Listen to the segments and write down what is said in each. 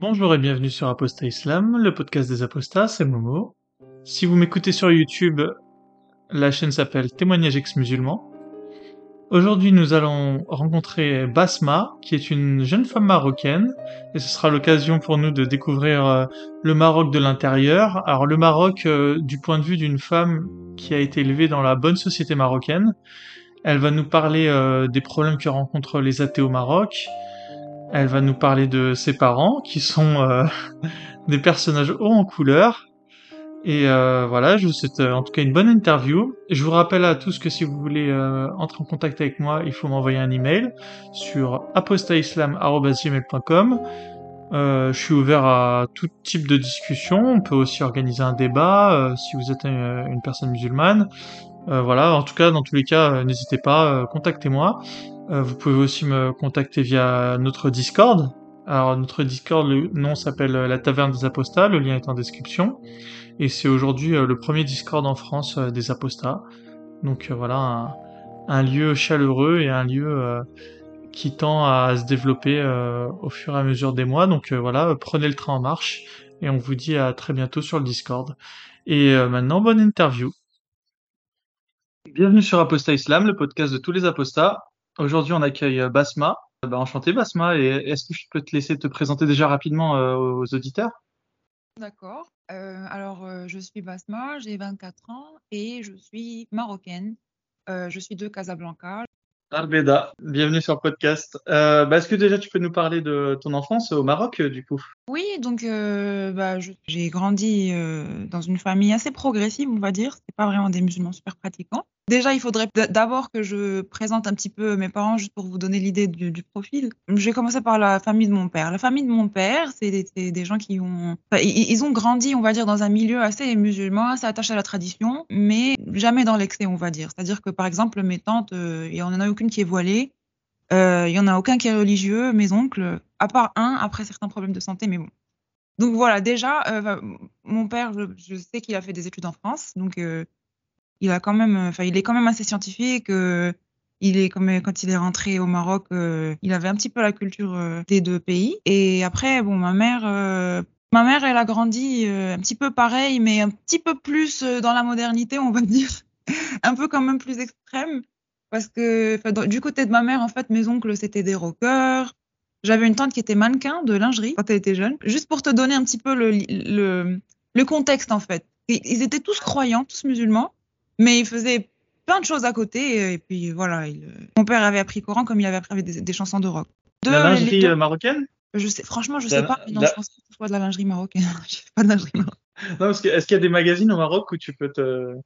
Bonjour et bienvenue sur Apostat Islam, le podcast des apostats, c'est Momo. Si vous m'écoutez sur YouTube, la chaîne s'appelle Témoignage ex-musulman. Aujourd'hui, nous allons rencontrer Basma, qui est une jeune femme marocaine, et ce sera l'occasion pour nous de découvrir euh, le Maroc de l'intérieur. Alors le Maroc euh, du point de vue d'une femme qui a été élevée dans la bonne société marocaine. Elle va nous parler euh, des problèmes que rencontrent les athées au Maroc, elle va nous parler de ses parents, qui sont euh, des personnages hauts en couleur. Et euh, voilà, je vous souhaite euh, en tout cas une bonne interview. Je vous rappelle à tous que si vous voulez entrer en contact avec moi, il faut m'envoyer un email sur apostaislam.com. je suis ouvert à tout type de discussion. On peut aussi organiser un débat si vous êtes une, personne musulmane. voilà, en tout cas, dans tous les cas, n'hésitez pas, contactez-moi. Euh, vous pouvez aussi me contacter via notre Discord. Alors notre Discord, le nom s'appelle euh, la Taverne des Apostats, le lien est en description. Et c'est aujourd'hui euh, le premier Discord en France des Apostats. Donc voilà, un, lieu chaleureux et un lieu qui tend à se développer au fur et à mesure des mois. Donc voilà, prenez le train en marche et on vous dit à très bientôt sur le Discord. Et maintenant, bonne interview. Bienvenue sur Apostat Islam, le podcast de tous les apostats. Aujourd'hui, on accueille euh, Basma. Euh, bah, enchanté Basma, et est-ce que je peux te laisser te présenter déjà rapidement euh, aux auditeurs? D'accord. alors, je suis Basma, j'ai 24 ans et je suis marocaine. je suis de Casablanca. Arbeda, bienvenue sur le podcast. Euh, bah, Est-ce que déjà tu peux nous parler de ton enfance au Maroc euh, du coup? Oui, donc euh, bah, j'ai grandi dans une famille assez progressive, on va dire. C'est pas vraiment des musulmans super pratiquants. Déjà, il faudrait d'abord que je présente un petit peu mes parents juste pour vous donner l'idée du, profil. Je vais commencer par la famille de mon père. La famille de mon père, c'est des, gens qui ont, ils, ont grandi, on va dire, dans un milieu assez musulman, assez attaché à la tradition, mais jamais dans l'excès, on va dire. C'est-à-dire que par exemple, mes tantes, il y en a qui est voilée. Euh, il y en a aucun qui est religieux, mes oncles, à part un, après certains problèmes de santé, mais bon. Donc voilà, déjà, euh, mon père, je, sais qu'il a fait des études en France, donc euh, il a quand même, enfin, il est quand même assez scientifique. il est comme quand il est rentré au Maroc, il avait un petit peu la culture des deux pays. Et après, bon, ma mère, ma mère, elle a grandi un petit peu pareil, mais un petit peu plus dans la modernité, on va dire, un peu quand même plus extrême. Parce que du côté de ma mère, en fait, mes oncles, c'était des rockers. J'avais une tante qui était mannequin de lingerie quand elle était jeune. Juste pour te donner un petit peu le, le, le contexte, en fait. Ils étaient tous croyants, tous musulmans, mais ils faisaient plein de choses à côté. Et puis voilà, mon père avait appris le Coran comme il avait appris des, chansons de rock. De la lingerie euh, marocaine? Je sais, franchement, je sais pas. non, je pense que de la lingerie marocaine. je fais pas de lingerie marocaine. Non, parce que, est-ce qu'il y a des magazines au Maroc où tu peux te.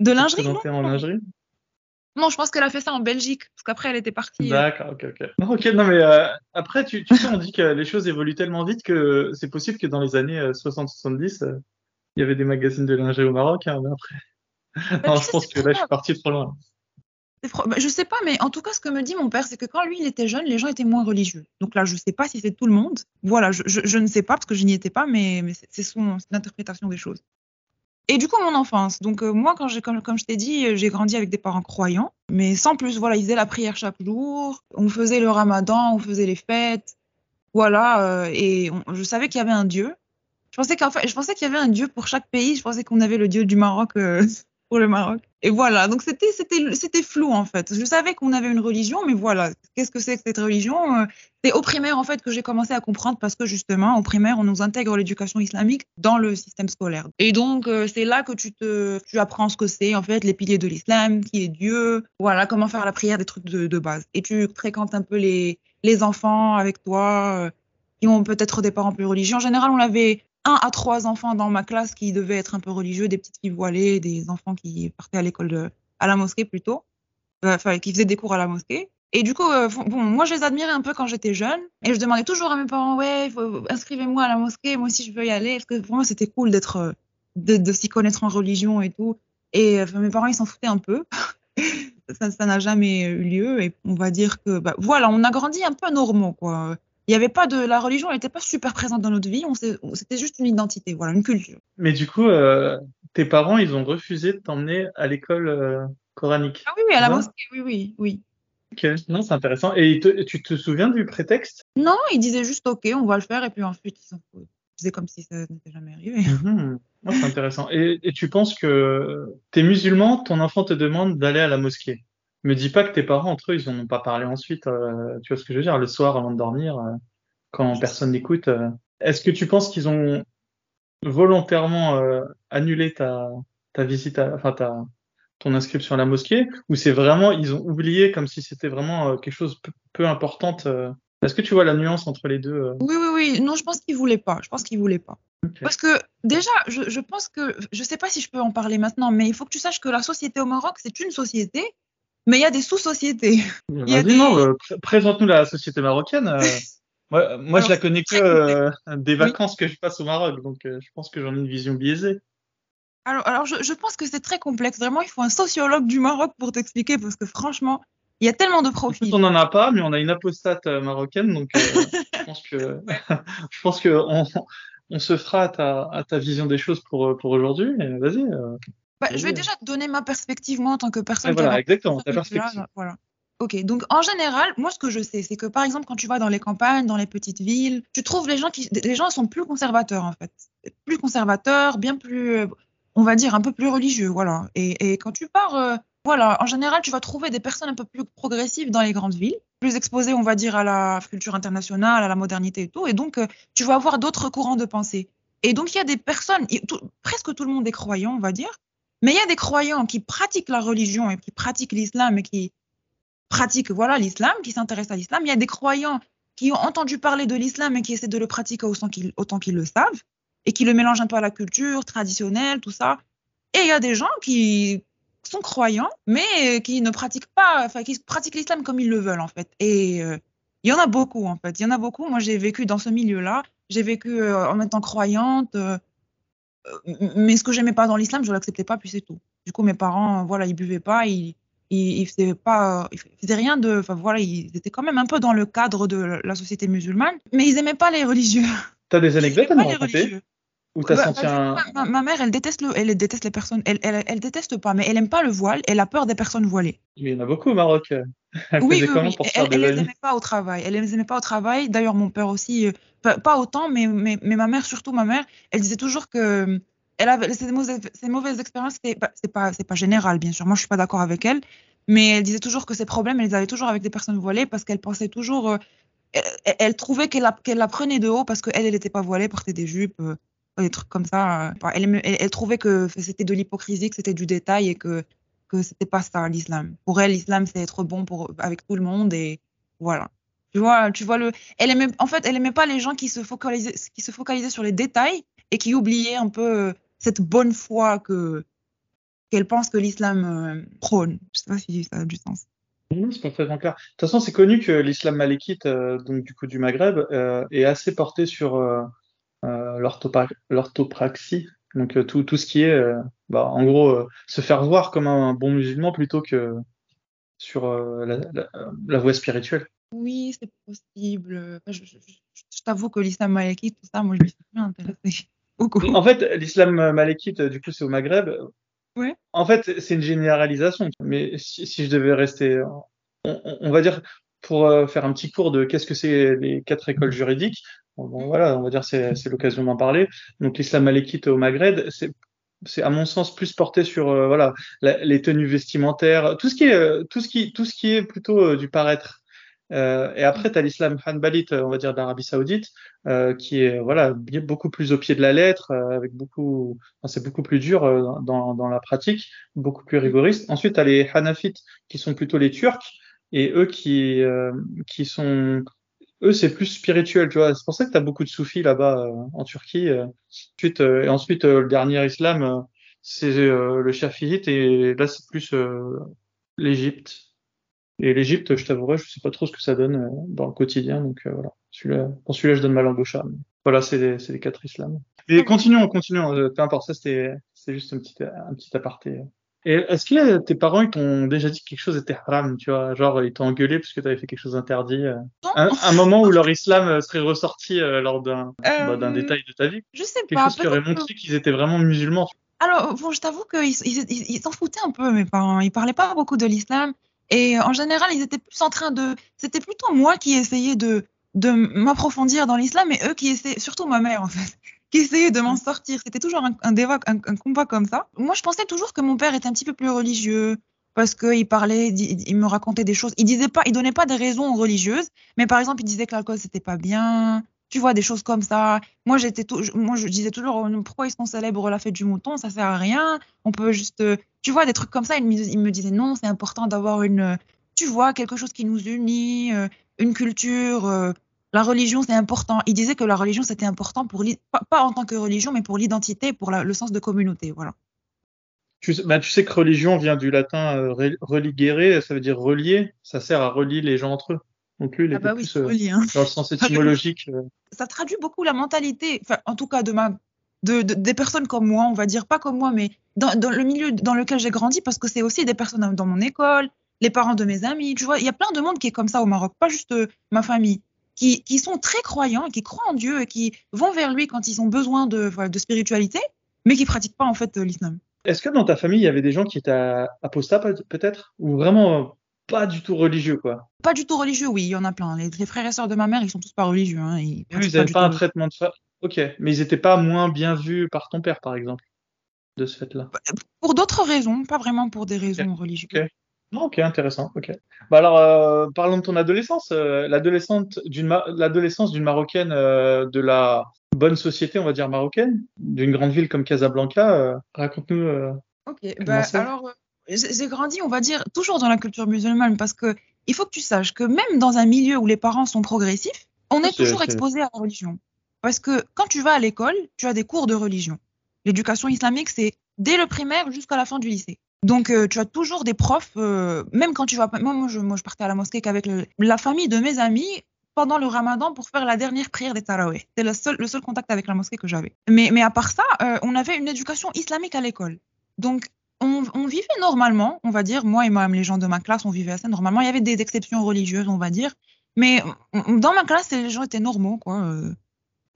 De lingerie en lingerie? Non, je pense qu'elle a fait ça en Belgique, parce qu'après elle était partie. Euh. D'accord, ok, ok. Non, ok, non, mais euh, après, tu, tu sais, on dit que les choses évoluent tellement vite que c'est possible que dans les années 60-70, euh, il y avait des magazines de lingerie au Maroc, hein, mais après. Bah, non, je pense que là, je suis parti trop loin. Bah, je sais pas, mais en tout cas, ce que me dit mon père, c'est que quand lui, il était jeune, les gens étaient moins religieux. Donc là, je sais pas si c'est tout le monde. Voilà, je, je, je, ne sais pas parce que je n'y étais pas, mais, mais c'est son interprétation des choses. Et du coup, mon enfance. Donc, euh, moi, quand comme, comme je t'ai dit, euh, j'ai grandi avec des parents croyants, mais sans plus. Voilà, ils faisaient la prière chaque jour, on faisait le ramadan, on faisait les fêtes. Voilà, euh, et je savais qu'il y avait un Dieu. Je pensais qu'en fait, je pensais qu'il y avait un Dieu pour chaque pays. Je pensais qu'on avait le Dieu du Maroc le Maroc. Et voilà, donc c'était c'était c'était flou en fait. Je savais qu'on avait une religion, mais voilà, qu'est-ce que c'est que cette religion euh, C'est au primaire en fait que j'ai commencé à comprendre parce que justement au primaire on nous intègre l'éducation islamique dans le système scolaire. Et donc euh, c'est là que tu te tu apprends ce que c'est en fait les piliers de l'islam, qui est Dieu, voilà comment faire la prière, des trucs de, de base. Et tu fréquentes un peu les les enfants avec toi. Euh, qui ont peut-être des parents plus religieux. En général, on avait un à trois enfants dans ma classe qui devaient être un peu religieux, des petites filles voilées, des enfants qui partaient à l'école à la mosquée plutôt, euh, enfin qui faisaient des cours à la mosquée. Et du coup, euh, bon, moi je les admirais un peu quand j'étais jeune, et je demandais toujours à mes parents, ouais, inscrivez-moi à la mosquée, moi aussi je veux y aller, parce que pour moi c'était cool d'être, euh, de, s'y connaître en religion et tout. Et mes parents ils s'en foutaient un peu. ça n'a jamais eu lieu, et on va dire que, bah, voilà, on a grandi un peu normaux, quoi il n'y avait pas de la religion, elle n'était pas super présente dans notre vie. C'était juste une identité, voilà, une culture. Mais du coup, euh, tes parents, ils ont refusé de t'emmener à l'école euh, coranique. Ah oui, oui, à la mosquée, oui, oui, oui. Ok, non, c'est intéressant. Et te- tu te souviens du prétexte? Non, ils disaient juste OK, on va le faire, et puis ensuite ils s'en faisaient comme si ça n'était jamais arrivé. Mhm. C'est intéressant. Et, et tu penses que t'es musulman, ton enfant te demande d'aller à la mosquée? Me dis pas que tes parents, entre eux, ils en ont pas parlé ensuite. euh, tu vois ce que je veux dire? Le soir, avant de dormir, euh, quand personne n'écoute. euh. Est-ce que tu penses qu'ils ont volontairement euh, annulé ta, ta visite, à, enfin ta, ton inscription à la mosquée, ou c'est vraiment, ils ont oublié comme si c'était vraiment euh, quelque chose peu, peu importante. euh? Est-ce que tu vois la nuance entre les deux? Oui, oui, oui. Non, je pense qu'ils voulaient pas. Je pense qu'ils voulaient pas. Parce que déjà, je, je pense que je sais pas si je peux en parler maintenant, mais il faut que tu saches que la société au Maroc, c'est une société, mais il y a des sous-sociétés. Vas-y, des- non, euh, pr- présente-nous la société marocaine. euh. Moi, moi je Alors, la connais que euh, des vacances que je passe au Maroc, donc je pense que j'en ai une vision biaisée. Alors, alors je, je pense que c'est très complexe. Vraiment, il faut un sociologue du Maroc pour t'expliquer, parce que franchement, il y a tellement de profils. on n'en a pas, mais on a une apostate marocaine, donc je pense que je pense que on, on se fera à ta, à ta vision des choses pour pour aujourd'hui. Vas-y. Bah, je vais Oui. déjà te donner ma perspective, moi, en tant que personne voilà, exactement, ta perspective. Voilà. Ok, donc en général, moi ce que je sais, c'est que par exemple quand tu vas dans les campagnes, dans les petites villes, tu trouves les gens qui, les gens sont plus conservateurs en fait, plus conservateurs, bien plus, euh, on va dire un peu plus religieux, voilà. Et, et quand tu pars, euh, voilà, en général, tu vas trouver des personnes un peu plus progressives dans les grandes villes, plus exposées, on va dire, à la culture internationale, à la modernité et tout, et donc euh, tu vas avoir d'autres courants de pensée. Et donc il y a des personnes, tout- presque tout le monde est croyant, on va dire, mais il y a des croyants qui pratiquent la religion et qui pratiquent l'islam et qui pratiquent voilà l'islam, qui s'intéressent à l'islam. Il y a des croyants qui ont entendu parler de l'islam et qui essaient de le pratiquer autant qu'ils le savent et qui le mélangent un peu à la culture traditionnelle, tout ça. Et il y a des gens qui sont croyants, mais qui ne pratiquent pas, enfin, qui pratiquent l'islam comme ils le veulent, en fait. Et euh, il y en a beaucoup, en fait. Il y en a beaucoup. Moi, j'ai vécu dans ce milieu-là. J'ai vécu euh, en étant croyante. euh, mais ce que j'aimais pas dans l'islam, je l'acceptais pas, puis c'est tout. Du coup, mes parents, euh, voilà, ils buvaient pas, ils, ils, ils faisaient pas, ils faisaient rien de, enfin voilà, ils étaient quand même un peu dans le cadre de la société musulmane, mais ils aimaient pas les religieux. T'as des anecdotes à les raconter? Ou t'as Bah, senti du coup, un ma, mère, elle déteste le, elle déteste les personnes, elle, elle, elle déteste pas, mais elle aime pas le voile, elle a peur des personnes voilées. Il y en a beaucoup au Maroc. Elle Oui, faisait oui, comment oui. pour se Elle, elle les aimait pas au travail. Elle les aimait pas au travail. D'ailleurs, mon père aussi, euh, pas, pas autant, mais, mais, mais ma mère, surtout ma mère, elle disait toujours que euh, elle avait ces mauvaises, ces mauvaises expériences. Pas- C'est pas, c'est pas général, bien sûr. Moi, je suis pas d'accord avec elle, mais elle disait toujours que ces problèmes, elle les avait toujours avec des personnes voilées parce qu'elle pensait toujours, euh, elle, trouvait qu'elle la, prenait de haut parce qu'elle, elle n'était pas voilée, portait des jupes, euh, des trucs comme ça. euh. Elle, trouvait que c'était de l'hypocrisie, que c'était du détail et que que c'était pas ça l'islam. Pour elle, l'islam c'est être bon pour avec tout le monde et voilà. Tu vois, tu vois le. Elle aimait, en fait, elle aimait pas les gens qui se focalisaient, qui se focalisaient sur les détails et qui oubliaient un peu euh, cette bonne foi que qu'elle pense que l'islam euh, prône. Je sais pas si ça a du sens. Non, c'est parfaitement clair. De toute façon, c'est connu que l'islam malékite, euh, donc du coup du Maghreb, est assez porté sur l'orthopraxie, donc euh, tout, tout ce qui est, euh, bah, en gros, euh, se faire voir comme un bon musulman plutôt que sur euh, la, la, la voie spirituelle. Oui, c'est possible. Enfin, je je- je- je t'avoue que l'islam malékite, tout ça, moi, je me suis bien intéressée beaucoup. En fait, l'islam malékite, euh, du coup, c'est au Maghreb. Ouais. En fait, c'est une généralisation. Mais si, si je devais rester, on, on- va dire, pour euh, faire un petit cours de qu'est-ce que c'est les quatre écoles juridiques, voilà, on va dire c'est l'occasion d'en parler. Donc l'islam malékite au Maghreb, c'est c'est à mon sens plus porté sur euh, voilà les tenues vestimentaires, tout ce qui est euh, tout ce qui tout ce qui est plutôt euh, du paraître. Et après, tu as l'islam hanbalite, on va dire d'Arabie Saoudite, qui est voilà beaucoup plus au pied de la lettre, avec beaucoup, c'est beaucoup plus dur dans, dans la pratique, beaucoup plus rigoriste. Ensuite, tu as les hanafites, qui sont plutôt les Turcs, et eux qui qui sont eux c'est plus spirituel, tu vois. C'est pour ça que tu as beaucoup de soufis là-bas euh, en Turquie. euh. Ensuite, euh, et ensuite le dernier islam, c'est le chafiite, et là c'est plus l'Égypte. Et l'Égypte, je t'avouerai, je sais pas trop ce que ça donne dans le quotidien, donc voilà. Celui-là, pour celui-là, je donne ma langue au chat. mais Voilà, c'est les, quatre islams. Mais continuons, continuons. peu importe, ça c'était, c'est juste un petit, un petit aparté. Et est-ce que tes parents ils t'ont déjà dit que quelque chose était haram, tu vois, genre ils t'ont engueulé parce que t'avais fait quelque chose d'interdit, euh, un, un moment où leur islam euh, serait ressorti euh, lors d'un, bah, d'un Euh, détail de ta vie, Je sais quelque pas. chose qui aurait montré qu'ils étaient vraiment musulmans. Alors, bon, je t'avoue qu'ils ils, ils- ils s'en foutaient un peu, mes parents. Ils parlaient pas beaucoup de l'islam. Et en général, ils étaient plus en train de. C'était plutôt moi qui essayais de, de m'approfondir dans l'islam et eux qui essayaient, surtout ma mère en fait, qui essayait de m'en sortir. C'était toujours un, un, débat, un, un, combat comme ça. Moi, je pensais toujours que mon père était un petit peu plus religieux parce qu'il parlait, il, me racontait des choses. Il disait pas, il donnait pas des raisons religieuses, mais par exemple, il disait que l'alcool c'était pas bien. Tu vois des choses comme ça. Moi, j'étais, moi, je disais toujours pourquoi est-ce qu'on célèbre la fête du mouton? Ça sert à rien. On peut juste, tu vois, des trucs comme ça. Il me, il me disait non, c'est important d'avoir une, tu vois, quelque chose qui nous unit, euh, une culture. La religion, c'est important. Il disait que la religion, c'était important pour pas, pas, en tant que religion, mais pour l'identité, pour la, le sens de communauté. Voilà. Tu, bah, tu sais que religion vient du latin euh, religere, ça veut dire relier. Ça sert à relier les gens entre eux. Donc lui, il ah bah plus oui, euh, relié, hein. dans le sens étymologique. euh. Ça traduit beaucoup la mentalité, enfin, en tout cas de ma, de, de- des personnes comme moi, on va dire pas comme moi, mais dans, dans le milieu dans lequel j'ai grandi, parce que c'est aussi des personnes dans mon école, les parents de mes amis. Tu vois, il y a plein de monde qui est comme ça au Maroc, pas juste euh, ma famille, qui, qui sont très croyants, et qui croient en Dieu et qui vont vers lui quand ils ont besoin de, spiritualité, mais qui pratiquent pas en fait euh, l'islam. Est-ce que dans ta famille, il y avait des gens qui étaient apostats peut- peut-être? Ou vraiment euh, pas du tout religieux, quoi? Pas du tout religieux, oui, il y en a plein. Les, les frères et sœurs de ma mère, ils sont tous pas religieux. Hein, ils ils n'avaient pas un tout. traitement de fa... Ok, mais ils n'étaient pas moins bien vus par ton père, par exemple, de ce fait-là? Pour d'autres raisons, pas vraiment pour des raisons religieuses. Ok. Ok, intéressant. Ok. Bah alors, euh, parlons de ton adolescence. Euh, l'adolescente d'une Ma- l'adolescence d'une marocaine euh, de la bonne société, on va dire marocaine, d'une grande ville comme Casablanca. euh, Raconte-nous. Ok, bah, alors, j'ai grandi, on va dire, toujours dans la culture musulmane parce que il faut que tu saches que même dans un milieu où les parents sont progressifs, on est toujours exposé à la religion. Parce que quand tu vas à l'école, tu as des cours de religion. L'éducation islamique, c'est dès le primaire jusqu'à la fin du lycée. Donc, euh, tu as toujours des profs, euh, même quand tu vas. Moi, moi, je, je partais à la mosquée qu'avec la famille de mes amis pendant le ramadan pour faire la dernière prière des tarawih. C'était le seul, le seul contact avec la mosquée que j'avais. Mais, mais à part ça, euh, on avait une éducation islamique à l'école. Donc, on, vivait normalement, on va dire, moi et même les gens de ma classe, on vivait assez normalement. Il y avait des exceptions religieuses, on va dire. Mais dans ma classe, les gens étaient normaux, quoi.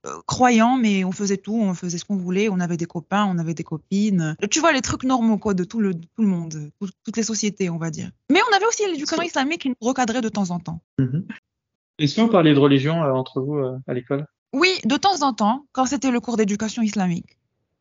Euh, croyants, mais on faisait tout, on faisait ce qu'on voulait, on avait des copains, on avait des copines. Tu vois, les trucs normaux, quoi, de tout le, tout le monde, tout- toutes les sociétés, on va dire. Mais on avait aussi l'éducation islamique qui nous recadrait de temps en temps. Mhm. Est-ce que vous parliez de religion euh, entre vous euh, à l'école? Oui, de temps en temps, quand c'était le cours d'éducation islamique,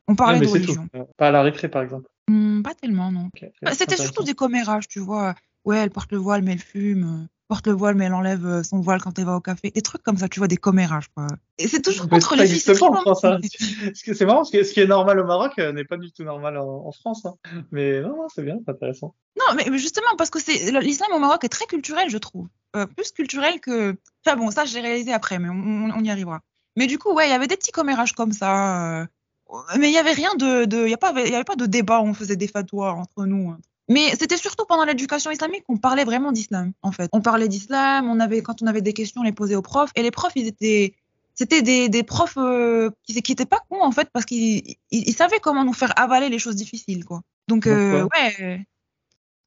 on parlait Ah, de religion. tout. Pas à la récré, par exemple? Hmm, pas tellement, non. Bah, C'était surtout des commérages, tu vois. Ouais, elle porte le voile, mais elle fume. Porte le voile, mais elle enlève euh, son voile quand elle va au café. Des trucs comme ça, tu vois, des commérages, quoi. Et c'est toujours contre les filles. c'est marrant, parce que ce qui est normal au Maroc euh, n'est pas du tout normal en, en France. hein. Mais non, non, c'est bien, c'est intéressant. Non, mais justement, parce que c'est l'islam au Maroc est très culturel, je trouve. Euh, plus culturel que. Enfin bon, ça, j'ai réalisé après, mais on, y arrivera. Mais du coup, ouais, il y avait des petits commérages comme ça. euh, Mais il y avait rien de. de- Il n'y pas- il y avait pas de débat on faisait des fatwas entre nous. Mais c'était surtout pendant l'éducation islamique qu'on parlait vraiment d'islam, en fait. On parlait d'islam, on avait, quand on avait des questions, on les posait aux profs. Et les profs, ils étaient. C'était des, des profs euh, qui qui étaient pas cons, en fait, parce qu'ils ils, ils savaient comment nous faire avaler les choses difficiles, quoi. Donc, euh, ouais.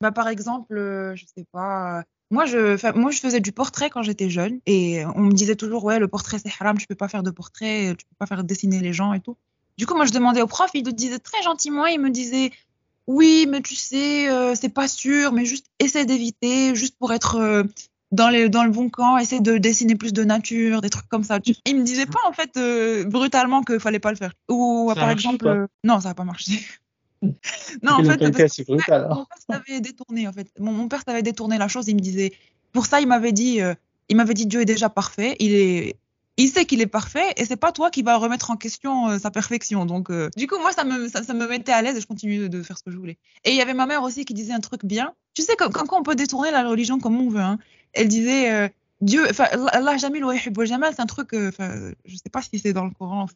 Bah, par exemple, euh, je sais pas. euh, Moi je, moi, je faisais du portrait quand j'étais jeune et on me disait toujours, ouais, le portrait c'est haram, tu peux pas faire de portrait, tu peux pas faire dessiner les gens et tout. Du coup, moi, je demandais au prof, il me disait très gentiment, il me disait, oui, mais tu sais, euh, c'est pas sûr, mais juste essaie d'éviter, juste pour être euh, dans, les, dans le bon camp, essaie de dessiner plus de nature, des trucs comme ça. Tu- Il me disait pas, en fait, euh, brutalement qu'il fallait pas le faire. Ou, Ça par exemple, non, ça a pas marché. non, en fait, parce que brutal. mon père savait détourner en fait. Mon, mon père savait détourner la chose. Il me disait, pour ça, il m'avait dit, il m'avait dit Dieu est déjà parfait. Il est, il sait qu'il est parfait et c'est pas toi qui va remettre en question euh, sa perfection. Donc, euh, du coup, moi, ça me, ça, ça me mettait à l'aise et je continuais de faire ce que je voulais. Et il y avait ma mère aussi qui disait un truc bien. Tu sais, comme, comme quoi on peut détourner la religion comme on veut. Hein. Elle disait, euh, Dieu, enfin, Allah jamil wa jamal, c'est un truc, euh, je sais pas si c'est dans le Coran.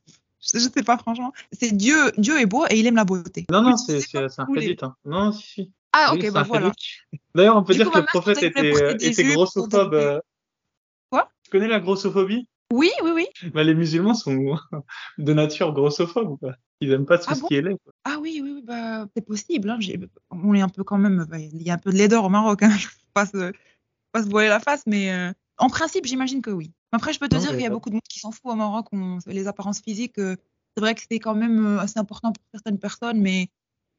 Je, je sais pas franchement. C'est Dieu, Dieu est beau et il aime la beauté. Non, non, c'est un hadith. Hein. Non, si, si. Ah, ok, bah voilà. D'ailleurs, on peut Du dire coup, que le prophète était, était grossophobe. Quoi? Tu connais la grossophobie? Oui, oui, oui. bah, Les musulmans sont de nature grossophobes. Quoi. Ils aiment pas tout Ah ce bon qui est laid. Quoi. Ah oui, oui, oui, bah, c'est possible. Hein. On est un peu quand même. bah, Il y a un peu de laideur au Maroc. Hein. Je ne pas se, pas se voiler la face, mais euh, en principe, j'imagine que oui. Après, je peux te Non, dire qu'il y a beaucoup de monde qui s'en fout au Maroc. On, les apparences physiques, euh, c'est vrai que c'est quand même euh, assez important pour certaines personnes, mais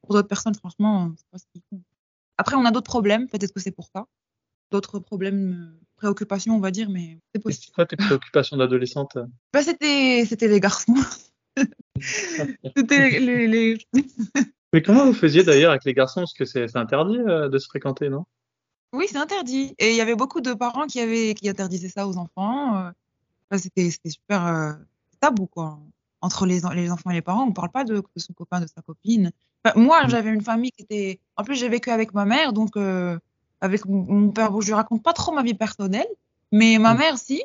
pour d'autres personnes, franchement, c'est pas ce. Après, on a d'autres problèmes. Peut-être que c'est pour ça. D'autres problèmes, préoccupations, on va dire, mais c'est possible. C'est quoi tes préoccupations d'adolescente bah, c'était, c'était les garçons. c'était les, les... Mais comment vous faisiez d'ailleurs avec les garçons? Parce que c'est interdit de se fréquenter, non? Oui, c'est interdit. Et il y avait beaucoup de parents qui, avaient, qui interdisaient ça aux enfants. c'était super tabou, quoi entre les, les, enfants et les parents, on ne parle pas de, son copain, de sa copine. moi, mmh. j'avais une famille qui était. En plus, j'ai vécu avec ma mère, donc euh, avec mon père. Bon, je lui raconte pas trop ma vie personnelle, mais ma mmh. mère, si.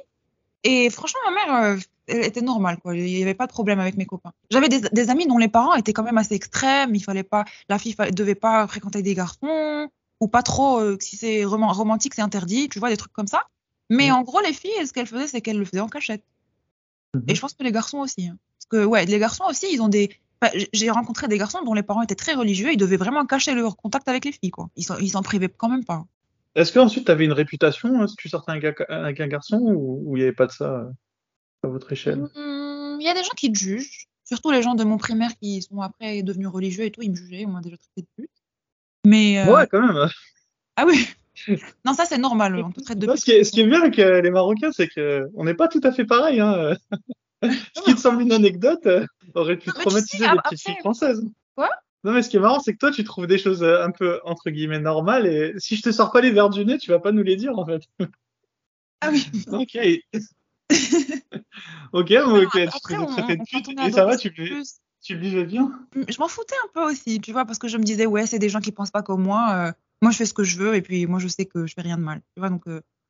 Et franchement, ma mère, euh, elle était normale, quoi. Il n'y avait pas de problème avec mes copains. J'avais des, amis dont les parents étaient quand même assez extrêmes. Il fallait pas, la fille ne devait pas fréquenter des garçons ou pas trop. Euh, si c'est romantique, c'est interdit. Tu vois, des trucs comme ça. Mais mmh. en gros, les filles, ce qu'elles faisaient, c'est qu'elles le faisaient en cachette. Et je pense que les garçons aussi. Hein que ouais, les garçons aussi, ils ont des. J'ai rencontré des garçons dont les parents étaient très religieux, ils devaient vraiment cacher leur contact avec les filles, quoi. Ils s'en privaient quand même pas. Est-ce qu'ensuite tu avais une réputation hein, si tu sortais avec un garçon ou il n'y avait pas de ça euh, à votre échelle? Mmh, Il y a des gens qui te jugent, surtout les gens de mon primaire qui sont après devenus religieux et tout, ils me jugeaient, on m'a déjà traité de pute. Mais. Euh, ouais, quand même. Ah oui non, ça c'est normal, on te traite de Ce qui, est, ce qui est bien avec euh, les Marocains, c'est qu'on n'est pas tout à fait pareil. Hein. Ce qui te semble une anecdote euh, aurait pu traumatiser les petites filles françaises. Quoi? Non, mais ce qui est marrant, c'est que toi, tu trouves des choses euh, un peu, entre guillemets, normales, et si je te sors pas les verres du nez, tu vas pas nous les dire, en fait. Ah oui. ok. ok, bon, ok, tu faisais de pute, et ça va, tu le, tu le vivais bien Je m'en foutais un peu aussi, tu vois, parce que je me disais, ouais, c'est des gens qui pensent pas comme moi, euh, moi je fais ce que je veux, et puis moi je sais que je fais rien de mal, tu vois, donc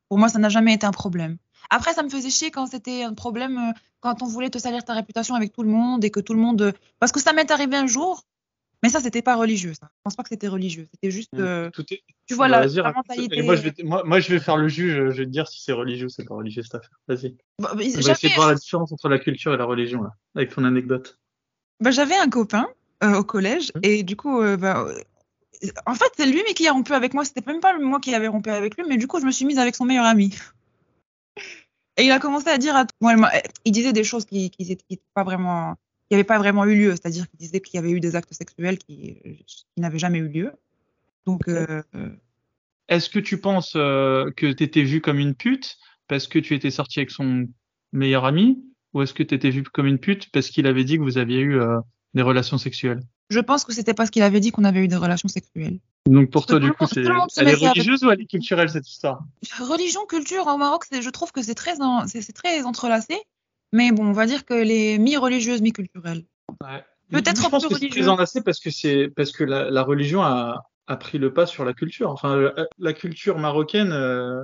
pour moi ça n'a jamais été un problème. Après, ça me faisait chier quand c'était un problème, euh, quand on voulait te salir ta réputation avec tout le monde et que tout le monde. Euh, parce que ça m'est arrivé un jour, mais ça, c'était pas religieux. Ça. Je pense pas que c'était religieux. C'était juste. Mmh. Euh, tu vois la, mentalité. Moi je, vais, moi, je vais faire le juge. Je vais te dire si c'est religieux ou c'est pas religieux cette affaire. Vas-y. Bah, on va essayer de voir la différence entre la culture et la religion là, avec ton anecdote. Bah, j'avais un copain au collège mmh. et du coup, bah, en fait, c'est lui mais qui a rompu avec moi. C'était même pas moi qui avais rompu avec lui, mais du coup, je me suis mise avec son meilleur ami. Et il a commencé à dire à moi, il disait des choses qui qui, pas vraiment qui n'avaient pas vraiment eu lieu, c'est-à-dire qu'il disait qu'il y avait eu des actes sexuels qui, qui n'avaient jamais eu lieu. Donc euh, est-ce que tu penses euh, que tu étais vu comme une pute parce que tu étais sorti avec son meilleur ami ou est-ce que tu étais vu comme une pute parce qu'il avait dit que vous aviez eu euh, des relations sexuelles? Je pense que c'était parce qu'il avait dit qu'on avait eu des relations sexuelles. Donc pour toi, du coup, c'est elle est religieuse ou elle est culturelle cette histoire? Religion, culture au Maroc, je trouve que c'est très, c'est très entrelacé. Mais bon, on va dire que les mi-religieuses, mi-culturelles. Ouais. Peut-être plus religieuses. C'est très parce que c'est parce que la, religion a, a, pris le pas sur la culture. Enfin, la, culture marocaine euh,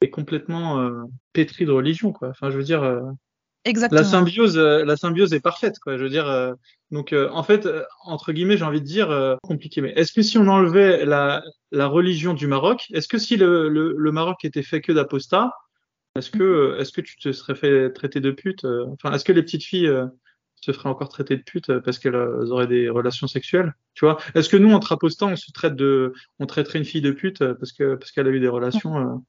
est complètement euh, pétrie de religion, quoi. Enfin, je veux dire. Euh, Exactement. La symbiose, euh, la symbiose est parfaite, quoi. Je veux dire, euh, donc euh, en fait, entre guillemets, j'ai envie de dire compliqué. Mais est-ce que si on enlevait la, la religion du Maroc, est-ce que si le, le, le Maroc était fait que d'apostats, est-ce que est-ce que tu te serais fait traiter de pute Enfin, est-ce que les petites filles se feraient encore traiter de pute parce qu'elles auraient des relations sexuelles Tu vois? Est-ce que nous, entre apostants, on se traite de, on traiterait une fille de pute parce que parce qu'elle a eu des relations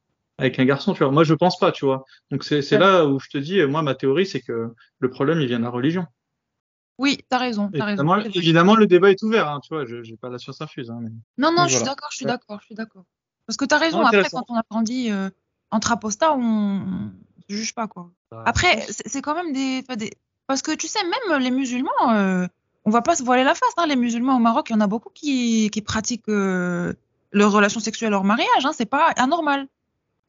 avec un garçon, tu vois. Moi, je pense pas, tu vois. Donc, c'est là où je te dis, moi, ma théorie, c'est que le problème, il vient de la religion. Oui, t'as raison, as évidemment, raison. Évidemment, le débat est ouvert, hein, tu vois. Je n'ai pas la science infuse. Hein, Non, non, je suis d'accord, je suis d'accord, je suis d'accord. Parce que t'as raison. après, quand on a grandi euh, entre apostats, on ne juge pas, quoi. Bah, après, c'est quand même des, parce que tu sais, même les musulmans, euh, on va pas se voiler la face. Hein, les musulmans au Maroc, il y en a beaucoup qui, qui pratiquent euh, leurs relations sexuelles hors mariage. Hein, c'est pas anormal.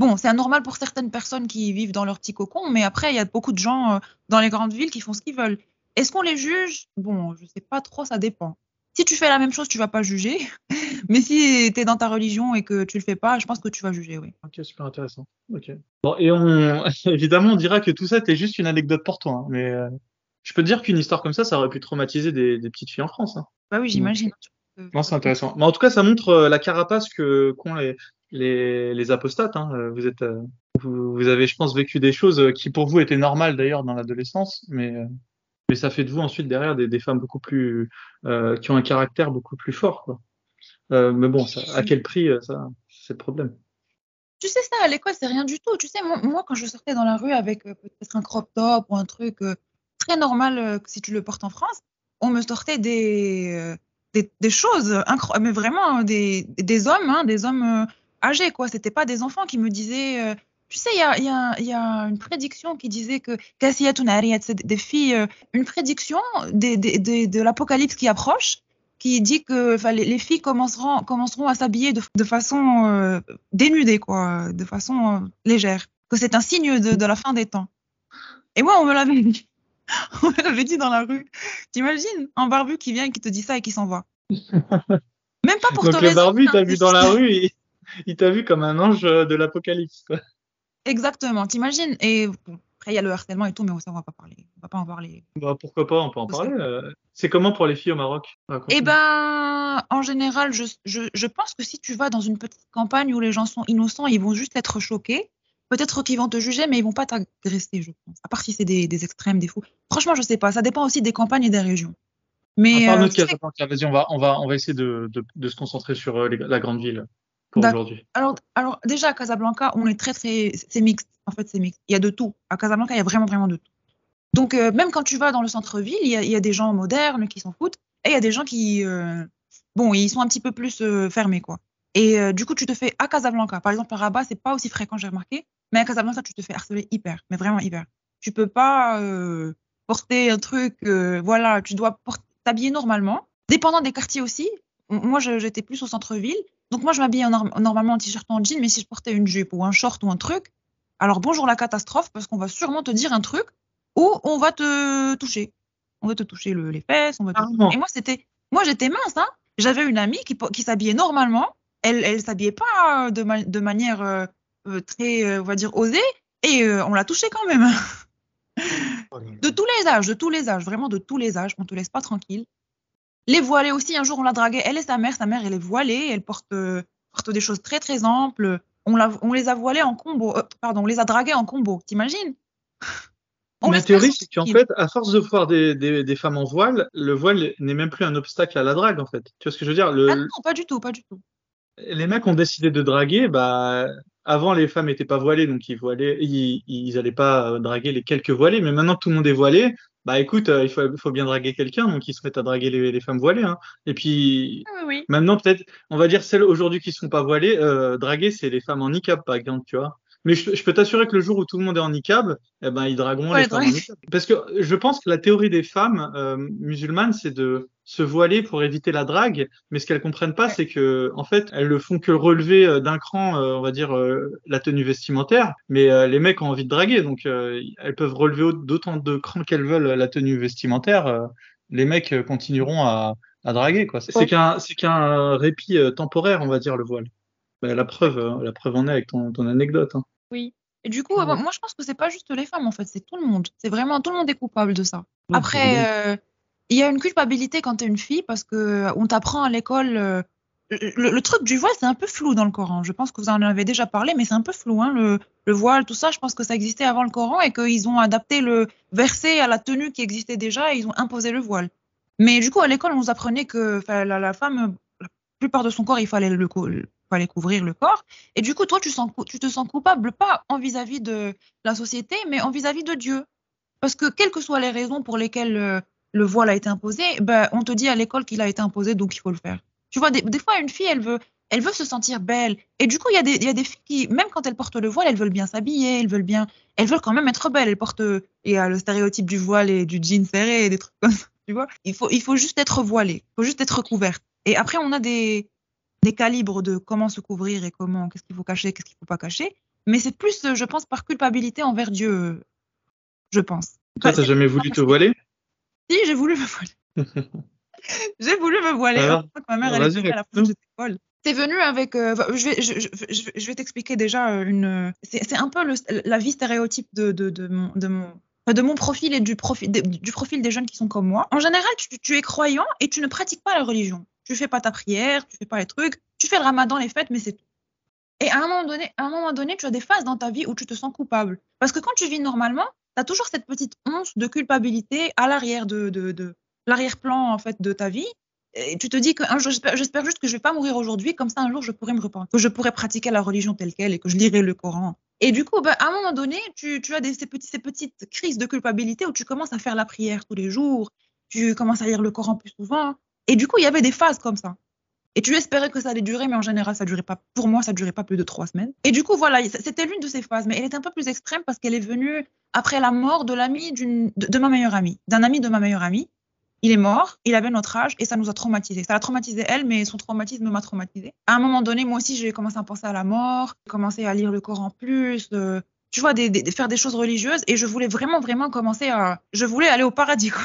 Bon, c'est anormal pour certaines personnes qui vivent dans leur petit cocon, mais après, il y a beaucoup de gens euh, dans les grandes villes qui font ce qu'ils veulent. Est-ce qu'on les juge? Bon, je sais pas trop, ça dépend. Si tu fais la même chose, tu vas pas juger. Mais si tu es dans ta religion et que tu le fais pas, je pense que tu vas juger, oui. Ok, super intéressant. Ok. Bon, et on, évidemment, on dira que tout ça, c'était juste une anecdote pour toi. Hein, mais euh, je peux te dire qu'une histoire comme ça, ça aurait pu traumatiser des, petites filles en France. Hein. Bah oui, j'imagine. Non, c'est intéressant. Mais en tout cas, ça montre euh, la carapace que qu'ont les, les, apostates. Hein. Vous êtes, euh, vous, avez, je pense, vécu des choses euh, qui pour vous étaient normales d'ailleurs dans l'adolescence, mais euh, ça fait de vous ensuite derrière des, femmes beaucoup plus euh, qui ont un caractère beaucoup plus fort. Euh, mais bon, à quel prix ça, c'est le problème. Tu sais ça à l'école, c'est rien du tout. Tu sais, moi, quand je sortais dans la rue avec peut-être un crop top ou un truc très normal si tu le portes en France, on me sortait des des, choses incroyables, mais vraiment des, des hommes, hein, des hommes âgés, quoi. C'était pas des enfants qui me disaient. euh, tu sais, il y a, il y, a, il y a une prédiction qui disait que c'est des filles, euh, une prédiction de l'apocalypse qui approche, qui dit que les, les filles commenceront, commenceront à s'habiller de, façon euh, dénudée, quoi, de façon euh, légère. Que c'est un signe de, la fin des temps. Et moi, on me l'avait dit. On me l'avait dit dans la rue. T'imagines un barbu qui vient et qui te dit ça et qui s'en va. Même pas pour te Donc le raisonner, barbu, hein, t'a vu dans la rue, il t'a vu comme un ange de l'apocalypse. Exactement, t'imagines? Et après, il y a le harcèlement et tout, mais ça, on va pas parler. On va pas en parler. Bah, pourquoi pas, on peut en Parce parler. euh. C'est comment pour les filles au Maroc? Eh ben, en général, je, je, je pense que si tu vas dans une petite campagne où les gens sont innocents, ils vont juste être choqués. Peut-être qu'ils vont te juger, mais ils vont pas t'agresser, je pense. À part si c'est des, des extrêmes, des fous. Franchement, je sais pas. Ça dépend aussi des campagnes et des régions. Mais euh, vas-y, on va, on va, on va essayer de, de, de se concentrer sur euh, les- la grande ville pour D'accord. aujourd'hui. alors, alors, déjà, à Casablanca, on est très, très. C'est mixte. En fait, c'est mixte. Il y a de tout. À Casablanca, il y a vraiment, vraiment de tout. Donc, euh, même quand tu vas dans le centre-ville, il y a, il y a des gens modernes qui s'en foutent et il y a des gens qui. euh, bon, ils sont un petit peu plus euh, fermés, quoi. Et du coup, tu te fais à Casablanca. Par exemple, à Rabat, c'est pas aussi fréquent, j'ai remarqué. Mais à Casablanca, tu te fais harceler hyper. Mais vraiment hyper. Tu peux pas porter un truc. voilà, tu dois t'habiller normalement. Dépendant des quartiers aussi. Moi, j'étais plus au centre-ville. Donc, moi, je m'habillais en norm- normalement en t-shirt en jean. Mais si je portais une jupe ou un short ou un truc, alors bonjour la catastrophe, parce qu'on va sûrement te dire un truc ou on va te toucher. On va te toucher le- les fesses. On va te-. Et moi, c'était. Moi, j'étais mince, hein. J'avais une amie qui, s'habillait normalement. Elle, elle s'habillait pas de, ma- de manière euh, euh, très, euh, on va dire, osée. Et euh, on l'a touchée quand même. De tous les âges, de tous les âges, vraiment de tous les âges. On te laisse pas tranquille. Les voilées aussi, un jour on l'a draguée. Elle et sa mère, sa mère elle est voilée, elle porte, euh, porte des choses très très amples. On, l'a- on les a voilées en combo, euh, pardon, on les a draguées en combo. T'imagines? Ma théorie, c'est qu'en fait, à force de voir des, des, des femmes en voile, le voile n'est même plus un obstacle à la drague, en fait. Tu vois ce que je veux dire? Le, Ah non, pas du tout, pas du tout. Les mecs ont décidé de draguer, bah, avant les femmes n'étaient pas voilées, donc ils voilaient, ils, ils allaient pas draguer les quelques voilées, mais maintenant que tout le monde est voilé, bah écoute, euh, il faut, bien draguer quelqu'un, donc ils se mettent à draguer les, les femmes voilées, hein. Et puis, Oui, oui. maintenant peut-être, on va dire celles aujourd'hui qui sont pas voilées, euh, draguer, c'est les femmes en niqab, par exemple, tu vois. Mais je, je peux t'assurer que le jour où tout le monde est en niqab, eh ben, ils dragueront Ouais, les femmes en niqab. Parce que je pense que la théorie des femmes euh, musulmanes, c'est de se voiler pour éviter la drague, mais ce qu'elles comprennent pas, c'est que en fait, elles le font que relever euh, d'un cran, euh, on va dire euh, la tenue vestimentaire, mais euh, les mecs ont envie de draguer, donc euh, elles peuvent relever au- d'autant de crans qu'elles veulent la tenue vestimentaire. les mecs continueront à, à draguer, quoi. C'est qu'un c'est qu'un répit temporaire, on va dire le voile. Ben, la preuve, la preuve en est avec ton, ton anecdote. Hein. Oui. Et du coup, Ouais. moi, je pense que c'est pas juste les femmes, en fait, c'est tout le monde. C'est vraiment tout le monde est coupable de ça. Ouais, Après, euh, il y a une culpabilité quand tu es une fille parce que euh, on t'apprend à l'école. euh, le, le truc du voile, c'est un peu flou dans le Coran. Je pense que vous en avez déjà parlé, mais c'est un peu flou. Hein, le, le voile, tout ça, je pense que ça existait avant le Coran et qu'ils ont adapté le verset à la tenue qui existait déjà et ils ont imposé le voile. Mais du coup, à l'école, on nous apprenait que la, la femme, la plupart de son corps, il fallait, le, il fallait couvrir le corps. Et du coup, toi, tu, te sens coupable, pas en vis-à-vis de la société, mais en vis-à-vis de Dieu. Parce que quelles que soient les raisons pour lesquelles euh, le voile a été imposé, ben, on te dit à l'école qu'il a été imposé, donc il faut le faire. Tu vois, des, fois, une fille, elle veut, elle veut se sentir belle. Et du coup, il y, a des- filles qui, même quand elles portent le voile, elles veulent bien s'habiller, elles veulent bien, elles veulent quand même être belles. Elles portent, il y a le stéréotype du voile et du jean serré et des trucs comme ça. Tu vois, il faut, il faut juste être voilée, il faut juste être couverte. Et après, on a des, des calibres de comment se couvrir et comment, qu'est-ce qu'il faut cacher, qu'est-ce qu'il faut pas cacher. Mais c'est plus, euh, je pense, par culpabilité envers Dieu, euh, je pense. Toi, t'as jamais voulu te voiler? Si, j'ai voulu me voiler. j'ai voulu me voiler. Alors, ma mère, elle était à la fin, raconte-nous. j'étais folle. C'est venu avec. euh, je vais, je, je, je, vais t'expliquer déjà une. C'est un peu le, la vie stéréotype de, de, de, mon, de, mon, enfin, de mon profil et du profil, de- du profil des jeunes qui sont comme moi. En général, tu, tu es croyant et tu ne pratiques pas la religion. Tu fais pas ta prière, tu fais pas les trucs, tu fais le ramadan, les fêtes, mais c'est tout. Et à un moment donné, à un moment donné, tu as des phases dans ta vie où tu te sens coupable. Parce que quand tu vis normalement, tu as toujours cette petite once de culpabilité à l'arrière de, de, l'arrière-plan en fait de ta vie. Et tu te dis que j'espère juste que je vais pas mourir aujourd'hui, comme ça un jour je pourrais me repentir, que je pourrais pratiquer la religion telle quelle et que je lirai le Coran. Et du coup, ben, à un moment donné, tu, tu as des, ces, ces petites crises de culpabilité où tu commences à faire la prière tous les jours, tu commences à lire le Coran plus souvent. Et du coup, il y avait des phases comme ça. Et tu espérais que ça allait durer, mais en général, ça durait pas. Pour moi, ça durait pas plus de trois semaines. Et du coup, voilà, c'était l'une de ces phases, mais elle est un peu plus extrême parce qu'elle est venue après la mort de l'ami de, ma meilleure amie, d'un ami de ma meilleure amie. Il est mort, il avait notre âge et ça nous a traumatisés. Ça a traumatisé elle, mais son traumatisme m'a traumatisé. À un moment donné, moi aussi, j'ai commencé à penser à la mort, j'ai commencé à lire le Coran plus, tu vois, des, faire des choses religieuses et je voulais vraiment, vraiment commencer à. Je voulais aller au paradis, quoi.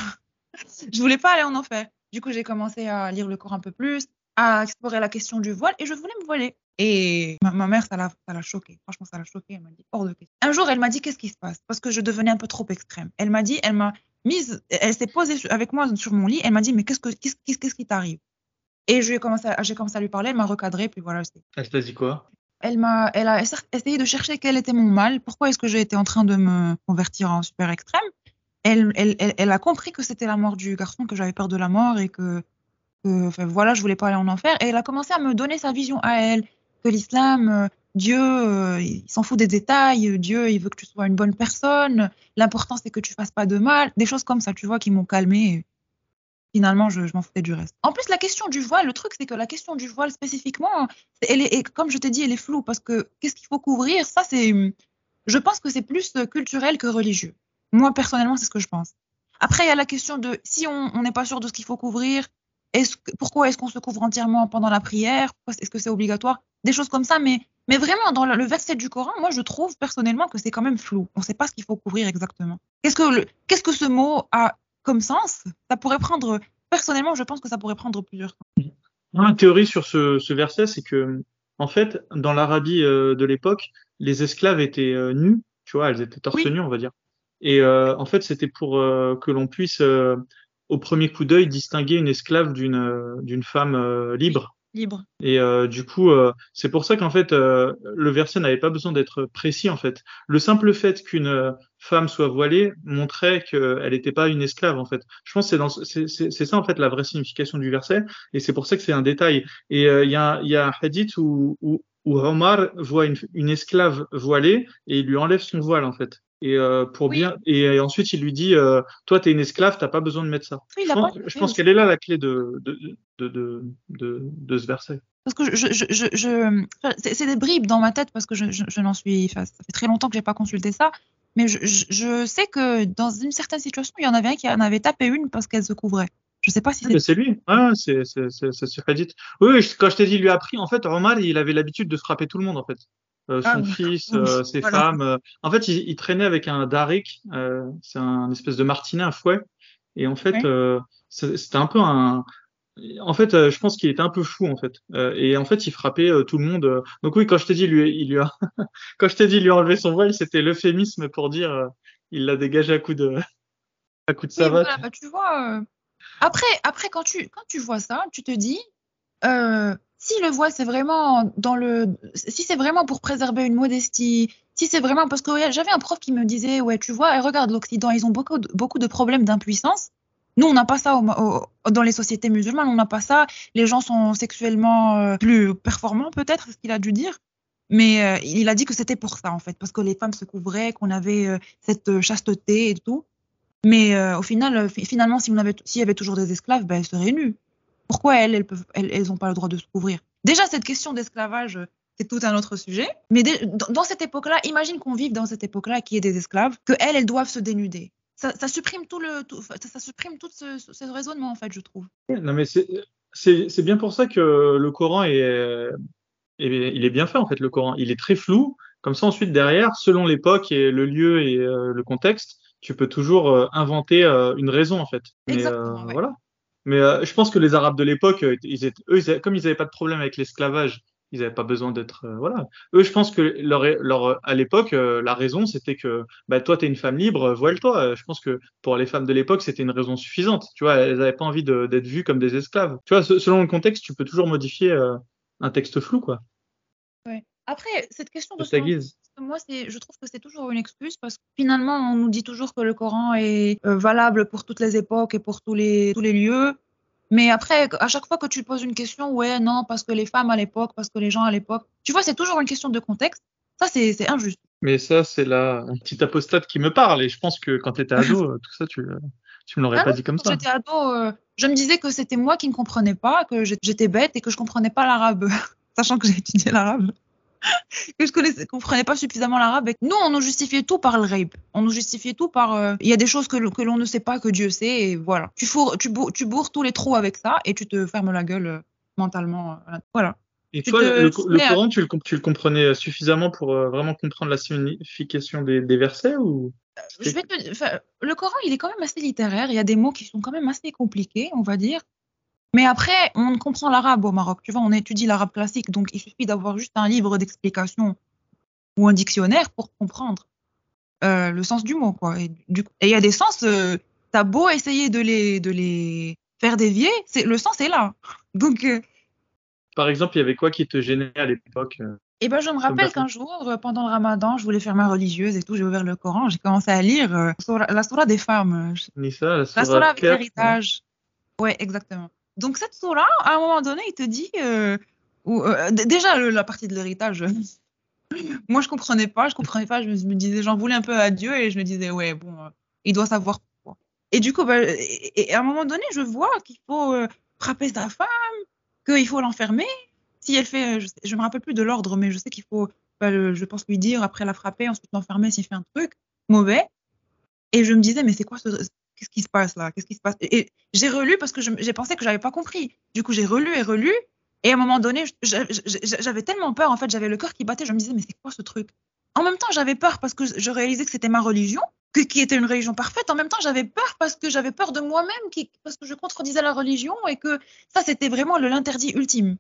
je voulais pas aller en enfer. Du coup, j'ai commencé à lire le Coran un peu plus, à explorer la question du voile et je voulais me voiler. Et ma, mère, ça l'a, ça l'a choqué. Franchement, ça l'a choqué. Elle m'a dit hors de question. Un jour, elle m'a dit qu'est-ce qui se passe? Parce que je devenais un peu trop extrême. Elle m'a dit, elle m'a mise, elle s'est posée avec moi sur mon lit. Elle m'a dit mais qu'est-ce que qu'est-ce, qu'est-ce qui t'arrive? Et je commencé, j'ai commencé à lui parler. Elle m'a recadré. Puis voilà. Elle t'a dit quoi? Elle m'a, elle a essayé de chercher quel était mon mal. Pourquoi est-ce que j'ai été en train de me convertir en super extrême elle, a compris que c'était la mort du garçon, que j'avais peur de la mort et que voilà, je voulais pas aller en enfer. Et elle a commencé à me donner sa vision à elle, que l'islam, euh, Dieu, euh, il s'en fout des détails, Dieu, il veut que tu sois une bonne personne, l'important c'est que tu fasses pas de mal, des choses comme ça, tu vois, qui m'ont calmé. Finalement, je, m'en foutais du reste. En plus, la question du voile, le truc, c'est que la question du voile spécifiquement, elle est, comme je t'ai dit, elle est floue parce que qu'est-ce qu'il faut couvrir? Ça, c'est, je pense que c'est plus culturel que religieux. Moi, personnellement, c'est ce que je pense. Après, il y a la question de si on n'est pas sûr de ce qu'il faut couvrir, pourquoi est-ce qu'on se couvre entièrement pendant la prière? Est-ce que c'est obligatoire? Des choses comme ça, mais, mais vraiment, dans le verset du Coran, moi, je trouve personnellement que c'est quand même flou. On ne sait pas ce qu'il faut couvrir exactement. Qu'est-ce que, qu'est-ce que ce mot a comme sens? Ça pourrait prendre, personnellement, je pense que ça pourrait prendre plusieurs temps. Une théorie sur ce, ce verset, c'est que, en fait, dans l'Arabie euh, de l'époque, les esclaves étaient euh, nus, tu vois, elles étaient torse nu, on va dire. Et euh, en fait, c'était pour que l'on puisse au premier coup d'œil distinguer une esclave d'une euh, d'une femme euh, libre. Libre. Et euh, du coup, c'est pour ça qu'en fait, le verset n'avait pas besoin d'être précis. En fait, le simple fait qu'une femme soit voilée montrait qu'elle n'était pas une esclave. En fait, je pense que c'est ça en fait la vraie signification du verset. Et c'est pour ça que c'est un détail. Et il y a il y a un hadith où, où où Omar voit une, une, esclave voilée et il lui enlève son voile en fait et euh, pour bien et, ensuite il lui dit euh, toi t'es une esclave t'as pas besoin de mettre ça je pense, qu'elle est là la clé de de, de, de, de, de ce verset parce que je, je, je, je c'est des bribes dans ma tête parce que je, je, n'en suis ça fait très longtemps que j'ai pas consulté ça mais je, je, sais que dans une certaine situation il y en avait un qui en avait tapé une parce qu'elle se couvrait je sais pas si c'est. c'est lui. Ah, c'est c'est c'est Reddit. Oui, oui, quand je t'ai dit lui a pris, en fait, Omar, il avait l'habitude de frapper tout le monde, en fait. Euh, ah, son fils, euh, ses femmes. Euh. En fait, il, il, traînait avec un Darik, c'est un espèce de martinet, un fouet. Et en fait, c'était un peu un. En fait, je pense qu'il était un peu fou en fait. et en fait, il frappait tout le monde. Donc oui, quand je t'ai dit lui, il lui a, quand je t'ai dit lui enlever son voile, c'était l'euphémisme pour dire il l'a dégagé à coup de, à coup de savate. bah, tu vois. Après, après quand tu quand tu vois ça, tu te dis. Si le voile c'est vraiment dans le si c'est vraiment pour préserver une modestie si c'est vraiment parce que j'avais un prof qui me disait ouais tu vois regarde l'Occident ils ont beaucoup de, beaucoup de problèmes d'impuissance. Nous on n'a pas ça dans les sociétés musulmanes on n'a pas ça. Les gens sont sexuellement euh, plus performants peut-être ce qu'il a dû dire. Mais euh, il a dit que c'était pour ça en fait parce que les femmes se couvraient qu'on avait euh, cette chasteté et tout. Mais au final finalement s'il y avait toujours des esclaves ben elles seraient nues pourquoi elles, elles elles, pas le droit de se couvrir Déjà, cette question d'esclavage, c'est tout un autre sujet. Mais dans cette époque-là, imagine qu'on vive dans cette époque-là, qui est des esclaves, que elles, elles doivent se dénuder. Ça, supprime tout le, ça, supprime tout ce, raisonnement en fait, je trouve. Non, mais c'est bien pour ça que le Coran est, il est bien fait en fait. Le Coran, il est très flou. Comme ça, ensuite derrière, selon l'époque et le lieu et euh, le contexte, tu peux toujours euh, inventer euh, une raison en fait. Exactement, Voilà. Mais euh, je pense que les Arabes de l'époque, euh, eux, comme ils n'avaient pas de problème avec l'esclavage, ils n'avaient pas besoin d'être euh, voilà. Eux, je pense que leur, leur à l'époque, la raison c'était que bah toi t'es une femme libre, voile-toi. Je pense que pour les femmes de l'époque, c'était une raison suffisante. Tu vois, elles n'avaient pas envie d'être vues comme des esclaves. Tu vois, selon le contexte, tu peux toujours modifier un texte flou, quoi. Après, cette question de, de moi, je trouve que c'est toujours une excuse parce que finalement, on nous dit toujours que le Coran est euh, valable pour toutes les époques et pour tous les, tous les lieux. Mais après, à chaque fois que tu poses une question, ouais, non, parce que les femmes à l'époque, parce que les gens à l'époque, tu vois, c'est toujours une question de contexte. Ça, c'est injuste. Mais ça, c'est la petite apostate qui me parle. Et je pense que quand tu étais ado, tout ça, tu, Tu me l'aurais Ah pas non, dit comme quand ça. j'étais ado, euh, je me disais que c'était moi qui ne comprenais pas, que j'étais bête et que je comprenais pas l'arabe, sachant que j'ai étudié l'arabe. que je connaissais, comprenais pas suffisamment l'arabe. Nous, on nous justifiait tout par le rape. On nous justifiait tout par. euh, Il y a des choses que, l'on ne sait pas, que Dieu sait, et voilà. Tu, fourres, tu, bourres, tu bourres tous les trous avec ça et tu te fermes la gueule euh, mentalement. euh, voilà. Et Tu toi, te- le, Coran, tu le, comp- tu le comprenais suffisamment pour vraiment comprendre la signification des, des versets ou Je vais te- enfin, le Coran, il est quand même assez littéraire. Il y a des mots qui sont quand même assez compliqués, on va dire. Mais après, on comprend l'arabe au Maroc. Tu vois, on étudie l'arabe classique, donc il suffit d'avoir juste un livre d'explication ou un dictionnaire pour comprendre euh, le sens du mot, quoi. Et il y a des sens, euh, t'as beau essayer de les, de les faire dévier, c'est le sens est là. Donc, euh, Par exemple, il y avait quoi qui te gênait à l'époque euh? Et ben, je me rappelle qu'un jour, pendant le ramadan, je voulais faire ma religieuse et tout, j'ai ouvert le Coran, j'ai commencé à lire la sourate des femmes. Nissa, la La sourate avec l'héritage. Ouais, exactement. Donc, cette sourate, à un moment donné, il te dit. euh, euh, déjà, la partie de l'héritage, moi, je comprenais pas, je comprenais pas, je me, disais, j'en voulais un peu à Dieu et je me disais, ouais, bon, euh, il doit savoir pourquoi. Et du coup, bah, et, à un moment donné, je vois qu'il faut frapper sa femme, qu'il faut l'enfermer. Si elle fait, je, sais- me rappelle plus de l'ordre, mais je sais qu'il faut, bah, je pense lui dire, après la frapper, ensuite l'enfermer s'il fait un truc mauvais. Et je me disais, mais c'est quoi ce, qu'est-ce qui se passe là? Qu'est-ce qui se passe? Et, j'ai relu parce que j'ai pensé que j'avais pas compris. Du coup, j'ai relu et relu. Et à un moment donné, j'avais tellement peur. En fait, j'avais le cœur qui battait. Je me disais, mais c'est quoi ce truc? En même temps, j'avais peur parce que je réalisais que c'était ma religion, que, qui était une religion parfaite. En même temps, j'avais peur parce que j'avais peur de moi-même, parce que je contredisais la religion et que ça, c'était vraiment l'interdit ultime.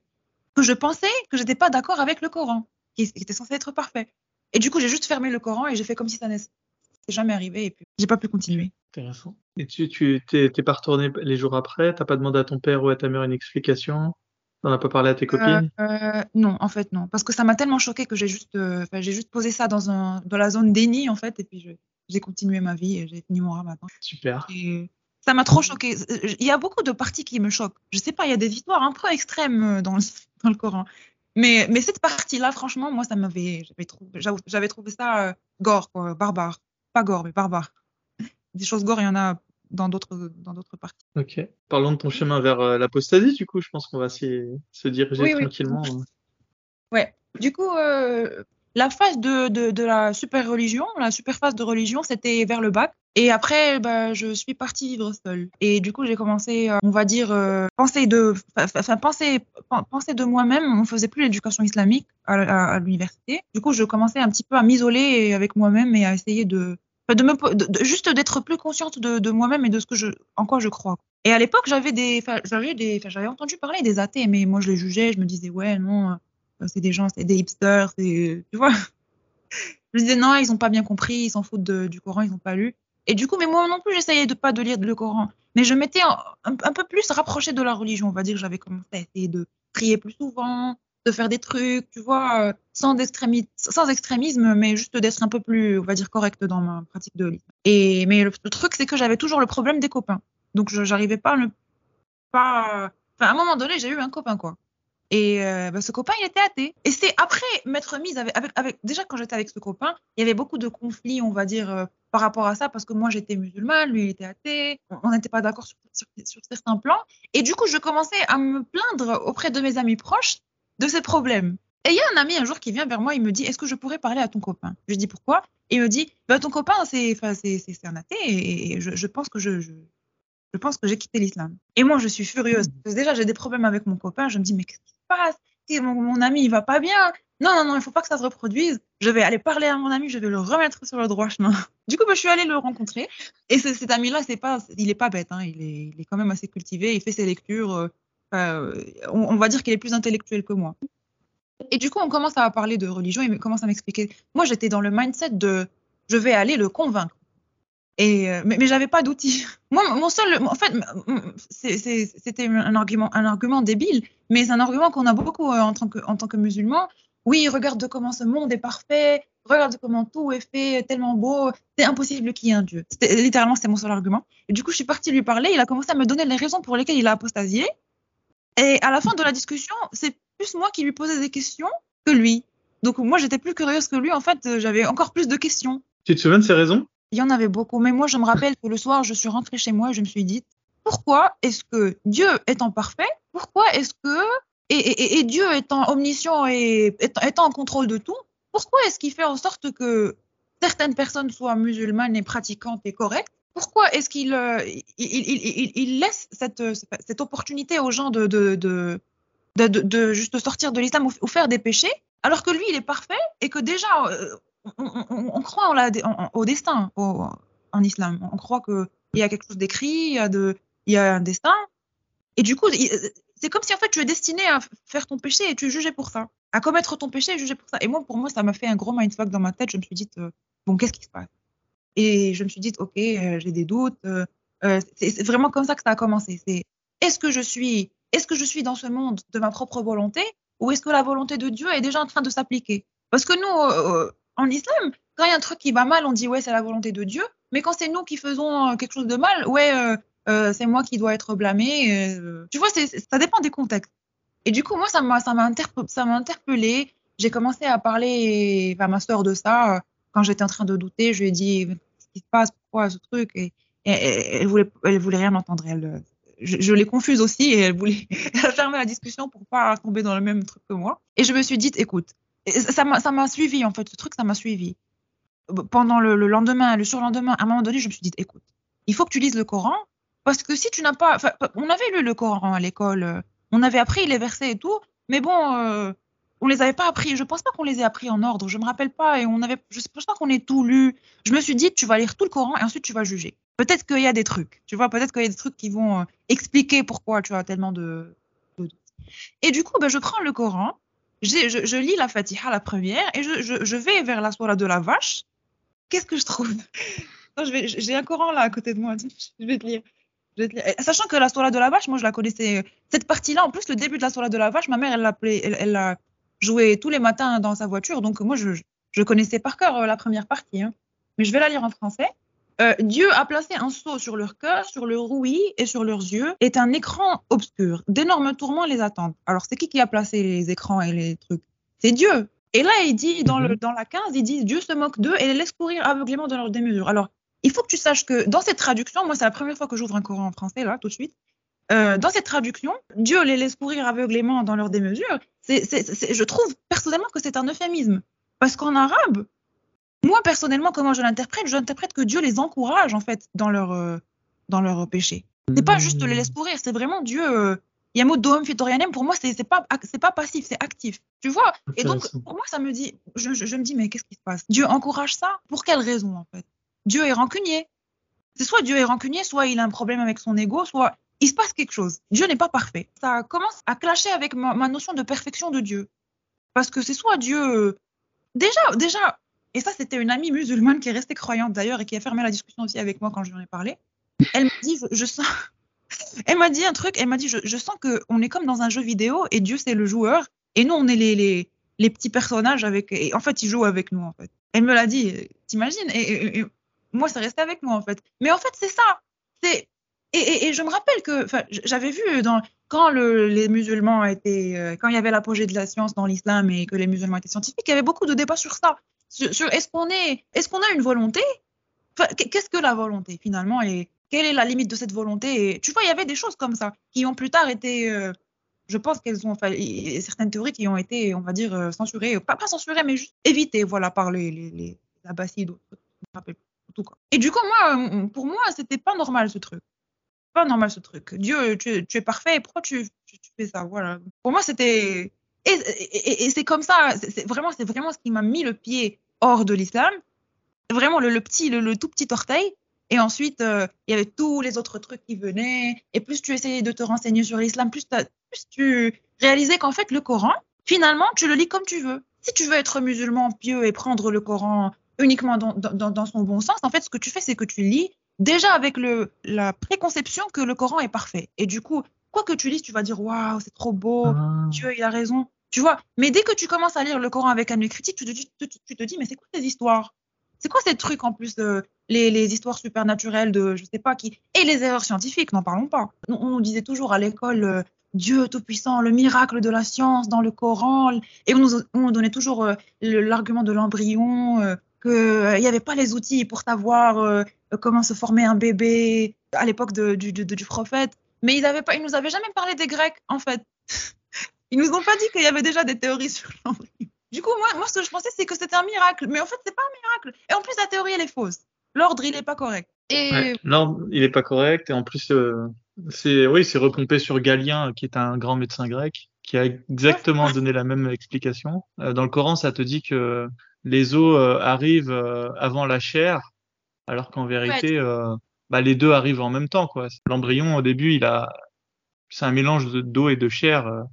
Que je pensais que j'étais pas d'accord avec le Coran, qui était censé être parfait. Et du coup, j'ai juste fermé le Coran et j'ai fait comme si ça n'était jamais arrivé et puis j'ai pas pu continuer. Intéressant. Et tu, tu t'es, pas retourné les jours après? T'as pas demandé à ton père ou à ta mère une explication? T'en as pas parlé à tes copines? Euh, non, en fait, non. Parce que ça m'a tellement choqué que j'ai juste, euh, j'ai juste posé ça dans, un, dans la zone déni, en fait, et puis j'ai continué ma vie et j'ai fini mon ramadan. Super. Et ça m'a trop choqué. Il y a beaucoup de parties qui me choquent. Je sais pas, il y a des histoires un peu extrêmes euh, dans le, dans le Coran. Mais, mais cette partie-là, franchement, moi, ça m'avait, j'avais trouvé, j'avoue- j'avais trouvé ça euh, gore, quoi, barbare. Pas gore, mais barbare. Des choses gore, il y en a dans d'autres, dans d'autres parties. Ok. Parlons de ton chemin vers euh, l'apostasie, du coup, je pense qu'on va se diriger Oui, tranquillement. hein. Ouais. Du coup, euh, la phase de, de, de la super religion, la super phase de religion, c'était vers le bac. Et après, bah, je suis partie vivre seule. Et du coup, j'ai commencé, euh, on va dire, euh, penser de, enfin, penser, pen- penser de moi-même. On faisait plus l'éducation islamique à, à- à l'université. Du coup, je commençais un petit peu à m'isoler avec moi-même et à essayer de, po- de- juste d'être plus consciente de, moi-même et de ce que je, en quoi je crois. Et à l'époque, j'avais des, j'avais des, j'avais entendu parler des athées, mais moi, je les jugeais. Je me disais, ouais, non. euh, c'est des gens, c'est des hipsters, c'est, tu vois. Je me disais, non, ils ont pas bien compris, ils s'en foutent du Coran, ils ont pas lu. Et du coup, mais moi non plus, j'essayais de pas de lire le Coran. Mais je m'étais un, un- un peu plus rapprochée de la religion, on va dire. J'avais commencé à essayer de prier plus souvent, de faire des trucs, tu vois, euh, sans, extrémi- sans extrémisme, mais juste d'être un peu plus, on va dire, correcte dans ma pratique de l'islam. Et, mais le, le truc, c'est que j'avais toujours le problème des copains. Donc, j'arrivais pas à ne pas. Enfin, à un moment donné, j'ai eu un copain, quoi. Et euh, bah, ce copain, il était athée. Et c'est après m'être mise avec, Déjà, quand j'étais avec ce copain, il y avait beaucoup de conflits, on va dire, euh, par rapport à ça, parce que moi, j'étais musulmane, lui, il était athée. On- n'était pas d'accord sur certains plans. Et du coup, je commençais à me plaindre auprès de mes amis proches de ces problèmes. Et il y a un ami un jour qui vient vers moi, il me dit Est-ce que je pourrais parler à ton copain? Je lui dis Pourquoi? Et il me dit bah, Ton copain, c'est un athée et, je, je pense que je, je, je pense que j'ai quitté l'islam. Et moi, je suis furieuse. Parce que déjà, j'ai des problèmes avec mon copain. Je me dis, mais qu'est-ce qui se passe? Mon, mon ami, il va pas bien. Non, non, non, il faut pas que ça se reproduise. Je vais aller parler à mon ami, je vais le remettre sur le droit chemin. Du coup, bah, je suis allée le rencontrer. Et ce- cet ami-là, c'est pas, il est pas bête. Hein. Il, est, il est quand même assez cultivé. Il fait ses lectures. euh, on, on va dire qu'il est plus intellectuel que moi. Et du coup, on commence à parler de religion. Me- commence à m'expliquer. Moi, j'étais dans le mindset de je vais aller le convaincre. Et, euh, mais mais j'avais pas d'outils. Moi, mon seul, en fait, c'était un argument, un argument débile, mais c'est un argument qu'on a beaucoup euh, en tant que, en tant que musulman. Oui, regarde comment ce monde est parfait, regarde comment tout est fait tellement beau, c'est impossible qu'il y ait un Dieu. Littéralement, c'était mon seul argument. Et du coup, je suis partie lui parler, il a commencé à me donner les raisons pour lesquelles il a apostasié. Et à la fin de la discussion, c'est plus moi qui lui posais des questions que lui. Donc moi, j'étais plus curieuse que lui. En fait, euh, j'avais encore plus de questions. Tu te souviens de ces raisons? Il y en avait beaucoup. Mais moi, je me rappelle que le soir, je suis rentrée chez moi et je me suis dit, pourquoi est-ce que Dieu étant parfait, pourquoi est-ce que, et, Dieu étant omniscient et étant, en contrôle de tout, pourquoi est-ce qu'il fait en sorte que certaines personnes soient musulmanes et pratiquantes et correctes Pourquoi est-ce qu'il euh, il, laisse cette, opportunité aux gens de, juste sortir de l'islam ou, faire des péchés, alors que lui, il est parfait et que déjà, euh, on, croit au destin en islam. On croit qu'il y a quelque chose d'écrit, il, y a de, il y a un destin. Et du coup, c'est comme si en fait tu es destiné à faire ton péché et tu es jugé pour ça. À commettre ton péché et jugé pour ça. Et moi, pour moi, ça m'a fait un gros mindfuck dans ma tête. Je me suis dit, euh, bon, qu'est-ce qui se passe? Et je me suis dit, ok, euh, j'ai des doutes. Euh, c'est vraiment comme ça que ça a commencé. C'est est-ce que je suis, est-ce que je suis dans ce monde de ma propre volonté ou est-ce que la volonté de Dieu est déjà en train de s'appliquer? Parce que nous, en islam, quand il y a un truc qui va mal, on dit ouais, c'est la volonté de Dieu. Mais quand c'est nous qui faisons quelque chose de mal, ouais, euh, c'est moi qui dois être blâmé. Euh, tu vois, ça dépend des contextes. Et du coup, moi, ça m'a, ça interpellé. J'ai commencé à parler à ma soeur de ça euh, quand j'étais en train de douter. Je lui ai dit qui se passe, pourquoi ce truc. Et, elle voulait, elle voulait rien entendre. Elle, je, l'ai confuse aussi et elle voulait fermer la discussion pour pas tomber dans le même truc que moi. Et je me suis dit, écoute, ça m'a, suivi en fait. Ce truc, ça m'a suivi. Pendant le, le lendemain, le surlendemain, à un moment donné, je me suis dit, écoute, il faut que tu lises le Coran parce que si tu n'as pas, on avait lu le Coran à l'école, on avait appris les versets et tout, mais bon, euh, on les avait pas appris. Je pense pas qu'on les ait appris en ordre. Je me rappelle pas et on avait, je pense pas qu'on ait tout lu. Je me suis dit, tu vas lire tout le Coran et ensuite tu vas juger. Peut-être qu'il y a des trucs, tu vois, peut-être qu'il y a des trucs qui vont euh, expliquer pourquoi tu as tellement de, Et du coup, ben, je prends le Coran, je, lis la Fatiha, la première, et je, vais vers la soirée de la vache. Qu'est-ce que je trouve? J'ai un Coran là à côté de moi. Je vais te lire. Sachant que la Sola de la vache, moi je la connaissais. Cette partie-là, en plus, le début de la Sola de la vache, ma mère, elle l'appelait, elle, joué tous les matins dans sa voiture. Donc moi, je, je connaissais par cœur euh, la première partie. Hein. Mais je vais la lire en français. Euh, Dieu a placé un sceau sur leur cœur, sur leur ouïe et sur leurs yeux, est un écran obscur. D'énormes tourments les attendent. Alors, c'est qui qui a placé les écrans et les trucs? C'est Dieu. Et là, il dit, dans, le, mhm. dans la 15, il dit Dieu se moque d'eux et les laisse courir aveuglément dans leur démesure. Alors, il faut que tu saches que dans cette traduction, moi c'est la première fois que j'ouvre un Coran en français là, tout de suite. Euh, dans cette traduction, Dieu les laisse courir aveuglément dans leur démesure. C'est, je trouve personnellement que c'est un euphémisme. Parce qu'en arabe, moi personnellement, comment je l'interprète Je l'interprète que Dieu les encourage en fait dans leur, euh, dans leur péché. C'est pas juste les laisse courir, c'est vraiment Dieu. Euh, il y a un mot d'Ohom Fitorianem, pour moi, c'est, c'est pas, c'est pas passif, c'est actif. Tu vois? Et donc, pour moi, ça me dit, je, je me dis, mais qu'est-ce qui se passe? Dieu encourage ça? Pour quelle raison, en fait? Dieu est rancunier. C'est soit Dieu est rancunier, soit il a un problème avec son ego, soit il se passe quelque chose. Dieu n'est pas parfait. Ça commence à clasher avec ma, notion de perfection de Dieu. Parce que c'est soit Dieu. Déjà, déjà, et ça, c'était une amie musulmane qui est restée croyante d'ailleurs et qui a fermé la discussion aussi avec moi quand je lui en ai parlé. Elle m'a dit, je, sens. Elle m'a dit un truc, elle m'a dit, je, sens qu'on est comme dans un jeu vidéo et Dieu, c'est le joueur et nous, on est les, les, petits personnages avec. Et en fait, il joue avec nous, en fait. Elle me l'a dit, t'imagines? Et, moi, ça restait avec moi, en fait. Mais en fait, c'est ça. C'est et, je me rappelle que j'avais vu quand le, les musulmans étaient, euh, quand il y avait l'apogée de la science dans l'islam et que les musulmans étaient scientifiques, il y avait beaucoup de débats sur ça. Sur, est-ce qu'on a une volonté? Qu'est-ce que la volonté finalement? Et quelle est la limite de cette volonté? Tu vois, il y avait des choses comme ça qui ont plus tard été, euh, je pense qu'elles ont, certaines théories qui ont été, on va dire, euh, censurées, pas, pas censurées, mais juste évitées, voilà, par les, les, les Abbassides. Et du coup, moi, pour moi, c'était pas normal ce truc. Pas normal ce truc. Dieu, tu, es parfait, pourquoi tu, fais ça? Voilà. Pour moi, c'était. Et, c'est comme ça, c'est vraiment, vraiment ce qui m'a mis le pied hors de l'islam. Vraiment le, petit, le, tout petit orteil. Et ensuite, euh, il y avait tous les autres trucs qui venaient. Et plus tu essayais de te renseigner sur l'islam, plus, tu réalisais qu'en fait, le Coran, finalement, tu le lis comme tu veux. Si tu veux être musulman pieux et prendre le Coran uniquement dans, son bon sens. En fait, ce que tu fais, c'est que tu lis déjà avec le, la préconception que le Coran est parfait. Et du coup, quoi que tu lises, tu vas dire waouh, c'est trop beau, ah. Dieu, il a raison. Tu vois, mais dès que tu commences à lire le Coran avec un œil critique, tu te, dis, tu, te dis mais c'est quoi ces histoires? C'est quoi ces trucs en plus de les, les, histoires supernaturelles de je sais pas qui? Et les erreurs scientifiques, n'en parlons pas. On, on, disait toujours à l'école euh, Dieu tout-puissant, le miracle de la science dans le Coran, et on nous, on donnait toujours euh, l'argument de l'embryon. Euh, qu'il n'y avait pas les outils pour savoir euh, comment se former un bébé à l'époque du, du, du, prophète. Mais ils ne ils nous avaient jamais parlé des Grecs, en fait. Ils nous ont pas dit qu'il y avait déjà des théories sur l'embryon. Du coup, moi, moi, ce que je pensais, c'est que c'était un miracle. Mais en fait, c'est pas un miracle. Et en plus, la théorie, elle est fausse. L'ordre, il n'est pas correct. Et... l'ordre, il n'est pas correct. Et en plus, euh, c'est oui, c'est repompé sur Galien, qui est un grand médecin grec, qui a exactement donné la même explication. Euh, dans le Coran, ça te dit que les os euh, arrivent avant la chair, alors qu'en vérité, bah, les deux arrivent en même temps. quoi. L'embryon, au début, il a, c'est un mélange d'eau et de chair.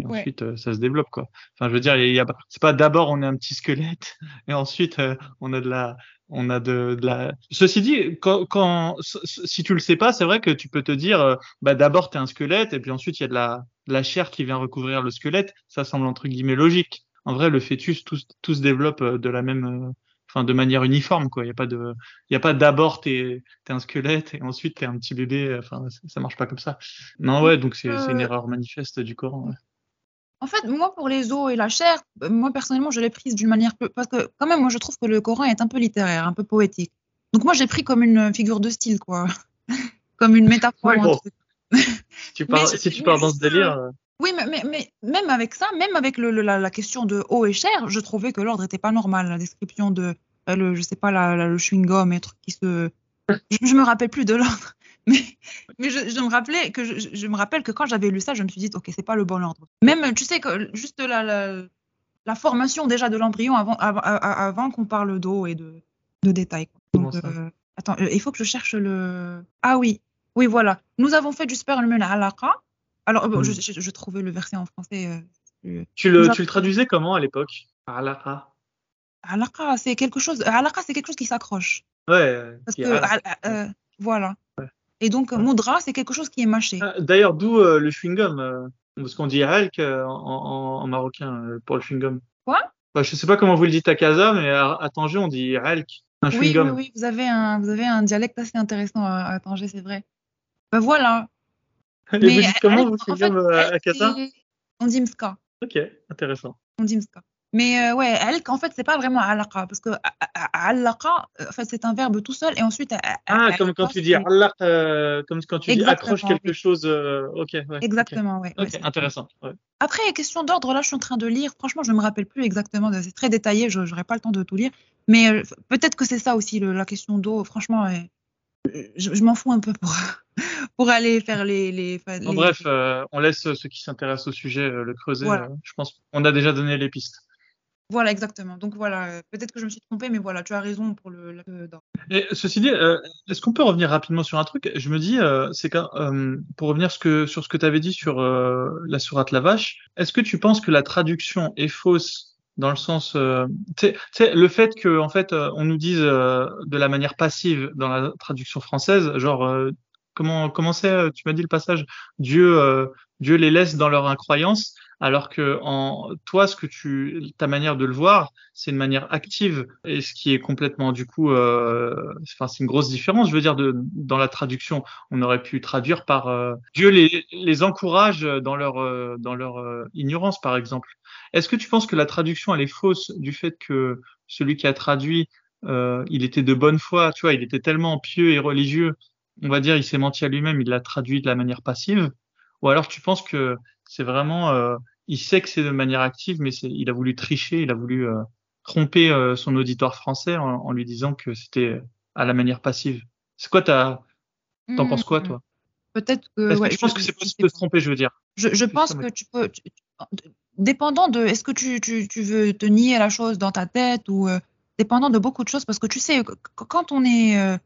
Et ensuite, ça se développe, quoi. Enfin, je veux dire, il y a, c'est pas d'abord on est un petit squelette et ensuite on a de la, on a de, de, la. Ceci dit, quand, quand, si tu le sais pas, c'est vrai que tu peux te dire, euh, bah d'abord t'es un squelette et puis ensuite il y a de la, de la chair qui vient recouvrir le squelette. Ça semble entre guillemets logique. En vrai, le fœtus, tout, tout se développe euh, de la même, euh, enfin de manière uniforme quoi. Il y a pas de, il y a pas d'abord t'es, t'es un squelette et ensuite t'es un petit bébé. Enfin, ça marche pas comme ça. Non ouais, donc c'est, une erreur manifeste du Coran. Ouais. En fait, moi, pour les os et la chair, euh, moi, personnellement, je l'ai prise d'une manière... Parce que, quand même, moi, je trouve que le Coran est un peu littéraire, un peu poétique. Donc, moi, j'ai pris comme une figure de style, quoi. comme une métaphore. si tu pars, si tu pars dans ce délire... Oui, mais, mais, même avec ça, même avec le, la, question de eau et chair, je trouvais que l'ordre n'était pas normal. La description de, euh, le, je sais pas, la, le chewing-gum et trucs qui se... Je, je me rappelle plus de l'ordre. Mais, je, me rappelais que je, me rappelle que quand j'avais lu ça, je me suis dit ok, c'est pas le bon ordre. Même, tu sais que juste la, la, formation déjà de l'embryon avant, avant, qu'on parle d'eau et de, de détails. Donc, euh, attends, euh, il faut que je cherche le. Ah oui, oui voilà. Nous avons fait du sperme alaqa. Alors, hmm. je, je, trouvais le verset en français. Euh, tu, le, tu le traduisais comment à l'époque? Alaqa. Alaqa, c'est quelque chose. Alaqa, c'est quelque chose qui s'accroche. Ouais. Parce que voilà. Et donc, moudra, c'est quelque chose qui est mâché. Ah, d'ailleurs, d'où euh, le chewing-gum euh, Parce qu'on dit halk euh, en, en, marocain pour le chewing-gum. Quoi? Bah, Je sais pas comment vous le dites à Casa, mais à, Tanger, on dit halk. Un oui, oui, oui, vous avez, un, vous avez un dialecte assez intéressant à, Tanger, c'est vrai. Ben voilà. Et mais vous dites comment, vous, chewing-gum à, Casa On dit mska. Ok, intéressant. On dit mska. Mais euh, ouais, alq, en fait, c'est pas vraiment alaqa, parce que alaqa, euh, en fait, c'est un verbe tout seul, et ensuite. Ah, comme quand tu dis alaq, euh, comme quand tu dis accroche quelque chose. ok, ouais. Exactement, ouais. Ok, intéressant. Ouais. Après, question d'ordre, là, je suis en train de lire. Franchement, je me rappelle plus exactement. C'est très détaillé, je n'aurai pas le temps de tout lire. Mais peut-être que c'est ça aussi, la question d'eau. Franchement, je, m'en fous un peu pour, pour aller faire les. les, En bref, on laisse ceux qui s'intéressent au sujet le creuser. je pense qu'on a déjà donné les pistes. Voilà, exactement. Donc voilà, euh, peut-être que je me suis trompée, mais voilà, tu as raison pour le. Et ceci dit, euh, est-ce qu'on peut revenir rapidement sur un truc? Je me dis, euh, c'est pour revenir ce que, sur ce que tu avais dit sur la sourate la vache, est-ce que tu penses que la traduction est fausse dans le sens, sais, le fait que en fait on nous dise de la manière passive dans la traduction française, genre comment comment c'est Tu m'as dit le passage Dieu Dieu les laisse dans leur incroyance alors que en toi, ce que tu, ta manière de le voir, c'est une manière active, et ce qui est complètement du coup, euh, enfin c'est une grosse différence. Je veux dire, de, dans la traduction, on aurait pu traduire par euh, Dieu les, les encourage dans leur euh, dans leur euh, ignorance, par exemple. Est-ce que tu penses que la traduction elle est fausse du fait que celui qui a traduit, il était de bonne foi, tu vois, il était tellement pieux et religieux, on va dire, il s'est menti à lui-même, il l'a traduit de la manière passive, ou alors tu penses que c'est vraiment il sait que c'est de manière active, mais il a voulu tricher, il a voulu euh, tromper euh, son auditoire français en, lui disant que c'était à la manière passive. C'est quoi ta, t'en penses quoi toi? Peut-être que. je, pense que c'est possible de se tromper, je veux dire. Je, pense que tu peux. dépendant de. Est-ce que tu, veux te nier la chose dans ta tête ou euh, dépendant de beaucoup de choses, parce que tu sais, quand on est.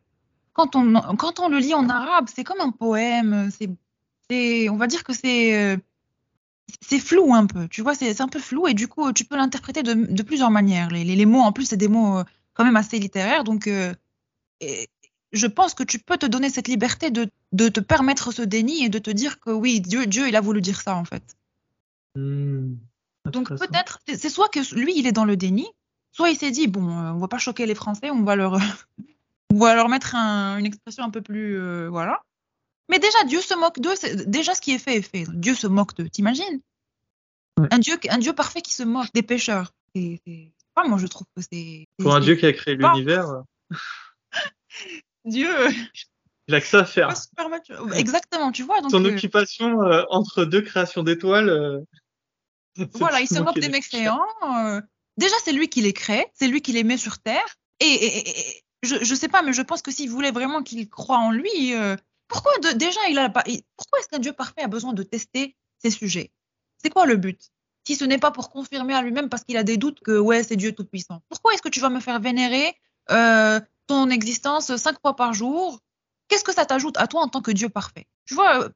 quand on, quand on le lit en arabe, c'est comme un poème. C'est, on va dire que c'est c'est flou un peu, tu vois, c'est un peu flou et du coup, tu peux l'interpréter de, de, plusieurs manières. Les, les, mots, en plus, c'est des mots euh, quand même assez littéraires, donc euh, je pense que tu peux te donner cette liberté de, de, te permettre ce déni et de te dire que oui, Dieu, Dieu il a voulu dire ça en fait. Mmh. donc peut-être, c'est soit que lui, il est dans le déni, soit il s'est dit, bon, euh, on va pas choquer les Français, on va leur, on va leur mettre une expression un peu plus, voilà. Mais déjà, Dieu se moque d'eux. Déjà, ce qui est fait est fait. Dieu se moque d'eux. T'imagines un, Dieu, un Dieu parfait qui se moque des pécheurs. pas, moi je trouve que c'est. Pour un Dieu qui a créé l'univers. Dieu. Il a que ça à faire. Exactement, tu vois. Donc, Son occupation entre deux créations d'étoiles. voilà, il se moque des mécréants. déjà, c'est lui qui les crée, c'est lui qui les met sur Terre. Et, je, je sais pas, mais je pense que s'il voulait vraiment qu'il croit en lui, pourquoi déjà il a pourquoi est-ce qu'un Dieu parfait a besoin de tester ses sujets? C'est quoi le but? Si ce n'est pas pour confirmer à lui-même parce qu'il a des doutes que ouais c'est Dieu tout puissant. Pourquoi est-ce que tu vas me faire vénérer euh, ton existence cinq fois par jour? Qu'est-ce que ça t'ajoute à toi en tant que Dieu parfait? Tu vois, euh,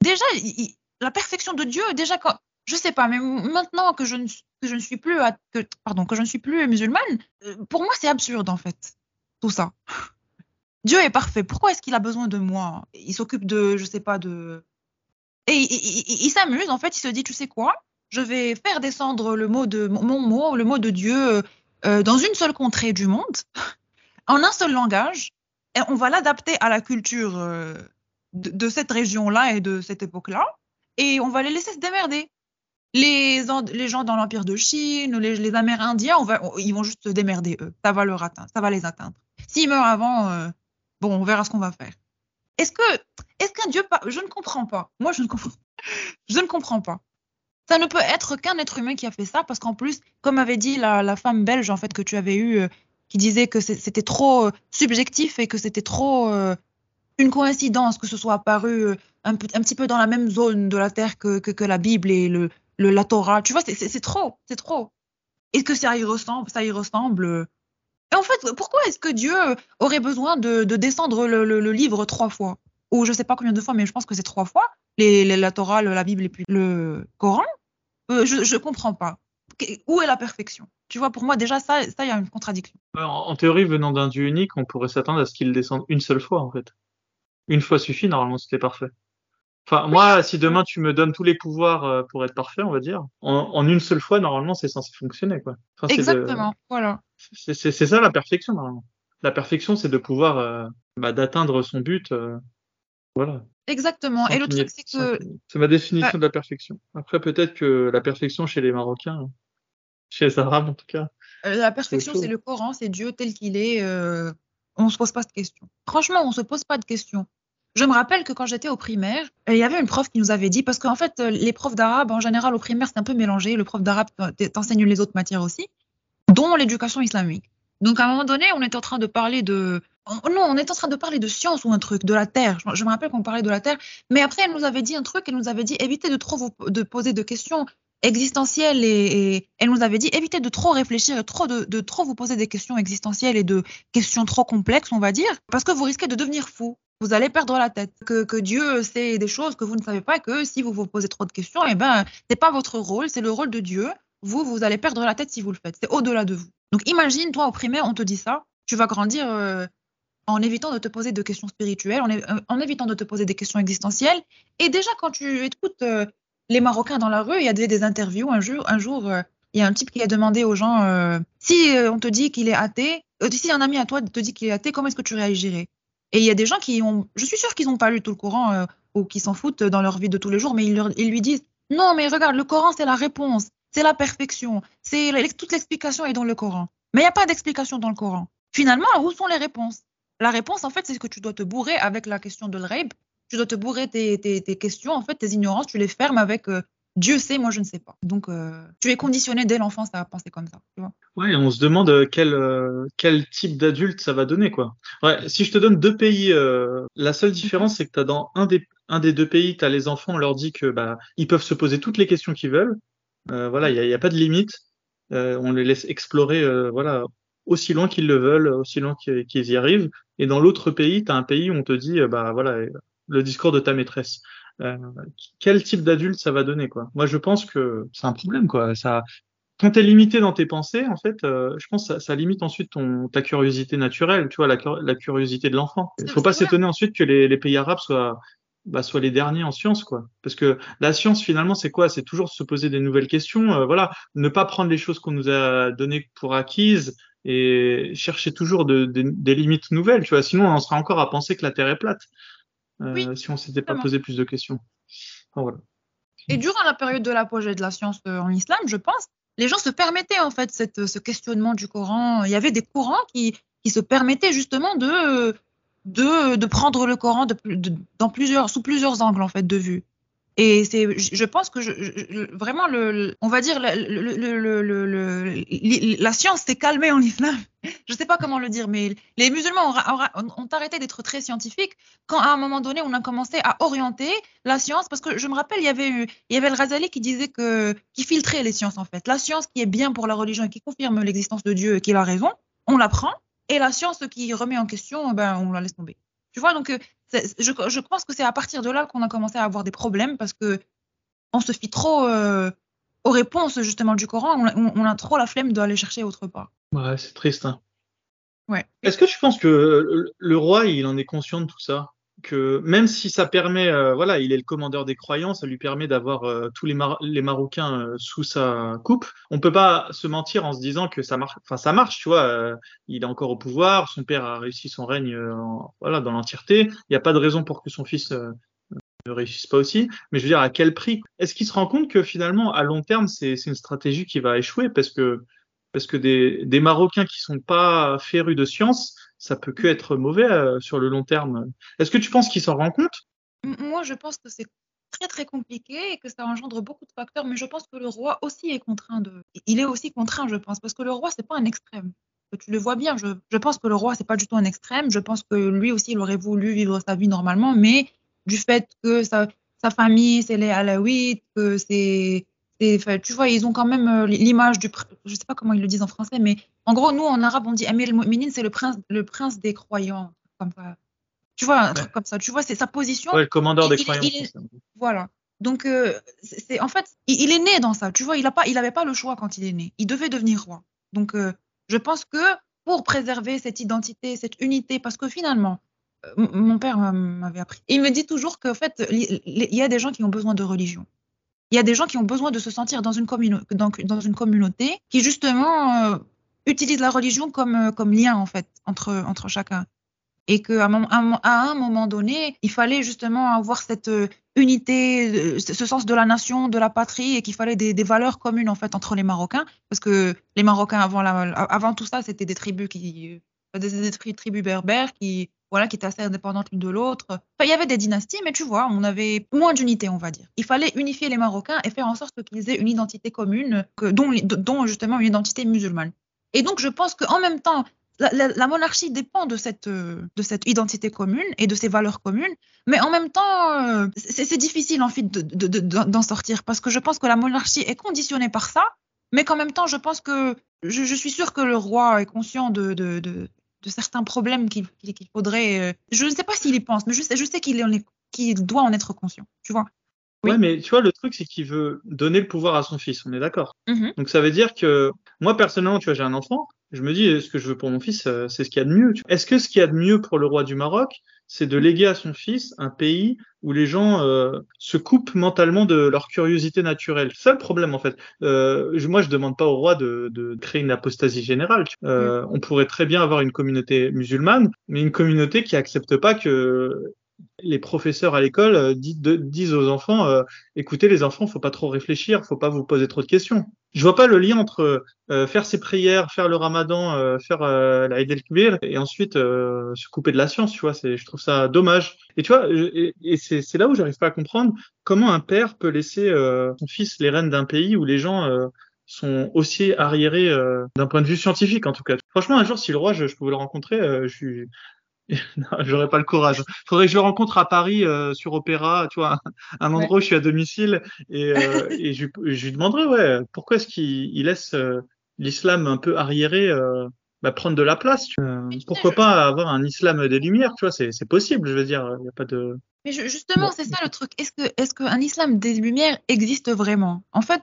déjà la perfection de Dieu, déjà quand je sais pas, mais maintenant que je ne, que suis plus que, pardon que je ne suis plus musulmane, euh, pour moi c'est absurde en fait tout ça. Dieu est parfait. Pourquoi est-ce qu'il a besoin de moi? Il s'occupe de, je sais pas, de. Et il, s'amuse, en fait, il se dit, tu sais quoi? Je vais faire descendre le mot de mon mot, le mot de Dieu, euh, dans une seule contrée du monde, en un seul langage, et on va l'adapter à la culture euh, de, cette région-là et de cette époque-là, et on va les laisser se démerder. Les, les gens dans l'Empire de Chine, les, les Amérindiens, on va, ils vont juste se démerder, eux. Ça va leur atteindre, ça va les atteindre. S'ils meurent avant, euh, Bon, on verra ce qu'on va faire. Est-ce que, est-ce qu'un Dieu, je ne comprends pas. Moi, je ne comprends, je ne comprends pas. Ça ne peut être qu'un être humain qui a fait ça, parce qu'en plus, comme avait dit la, femme belge en fait que tu avais eue, euh, qui disait que c'était trop euh, subjectif et que c'était trop euh, une coïncidence que ce soit apparu un, petit peu dans la même zone de la terre que, que, la Bible et le, la Torah. Tu vois, c'est trop, c'est trop. Et que ça y ressemble, ça y ressemble et en fait, pourquoi est-ce que Dieu aurait besoin de, descendre le, livre trois fois? Ou je ne sais pas combien de fois, mais je pense que c'est trois fois. Les, la Torah, la Bible et puis le Coran. Euh, je ne comprends pas. Où est la perfection? Tu vois, pour moi, déjà, ça, il y a une contradiction. En, théorie, venant d'un Dieu unique, on pourrait s'attendre à ce qu'il descende une seule fois, en fait. Une fois suffit, normalement, c'était parfait. Enfin, moi, si demain tu me donnes tous les pouvoirs euh, pour être parfait, on va dire, en, une seule fois, normalement, c'est censé fonctionner, quoi. Exactement, voilà. C'est ça la perfection, normalement. La perfection, c'est de pouvoir, euh, bah, d'atteindre son but, euh, voilà. Exactement. Et le truc, c'est que. C'est ma définition de la perfection. Après, peut-être que la perfection chez les Marocains, hein, chez les Arabes en tout cas. la perfection, c'est le Coran, c'est Dieu tel qu'il est. on se pose pas de questions. Franchement, on se pose pas de questions. Je me rappelle que quand j'étais au primaire, il y avait une prof qui nous avait dit, parce qu'en fait, euh, les profs d'arabe, en général, au primaire, c'est un peu mélangé. Le prof d'arabe t'enseigne les autres matières aussi, dont l'éducation islamique. Donc, à un moment donné, on était en train de parler de. Non, on était en train de parler de science ou un truc, de la Terre. Je, me rappelle qu'on parlait de la Terre. Mais après, elle nous avait dit un truc, elle nous avait dit évitez de trop vous de poser de questions existentielles et, elle nous avait dit évitez de trop réfléchir, trop de, trop vous poser des questions existentielles et de questions trop complexes, on va dire, parce que vous risquez de devenir fou vous allez perdre la tête. Que, que, Dieu sait des choses que vous ne savez pas, que si vous vous posez trop de questions, eh ben, c'est pas votre rôle, c'est le rôle de Dieu. Vous, vous allez perdre la tête si vous le faites. C'est au-delà de vous. Donc, imagine, toi, au primaire, on te dit ça. Tu vas grandir euh, en évitant de te poser de questions spirituelles, en, euh, en, évitant de te poser des questions existentielles. Et déjà, quand tu écoutes euh, les Marocains dans la rue, il y a des, interviews. Un jour, un jour il y a un type qui a demandé aux gens si on te dit qu'il est athée, si un ami à toi te dit qu'il est athée, comment est-ce que tu réagirais? Et il y a des gens qui ont, je suis sûre qu'ils n'ont pas lu tout le Coran ou qui s'en foutent dans leur vie de tous les jours, mais ils lui disent non, mais regarde, le Coran c'est la réponse, c'est la perfection, toute l'explication est dans le Coran. Mais il n'y a pas d'explication dans le Coran. Finalement, où sont les réponses? La réponse, en fait, c'est que tu dois te bourrer avec la question de l'raib. Tu dois te bourrer tes, questions, en fait, tes ignorances, tu les fermes avec euh, Dieu sait, moi je ne sais pas. Donc euh, tu es conditionné dès l'enfance à penser comme ça. Tu vois ouais, on se demande euh, quel, type d'adulte ça va donner quoi. Si je te donne deux pays, la seule différence c'est que dans un des, un des deux pays, tu as les enfants, on leur dit que bah ils peuvent se poser toutes les questions qu'ils veulent. Voilà, il n'y a, pas de limite. on les laisse explorer voilà aussi loin qu'ils le veulent, aussi loin qu'ils y arrivent. Et dans l'autre pays, tu as un pays où on te dit bah voilà le discours de ta maîtresse. Euh, quel type d'adulte ça va donner quoi? Moi je pense que c'est un problème quoi. Ça quand t'es limité dans tes pensées, en fait, euh, je pense que ça, ça, limite ensuite ton ta curiosité naturelle, tu vois, la, la curiosité de l'enfant. Il faut pas s'étonner ensuite que les, les, pays arabes soient bah, soient les derniers en science, quoi. Parce que la science, finalement, c'est quoi? C'est toujours se poser des nouvelles questions. Euh, voilà, ne pas prendre les choses qu'on nous a données pour acquises et chercher toujours de, des limites nouvelles, tu vois. Sinon, on en sera encore à penser que la Terre est plate. Euh, si on s'était pas posé plus de questions. Et durant la période de l'apogée de la science euh, en islam, je pense, les gens se permettaient en fait cette, ce questionnement du Coran. Il y avait des courants qui, qui se permettaient justement de, de, prendre le Coran dans plusieurs, sous plusieurs angles en fait de vue. Et c'est, je pense que vraiment, le, on va dire, la science s'est calmée en islam. Je ne sais pas comment le dire, mais les musulmans ont, arrêté d'être très scientifiques quand, à un moment donné, on a commencé à orienter la science. Parce que je me rappelle, il y avait eu, il y avait le Razali qui disait que, qui filtrait les sciences en fait. La science qui est bien pour la religion et qui confirme l'existence de Dieu et qu'il a raison, on la prend. Et la science qui remet en question, ben, on la laisse tomber. Tu vois, donc euh, je, je, pense que c'est à partir de là qu'on a commencé à avoir des problèmes parce que on se fie trop euh, aux réponses justement du Coran, on, on, a trop la flemme d'aller chercher autre part. Ouais, c'est triste. Hein. Ouais. Est-ce que tu penses que le roi, il en est conscient de tout ça? Que même si ça permet, euh, voilà, il est le commandeur des croyants, ça lui permet d'avoir euh, tous les, Marocains euh, sous sa coupe. On peut pas se mentir en se disant que ça marche. Enfin, ça marche, tu vois. il est encore au pouvoir, son père a réussi son règne, voilà, dans l'entièreté. Il n'y a pas de raison pour que son fils ne réussisse pas aussi. Mais je veux dire, à quel prix? Est-ce qu'il se rend compte que finalement, à long terme, c'est une stratégie qui va échouer? Parce que parce que des, des Marocains qui sont pas férus de science ça peut que être mauvais euh, sur le long terme. Est-ce que tu penses qu'il s'en rend compte? Moi, je pense que c'est très très compliqué et que ça engendre beaucoup de facteurs, mais je pense que le roi aussi est contraint de. Il est aussi contraint, je pense, parce que le roi c'est pas un extrême. Tu le vois bien. Je, pense que le roi c'est pas du tout un extrême. Je pense que lui aussi il aurait voulu vivre sa vie normalement, mais du fait que sa, sa famille c'est les Alaouites, que c'est tu vois, ils ont quand même euh, l'image du. Je sais pas comment ils le disent en français, mais en gros, nous, en arabe, on dit Amir el c'est le prince, le prince des croyants. Comme ça. Tu vois, un truc comme ça. Tu vois, c'est sa position. Ouais, le commandeur des croyants. voilà. Donc, euh, c'est en fait, il, est né dans ça. Tu vois, il a pas, il avait pas le choix quand il est né. Il devait devenir roi. Donc, euh, je pense que pour préserver cette identité, cette unité, parce que finalement, mon père m'avait appris. Il me dit toujours qu'en fait, il y a des gens qui ont besoin de religion il y a des gens qui ont besoin de se sentir dans une, communauté qui justement euh, utilisent la religion comme, euh, lien en fait entre, chacun. Et qu'à un, moment donné, il fallait justement avoir cette euh, unité, ce sens de la nation, de la patrie, et qu'il fallait des, valeurs communes en fait entre les Marocains, parce que les Marocains avant, tout ça, c'était des tribus qui, des tribus berbères qui voilà, qui étaient assez indépendantes l'une de l'autre. Enfin, il y avait des dynasties, mais tu vois, on avait moins d'unité, on va dire. Il fallait unifier les Marocains et faire en sorte qu'ils aient une identité commune, que, dont, justement une identité musulmane. Et donc, je pense qu'en même temps, la, monarchie dépend de cette, de cette identité commune et de ces valeurs communes, mais en même temps, euh, c'est difficile en fait d'en sortir parce que je pense que la monarchie est conditionnée par ça, mais qu'en même temps, je pense que je, suis sûre que le roi est conscient de certains problèmes qu'il faudrait. Euh, je ne sais pas s'il y pense, mais je sais, je sais qu'il doit en être conscient. Tu vois oui. Ouais, mais tu vois, le truc, c'est qu'il veut donner le pouvoir à son fils. On est d'accord. Mm-hmm. Donc ça veut dire que moi, personnellement, tu vois, j'ai un enfant. Je me dis, ce que je veux pour mon fils, euh, c'est ce qu'il y a de mieux. Est-ce que ce qu'il y a de mieux pour le roi du Maroc, c'est de léguer à son fils un pays où les gens euh, se coupent mentalement de leur curiosité naturelle? C'est ça le problème en fait. Euh, moi, je demande pas au roi de, de créer une apostasie générale. Euh, on pourrait très bien avoir une communauté musulmane, mais une communauté qui accepte pas que les professeurs à l'école euh, disent, aux enfants euh, écoutez les enfants, faut pas trop réfléchir, faut pas vous poser trop de questions. Je vois pas le lien entre euh, faire ses prières, faire le Ramadan, faire la Eid el-Kbir et ensuite se couper de la science, tu vois, c'est je trouve ça dommage. Et tu vois, et, c'est là où j'arrive pas à comprendre comment un père peut laisser son fils les rênes d'un pays où les gens sont aussi arriérés d'un point de vue scientifique en tout cas. Franchement, un jour, si le roi, je, je pouvais le rencontrer, je suis, j'aurais pas le courage. Faudrait que je le rencontre à Paris euh, sur Opéra, tu vois, un endroit où je suis à domicile et, euh, et je, je, lui demanderais ouais, pourquoi est-ce qu'il laisse euh, l'islam un peu arriéré bah, prendre de la place. Tu pourquoi pas avoir un islam des lumières, tu vois, c'est possible, je veux dire, il y a pas de Mais justement, c'est ça le truc. Est-ce que est-ce qu'un islam des lumières existe vraiment? En fait,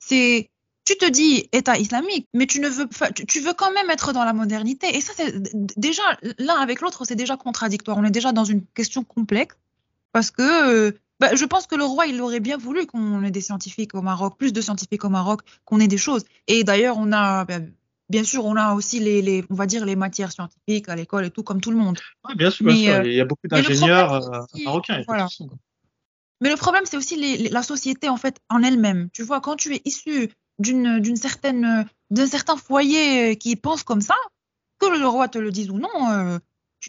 c'est tu te dis État islamique, mais tu ne veux, tu veux quand même être dans la modernité. Et ça, c'est déjà l'un avec l'autre, c'est déjà contradictoire. On est déjà dans une question complexe parce que euh, bah, je pense que le roi, il aurait bien voulu qu'on ait des scientifiques au Maroc, plus de scientifiques au Maroc, qu'on ait des choses. Et d'ailleurs, on a, bah, bien sûr, on a aussi les, les, on va dire les matières scientifiques à l'école et tout, comme tout le monde. Oui, bien sûr, euh, il y a beaucoup d'ingénieurs euh, marocains. Mais le problème, c'est aussi les, la société en fait en elle-même. Tu vois, quand tu es issu d'une d'une certaine d'un certain foyer qui pense comme ça, que le roi te le dise ou non, euh,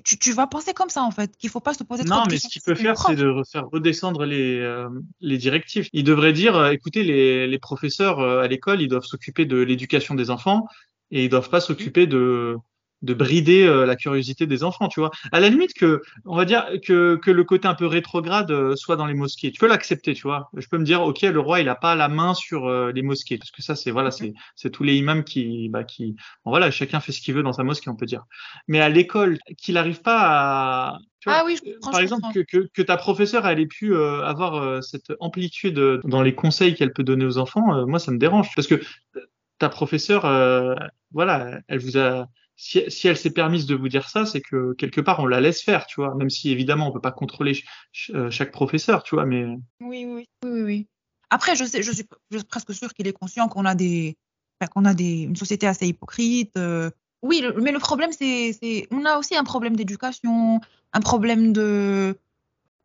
tu, tu, vas penser comme ça en fait, qu'il faut pas se poser non, mais ce qu'il peut faire, c'est de faire redescendre les, euh, les directives. Il devrait dire, euh, écoutez, les, les professeurs euh, à l'école, ils doivent s'occuper de l'éducation des enfants et ils doivent pas s'occuper de de brider euh, la curiosité des enfants, tu vois. À la limite que, on va dire que, que le côté un peu rétrograde euh, soit dans les mosquées. Tu peux l'accepter, tu vois. Je peux me dire, ok, le roi, il a pas la main sur euh, les mosquées, parce que ça, c'est voilà, c'est c'est tous les imams qui, bah, qui, bon, voilà, chacun fait ce qu'il veut dans sa mosquée, on peut dire. Mais à l'école, qu'il n'arrive pas à, tu vois, Ah oui, je comprends. par exemple, que, que, que ta professeure, elle ait pu euh, avoir euh, cette amplitude euh, dans les conseils qu'elle peut donner aux enfants, euh, moi, ça me dérange. Parce que euh, ta professeure, euh, voilà, elle vous a, si, si elle s'est permise de vous dire ça, c'est que quelque part, on la laisse faire, tu vois. Même si, évidemment, on peut pas contrôler ch- ch- euh, chaque professeur, tu vois, mais Oui, oui, oui, oui. Après, je sais, je suis, je suis presque sûre qu'il est conscient qu'on a des, enfin, qu'on a des, une société assez hypocrite. euh. Oui, le- mais le problème, c'est, on a aussi un problème d'éducation, un problème de,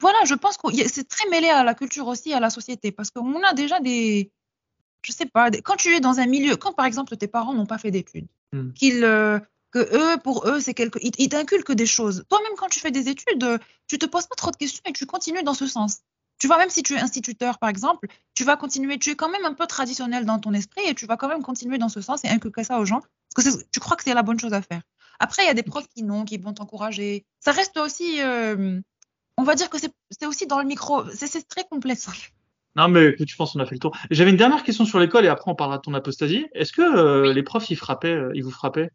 voilà, je pense que c'est très mêlé à la culture aussi, à la société, parce qu'on a déjà des, je sais pas, des- quand tu es dans un milieu, quand par exemple tes parents n'ont pas fait d'études, Hmm. qu'ils, euh, que eux, pour eux, c'est quelque, ils, ils t'inculquent des choses. Toi-même, quand tu fais des études, tu te poses pas trop de questions et tu continues dans ce sens. Tu vois, même si tu es instituteur, par exemple, tu vas continuer, tu es quand même un peu traditionnel dans ton esprit et tu vas quand même continuer dans ce sens et inculquer ça aux gens parce que tu crois que c'est la bonne chose à faire. Après, il y a des profs qui non, qui vont t'encourager. Ça reste aussi, euh, on va dire que c'est aussi dans le micro, c'est très complexe. non, mais écoute, je pense qu'on a fait le tour. J'avais une dernière question sur l'école et après on parlera de ton apostasie. Est-ce que euh, les profs, ils frappaient, euh, ils vous frappaient?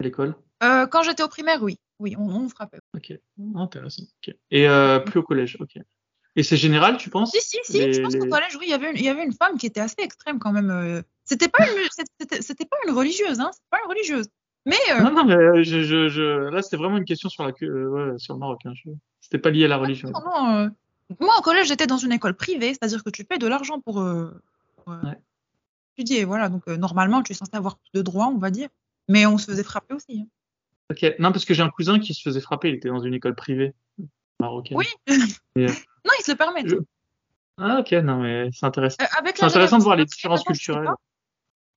À l'école? Euh, quand j'étais au primaire, oui, oui, on, on frappait. Ok, intéressant. Et euh, plus au collège, ok. Et c'est général, tu penses? Si, si, si, Les- je pense qu'au collège, oui, il y avait une, il y avait une femme qui était assez extrême quand même. euh. C'était pas une, c'était c'était pas une religieuse, hein, c'était pas une religieuse. Mais euh, Non, non, mais je, je, je... là, c'était vraiment une question sur la, euh, ouais, sur le Maroc. Hein. C'était pas lié à la religion. non, non, euh, moi au collège, j'étais dans une école privée, c'est-à-dire que tu payes de l'argent pour, pour, Ouais. étudier, voilà. Donc normalement, tu es censé avoir plus de droits, on va dire. Mais on se faisait frapper aussi. hein. Ok. Non, parce que j'ai un cousin qui se faisait frapper. Il était dans une école privée marocaine. Oui. Et, euh, Non, ils se le permettent. Je- Ah, ok. Non, mais c'est intéressant. Euh, C'est intéressant de voir les différences culturelles.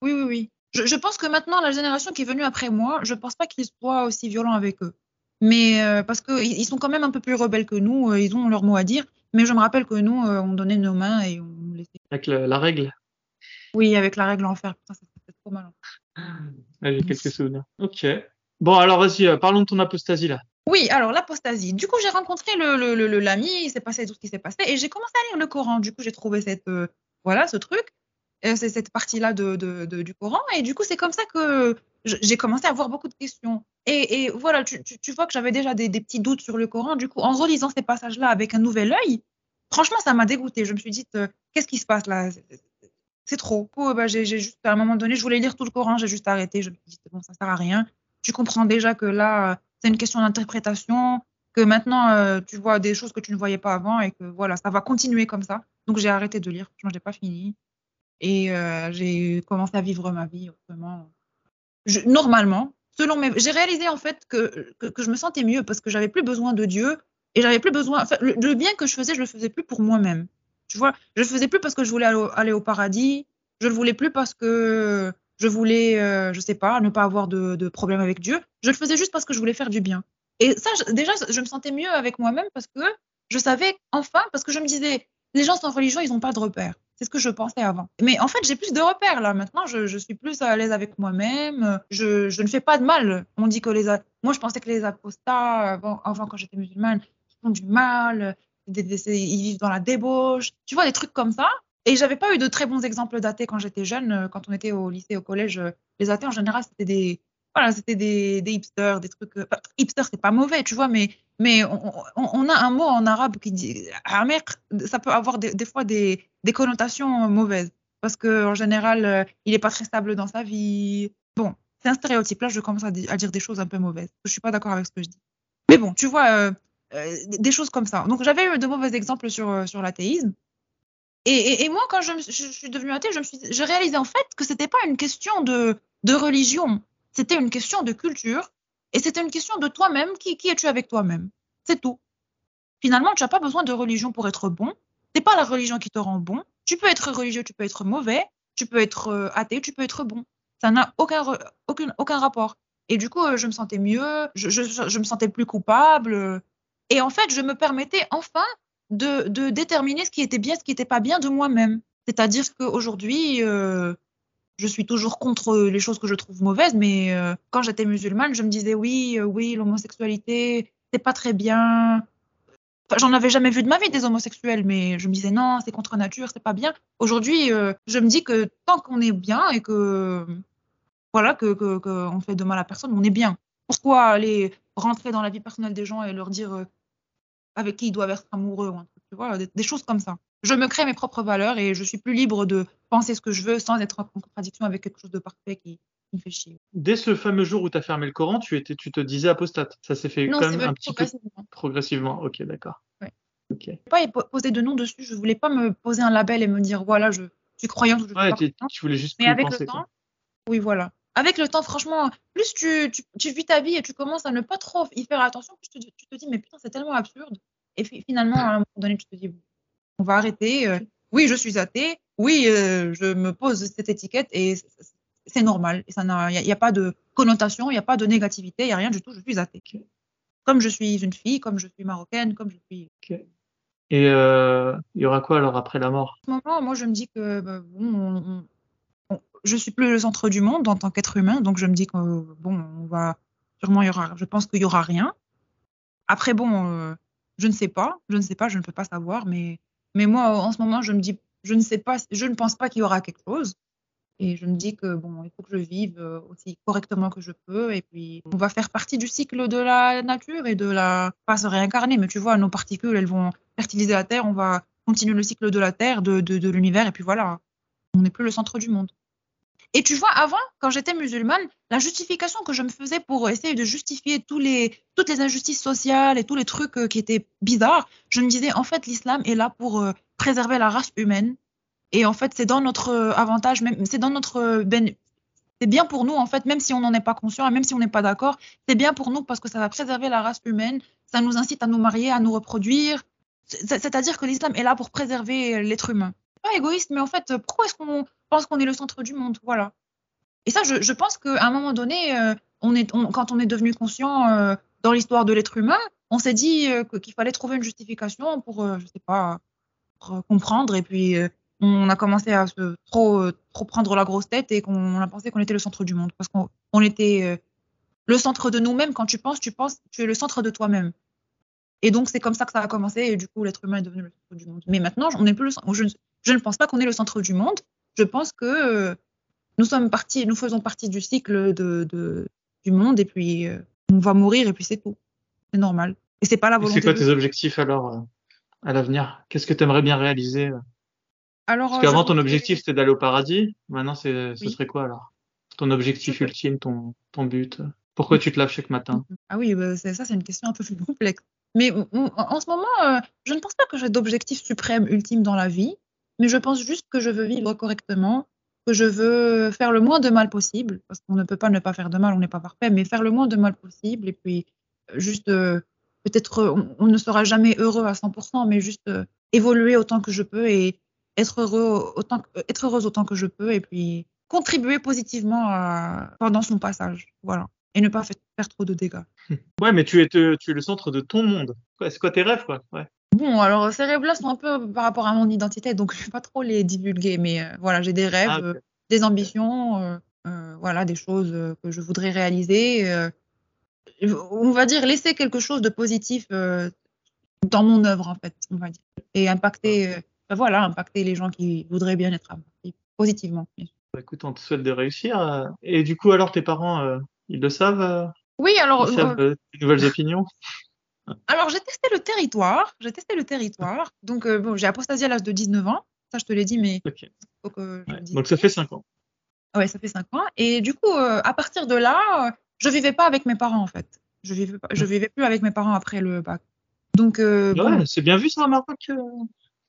Oui, oui, oui. Je, je pense que maintenant, la génération qui est venue après moi, je pense pas qu'ils soient aussi violents avec eux. Mais euh, parce qu'ils ils sont quand même un peu plus rebelles que nous, euh, ils ont leur mot à dire. Mais je me rappelle que nous, on donnait nos mains et on laissait. Avec la, la règle. Oui, avec la règle en fer. Putain, trop mal. Ouais, j'ai quelques souvenirs. Ok. Bon, alors vas-y, euh, parlons de ton apostasie là. Oui, alors l'apostasie. Du coup, j'ai rencontré le, le, le, le- l'ami, il s'est passé tout ce qui s'est passé et j'ai commencé à lire le Coran. Du coup, j'ai trouvé cette, euh, voilà, ce truc, euh, c'est cette partie-là de, de, de- du Coran. Et du coup, c'est comme ça que j'ai commencé à avoir beaucoup de questions. Et, et voilà, tu, tu, tu vois que j'avais déjà des, des petits doutes sur le Coran. Du coup, en relisant ces passages-là avec un nouvel œil, franchement, ça m'a dégoûté. Je me suis dit, euh, qu'est-ce qui se passe là? C'est- trop. Coup, bah, j'ai juste, à un moment donné, je voulais lire tout le Coran, j'ai juste arrêté. Je me dit, bon, ça sert à rien. Tu comprends déjà que là, c'est une question d'interprétation, que maintenant, euh, tu vois des choses que tu ne voyais pas avant et que voilà, ça va continuer comme ça. Donc, j'ai arrêté de lire. Franchement, j'ai pas fini. Et euh, j'ai commencé à vivre ma vie autrement. Je- normalement, selon mes. J'ai réalisé en fait que, que, je me sentais mieux parce que j'avais plus besoin de Dieu et j'avais plus besoin. Le, le bien que je faisais, je le faisais plus pour moi-même. Tu vois, je le faisais plus parce que je voulais aller au, paradis. Je le voulais plus parce que je voulais, euh, je sais pas, ne pas avoir de, problème avec Dieu. Je le faisais juste parce que je voulais faire du bien. Et ça, déjà, je me sentais mieux avec moi-même parce que je savais enfin, parce que je me disais, les gens sans religion, ils n'ont pas de repères. C'est ce que je pensais avant. Mais en fait, j'ai plus de repères là. Maintenant, je, suis plus à l'aise avec moi-même. Je, ne fais pas de mal. On dit que les. Moi, je pensais que les apostats, avant, avant quand j'étais musulmane, ils font du mal, ils vivent dans la débauche. Tu vois, des trucs comme ça. Et j'avais pas eu de très bons exemples d'athées quand j'étais jeune. Euh, Quand on était au lycée, au collège, euh, les athées en général, c'était des. Voilà, c'était des, hipsters, des trucs. euh, enfin, hipster, c'est pas mauvais, tu vois, mais, mais on, a un mot en arabe qui dit. Ça peut avoir des, fois des, connotations mauvaises. Parce qu'en général, il est pas très stable dans sa vie. Bon, c'est un stéréotype. Là, je commence à, di- à dire des choses un peu mauvaises. Je suis pas d'accord avec ce que je dis. Mais bon, tu vois, des choses comme ça. Donc, j'avais eu de mauvais exemples sur, euh, sur l'athéisme. Et, moi, quand je, suis- je, devenue athée, je me suis, j'ai réalisé en fait que c'était pas une question de, de religion, c'était une question de culture, et c'était une question de toi-même, qui, qui es-tu avec toi-même? C'est tout. Finalement, tu n'as pas besoin de religion pour être bon. C'est pas la religion qui te rend bon. Tu peux être religieux, tu peux être mauvais, tu peux être euh, athée, tu peux être bon. Ça n'a aucun, aucun, aucun rapport. Et du coup, euh, je me sentais mieux, je, je, je, me sentais plus coupable. Et en fait, je me permettais enfin de, déterminer ce qui était bien, ce qui n'était pas bien de moi-même. C'est-à-dire qu'aujourd'hui, euh, je suis toujours contre les choses que je trouve mauvaises, mais euh, quand j'étais musulmane, je me disais oui, euh, oui, l'homosexualité, c'est pas très bien. Enfin, J'en avais jamais vu de ma vie des homosexuels, mais je me disais non, c'est contre nature, c'est pas bien. Aujourd'hui, je me dis que tant qu'on est bien et que voilà que, que, fait de mal à personne, on est bien. Pourquoi aller rentrer dans la vie personnelle des gens et leur dire avec qui ils doivent être amoureux ou un truc, tu vois, des, des choses comme ça je me crée mes propres valeurs et je suis plus libre de penser ce que je veux sans être en contradiction avec quelque chose de parfait qui, qui me fait chier. Dès ce fameux jour où tu as fermé le Coran, tu, étais, tu te disais apostate. Ça s'est fait Non, quand même un petit peu progressivement. progressivement. Ok, d'accord. Ouais. Je voulais pas poser de nom dessus, je voulais pas me poser un label et me dire voilà, je suis croyante ou je suis Ouais, pas tu voulais juste Mais plus avec penser. le quoi. temps, oui, voilà. Avec le temps, franchement, plus tu, tu, tu vis ta vie et tu commences à ne pas trop y faire attention, plus tu te, tu te dis, mais putain, c'est tellement absurde. Et fi- finalement, à un moment donné, tu te dis, on va arrêter. euh, oui, je suis athée. Oui, euh, je me pose cette étiquette et c'est normal. Il n'y a, pas de connotation, il n'y a pas de négativité, il n'y a rien du tout. Je suis athée. Comme je suis une fille, comme je suis marocaine, comme je suis. Et euh, il y aura quoi alors après la mort? En ce moment, moi, je me dis que bah, bon, on- on- on- je suis plus le centre du monde en tant qu'être humain, donc je me dis que bon, on va sûrement y aura. Je pense qu'il y aura rien. Après, bon, euh, je ne sais pas, je ne sais pas, je ne peux pas savoir, mais mais moi, en ce moment, je me dis, je ne sais pas, je ne pense pas qu'il y aura quelque chose. Et je me dis que bon, il faut que je vive euh, aussi correctement que je peux. Et puis, on va faire partie du cycle de la nature et de la. Pas se réincarner, mais tu vois, nos particules, elles vont fertiliser la Terre. On va continuer le cycle de la Terre, de, de l'univers. Et puis voilà, on n'est plus le centre du monde. Et tu vois, avant, quand j'étais musulmane, la justification que je me faisais pour essayer de justifier toutes les injustices sociales et tous les trucs euh, qui étaient bizarres, je me disais, en fait, l'islam est là pour euh, préserver la race humaine. Et en fait, c'est dans notre euh, avantage, c'est dans notre ben- c'est bien pour nous, en fait, même si on n'en est pas conscient même si on n'est pas d'accord, c'est bien pour nous parce que ça va préserver la race humaine, ça nous incite à nous marier, à nous reproduire. C'est- C'est-à-dire que l'islam est là pour préserver l'être humain. Pas égoïste, mais en fait, euh, pourquoi est-ce qu'on pense qu'on est le centre du monde Voilà. Et ça, je, je pense qu'à un moment donné, euh, on est, quand on est devenu conscient euh, dans l'histoire de l'être humain, on s'est dit qu'il fallait trouver une justification pour, je sais pas, comprendre. Et puis, on a commencé à se trop, prendre la grosse tête et qu'on a pensé qu'on était le centre du monde. Parce qu'on on était le centre de nous-mêmes. Quand tu penses, tu penses, tu es le centre de toi-même. Et donc, c'est comme ça que ça a commencé. Et du coup, l'être humain est devenu le centre du monde. Mais maintenant, on n'est plus le centre. Je ne pense pas qu'on est le centre du monde. Je pense que euh, nous sommes partis, nous faisons partie du cycle de, de- du monde. Et puis, euh, on va mourir. Et puis, c'est tout. C'est normal. Et c'est pas la volonté. C'est quoi de- tes objectifs alors euh, à l'avenir? Qu'est-ce que tu aimerais bien réaliser euh? Alors, Parce qu'avant, ton objectif, c'était d'aller au paradis. Maintenant, c'est, ce Oui. serait quoi alors? Ton objectif Je- ultime, ton, ton but Pourquoi tu te laves chaque matin? Ah oui, bah, ça, c'est une question un peu plus complexe. Mais en ce moment, je ne pense pas que j'ai d'objectif suprême, ultime dans la vie, mais je pense juste que je veux vivre correctement, que je veux faire le moins de mal possible, parce qu'on ne peut pas ne pas faire de mal, on n'est pas parfait, mais faire le moins de mal possible, et puis euh, juste, euh, peut-être, euh, on, ne sera jamais heureux à 100%, mais juste évoluer autant que je peux et être, heureux autant, être heureuse autant que je peux, et puis contribuer positivement pendant son passage. Voilà. Et ne pas fa- faire trop de dégâts. Ouais, mais tu es, tu es le centre de ton monde. C'est quoi tes rêves, quoi? Ouais. Bon, alors ces rêves-là sont un peu par rapport à mon identité, donc je ne vais pas trop les divulguer, mais euh, voilà, j'ai des rêves, Ah, euh, des ambitions, euh, voilà, des choses que je voudrais réaliser. on va dire laisser quelque chose de positif dans mon œuvre, en fait, on va dire, et impacter, ben voilà, impacter les gens qui voudraient bien être impactés positivement. bien sûr. Bah, écoute, on te souhaite de réussir. Et du coup, alors, tes parents, euh, ils le savent euh, Oui, alors, Ils savent euh, tes nouvelles opinions? Alors j'ai testé le territoire, j'ai testé le territoire, donc euh, bon, j'ai apostasié à l'âge de 19 ans, ça je te l'ai dit, mais Ok. faut que je Ouais. le dise. Donc, ça fait 5 ans. Ouais, ça fait cinq ans. Et du coup, euh, à partir de là, euh, je vivais pas avec mes parents en fait. Je vivais pas, je vivais plus avec mes parents après le bac. Donc euh, bon, c'est bien vu ça Maroc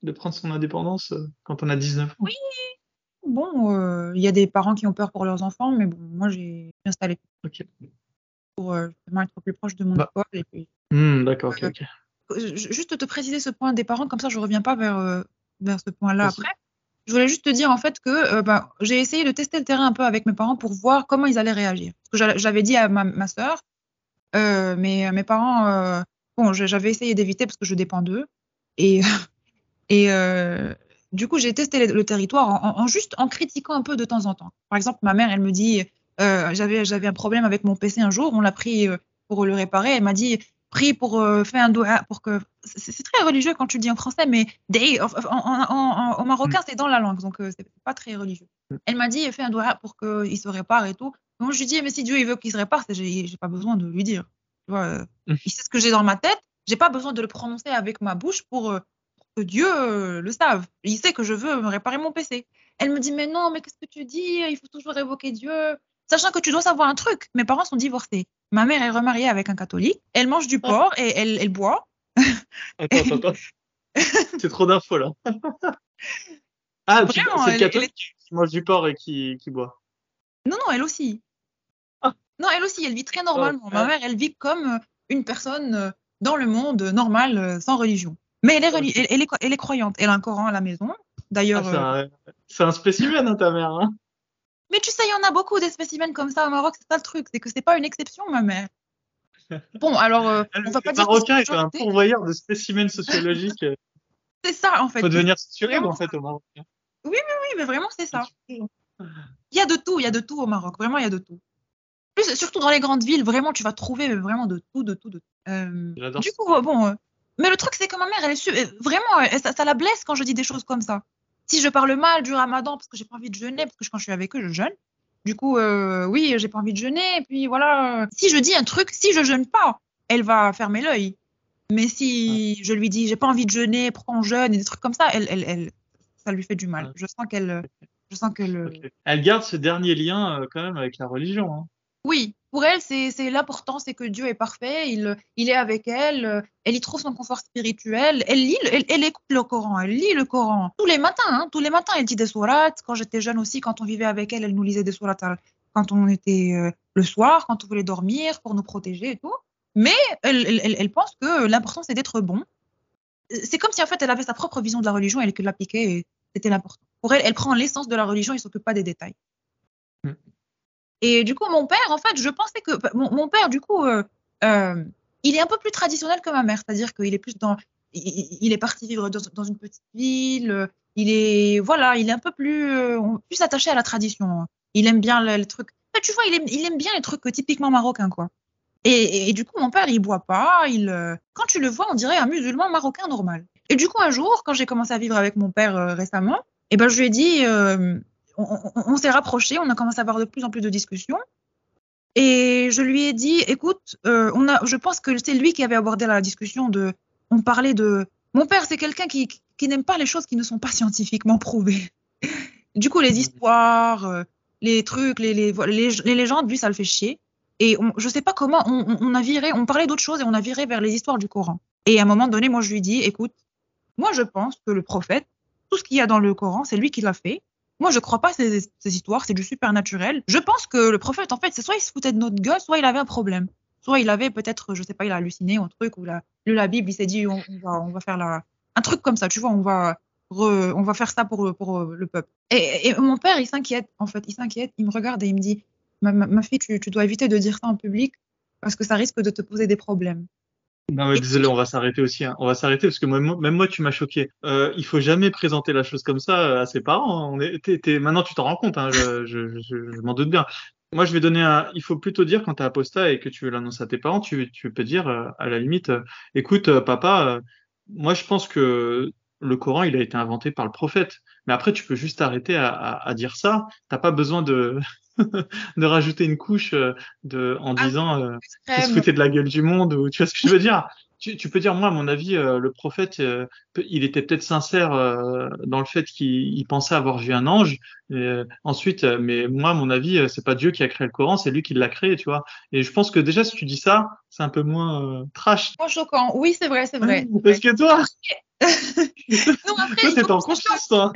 de prendre son indépendance quand on a 19 ans. Oui. bon, euh, il y a des parents qui ont peur pour leurs enfants, mais bon, moi j'ai installé pour euh, être plus proche de mon Bah. école. Et puis, Hmm, D'accord, ok, Euh, ok. Ju- juste te préciser ce point des parents, comme ça je reviens pas vers euh, vers ce point-là après. je voulais juste te dire en fait que euh, bah, j'ai essayé de tester le terrain un peu avec mes parents pour voir comment ils allaient réagir. Parce que j'avais dit à ma, ma euh, mais mes parents, euh, bon, j'avais essayé d'éviter parce que je dépends d'eux. Et, et du coup, j'ai testé le, territoire en, en, juste en critiquant un peu de temps en temps. Par exemple, ma mère, elle me dit, j'avais un problème avec mon PC un jour, on l'a pris pour le réparer. Elle m'a dit, prie pour euh, faire un doigt pour que c'est très religieux quand tu le dis en français mais day en, en, marocain mm. c'est dans la langue donc euh, c'est pas très religieux. Mm. elle m'a dit fais un doigt pour qu'il se répare et tout. Moi je lui dis mais si Dieu il veut qu'il se répare j'ai pas besoin de lui dire. Tu vois euh, mm. il sait ce que j'ai dans ma tête j'ai pas besoin de le prononcer avec ma bouche pour, que Dieu le sache il sait que je veux me réparer mon PC elle me dit mais non mais qu'est-ce que tu dis? Il faut toujours évoquer Dieu. Sachant que tu dois savoir un truc. Mes parents sont divorcés Ma mère est remariée avec un catholique. Elle mange du ah. porc et elle, elle boit. Attends, attends, attends. C'est trop d'infos là. ah, c'est le catholique qui mange du porc et qui, qui boit. Non, non, elle aussi. Ah. Non, elle aussi, elle vit très normalement. Ma mère, elle vit comme une personne euh, dans le monde normal, euh, sans religion. Mais elle est, elle, est, elle est croyante. Elle a un Coran à la maison. D'ailleurs. Ah, c'est un, un, spécimen, hein, ta mère. Hein mais tu sais, il y en a beaucoup des spécimens comme ça au Maroc, c'est ça le truc, c'est que c'est pas une exception, ma mère. Bon, alors, euh, on va pas dire. Marocain est un pourvoyeur de spécimens sociologiques. c'est ça, en fait. Faut devenir sociologue, en fait, au Maroc. Oui, oui, oui, mais vraiment, c'est ça. Il y a de tout, il y a de tout au Maroc, vraiment, il y a de tout. Plus, surtout dans les grandes villes, vraiment, tu vas trouver vraiment de tout, de tout, de tout. Euh, du coup, bon. Euh, mais le truc, c'est que ma mère, elle est vraiment, ça, ça la blesse quand je dis des choses comme ça si je parle mal du ramadan parce que j'ai pas envie de jeûner, parce que quand je suis avec eux, je jeûne. Du coup, euh, oui, j'ai pas envie de jeûner. Et puis voilà, si je dis un truc, si je jeûne pas, elle va fermer l'œil. Mais si je lui dis, j'ai pas envie de jeûner, pourquoi on jeûne et des trucs comme ça, elle, elle, elle ça lui fait du mal. Je sens qu'elle, je sens que Elle garde ce dernier lien euh, quand même avec la religion. Hein. Oui, pour elle, c'est l'important, c'est que Dieu est parfait, il, est avec elle, elle y trouve son confort spirituel, elle lit, elle, écoute le Coran, elle lit le Coran tous les matins, hein, tous les matins, elle dit des sourates. Quand j'étais jeune aussi, quand on vivait avec elle, elle nous lisait des sourates quand on était euh, le soir, quand on voulait dormir, pour nous protéger et tout. Mais elle, elle pense que l'important, c'est d'être bon. C'est comme si en fait, elle avait sa propre vision de la religion et qu'elle l'appliquait et c'était l'important. Pour elle, elle prend l'essence de la religion et s'occupe pas des détails. Mm. Et du coup, mon père, en fait, je pensais que mon, père, du coup, euh, euh, il est un peu plus traditionnel que ma mère, c'est-à-dire qu'il est plus dans, il, est parti vivre dans, une petite ville. Il est, voilà, il est un peu plus, euh, plus attaché à la tradition. Il aime bien les, trucs. tu vois, il aime, il aime bien les trucs typiquement marocains, quoi. Et, du coup, mon père, il boit pas. Il, quand tu le vois, on dirait un musulman marocain normal. Et du coup, un jour, quand j'ai commencé à vivre avec mon père récemment, et eh ben, je lui ai dit, on, s'est rapprochés, on a commencé à avoir de plus en plus de discussions. Et je lui ai dit, écoute, euh, on a, je pense que c'est lui qui avait abordé la discussion de, on parlait de, mon père c'est quelqu'un qui, qui n'aime pas les choses qui ne sont pas scientifiquement prouvées. du coup, les histoires, euh, les trucs, les, les, les, légendes, lui, ça le fait chier. Et on, je sais pas comment, on, on a viré, on parlait d'autres choses et on a viré vers les histoires du Coran. Et à un moment donné, moi, je lui dis, écoute, moi, je pense que le prophète, tout ce qu'il y a dans le Coran, c'est lui qui l'a fait. Moi, je crois pas à ces, histoires, c'est du supernaturel. Je pense que le prophète, en fait, c'est soit il se foutait de notre gueule, soit il avait un problème. Soit il avait peut-être, je sais pas, il a halluciné ou un truc, ou il a lu la Bible, il s'est dit, on, va, on va faire la... un truc comme ça, tu vois, on va, on va faire ça pour, pour le peuple. Et, mon père, il s'inquiète, en fait, il s'inquiète, il me regarde et il me dit, ma, fille, tu, tu dois éviter de dire ça en public parce que ça risque de te poser des problèmes. Non mais désolé, on va s'arrêter aussi. Hein. On va s'arrêter parce que même moi, tu m'as choqué. Euh, il faut jamais présenter la chose comme ça euh, à ses parents. Hein. Maintenant, tu t'en rends compte. Hein. Je, m'en doute bien. Moi, je vais donner un. Il faut plutôt dire quand tu es apostat et que tu veux l'annoncer à tes parents, tu, tu peux dire euh, à la limite, euh, écoute, papa, moi, je pense que le Coran, il a été inventé par le prophète. Mais après, tu peux juste arrêter à, à, à dire ça. T'as pas besoin de de rajouter une couche euh, de, en ah, disant euh, se foutait de la gueule du monde ou tu vois ce que je veux dire? Tu, tu peux dire moi à mon avis euh, le prophète euh, il était peut-être sincère dans le fait qu'il pensait avoir vu un ange et, ensuite mais moi à mon avis c'est pas Dieu qui a créé le Coran c'est lui qui l'a créé tu vois et je pense que déjà si tu dis ça c'est un peu moins trash moins choquant oui c'est vrai c'est vrai parce que toi non après c'est en conscience toi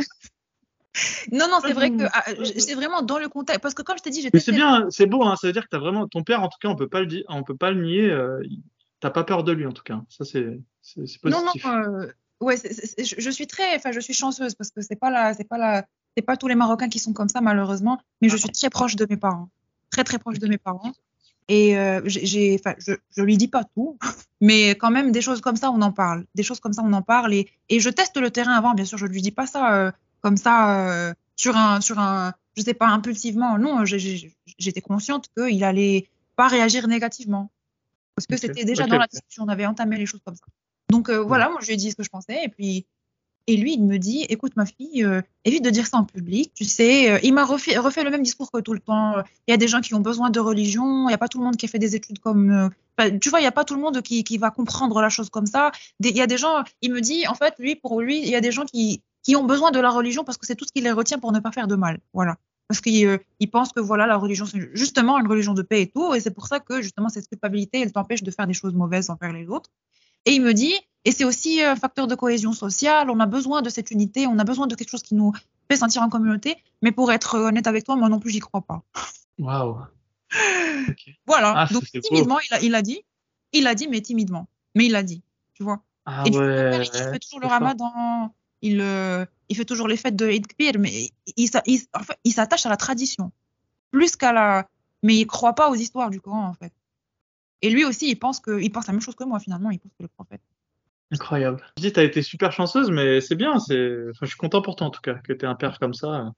non, non, c'est vrai que ah, c'est vraiment dans le contexte. Parce que comme je t'ai dit, j'étais. Mais c'est bien, c'est beau, hein, ça veut dire que tu as vraiment. Ton père, en tout cas, on peut pas le dire, on peut pas le nier. Euh, T'as pas peur de lui, en tout cas. Ça, c'est positif. Non, non, euh, ouais, je, je suis très, enfin, je suis chanceuse parce que c'est pas la, c'est pas la, c'est pas tous les Marocains qui sont comme ça malheureusement, mais je suis très proche de mes parents, très très proche de mes parents. Et euh, j'ai, je, je lui dis pas tout, mais quand même des choses comme ça, on en parle. Des choses comme ça, on en parle. Et, et je teste le terrain avant, bien sûr. Je lui dis pas ça euh, comme ça euh, sur un, sur un, je sais pas, impulsivement. Non, j'étais consciente qu'il allait pas réagir négativement parce que c'était déjà dans la discussion. On avait entamé les choses comme ça. Donc euh, voilà, moi je lui ai dit ce que je pensais et puis et lui il me dit écoute ma fille euh, évite de dire ça en public. Tu sais, euh, il m'a refait, refait le même discours que tout le temps. Il y a des gens qui ont besoin de religion. Il n'y a pas tout le monde qui a fait des études comme euh, tu vois, il n'y a pas tout le monde qui, qui va comprendre la chose comme ça. Il y a des gens, il me dit, en fait, lui, pour lui, il y a des gens qui, qui ont besoin de la religion parce que c'est tout ce qui les retient pour ne pas faire de mal. Voilà. Parce qu'ils euh, pensent que voilà, la religion, c'est justement une religion de paix et tout. Et c'est pour ça que, justement, cette culpabilité, elle t'empêche de faire des choses mauvaises envers les autres. Et il me dit, et c'est aussi un facteur de cohésion sociale, on a besoin de cette unité, on a besoin de quelque chose qui nous fait sentir en communauté. Mais pour être honnête avec toi, moi non plus, j'y crois pas. Waouh. Voilà. Ah, Donc, timidement, il a, il a dit, il a dit, mais timidement. Mais il a dit, tu vois. Ah Et du coup, ouais. il fait toujours le ramadan, il, euh, il fait toujours les fêtes de Eid Kbir, mais il, en fait, il s'attache à la tradition, plus qu'à la. Mais il croit pas aux histoires du Coran, en fait. Et lui aussi, il pense, que, il pense la même chose que moi, finalement, il pense que le prophète. Incroyable. Je dis, t'as été super chanceuse, mais c'est bien. C'est, enfin, je suis content pour toi en tout cas que t'aies un père comme ça.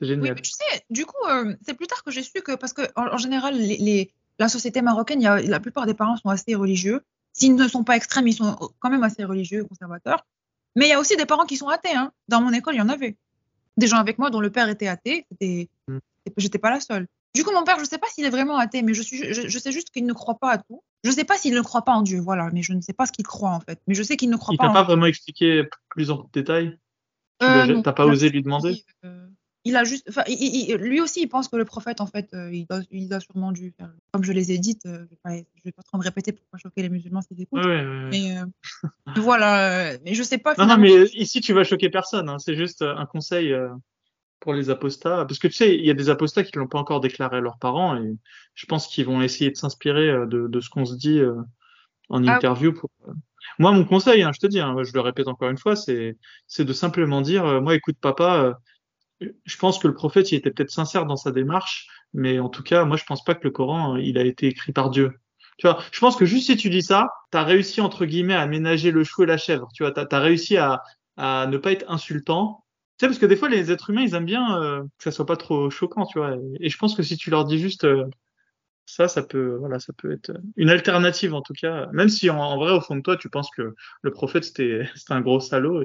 C'est Oui, génial. mais tu sais, du coup, euh, c'est plus tard que j'ai su que, parce que en, en général, les, les- la société marocaine, il y a, la plupart des parents sont assez religieux. S'ils ne sont pas extrêmes, ils sont quand même assez religieux, conservateurs. Mais il y a aussi des parents qui sont athées. Hein. Dans mon école, il y en avait. Des gens avec moi dont le père était athée. C'était, Mm. j'étais pas la seule. Du coup, mon père, je sais pas s'il est vraiment athée, mais je, suis, je, je sais juste qu'il ne croit pas à tout. Je sais pas s'il ne croit pas en Dieu, voilà, mais je ne sais pas ce qu'il croit en fait. Mais je sais qu'il ne croit Il pas t'a en pas vraiment expliqué plus en détail? Tu Euh, T'as pas il osé lui demander? euh, il a juste, enfin, il- il- il- lui aussi, il pense que le prophète, en fait, euh, il, a sûrement dû faire. Comme je les ai dites, euh, je vais pas, je vais pas trop me répéter pour pas choquer les musulmans s'ils écoutent. Ouais, ouais, ouais. Mais euh, voilà, euh, mais je sais pas. Non, non, mais ici, tu vas choquer personne. hein. C'est juste euh, un conseil euh, pour les apostats. Parce que tu sais, il y a des apostats qui l'ont pas encore déclaré à leurs parents et je pense qu'ils vont essayer de s'inspirer euh, de, de ce qu'on se dit euh, en Ah interview. Pour... euh. Moi, mon conseil, hein, je te dis, hein, je le répète encore une fois, c'est de simplement dire, euh, moi, écoute, papa, euh, je pense que le prophète, il était peut-être sincère dans sa démarche, mais en tout cas, moi, je pense pas que le Coran, euh, il a été écrit par Dieu. Tu vois, je pense que juste si tu dis ça, t'as réussi entre guillemets à ménager le chou et la chèvre. Tu vois, t'as as réussi à, à ne pas être insultant. Tu sais, parce que des fois, les êtres humains, ils aiment bien euh, que ça soit pas trop choquant, tu vois. Et, je pense que si tu leur dis juste euh, ça, ça peut, voilà, ça peut être une alternative en tout cas. Même si en, vrai, au fond de toi, tu penses que le prophète c'était c'était un gros salaud.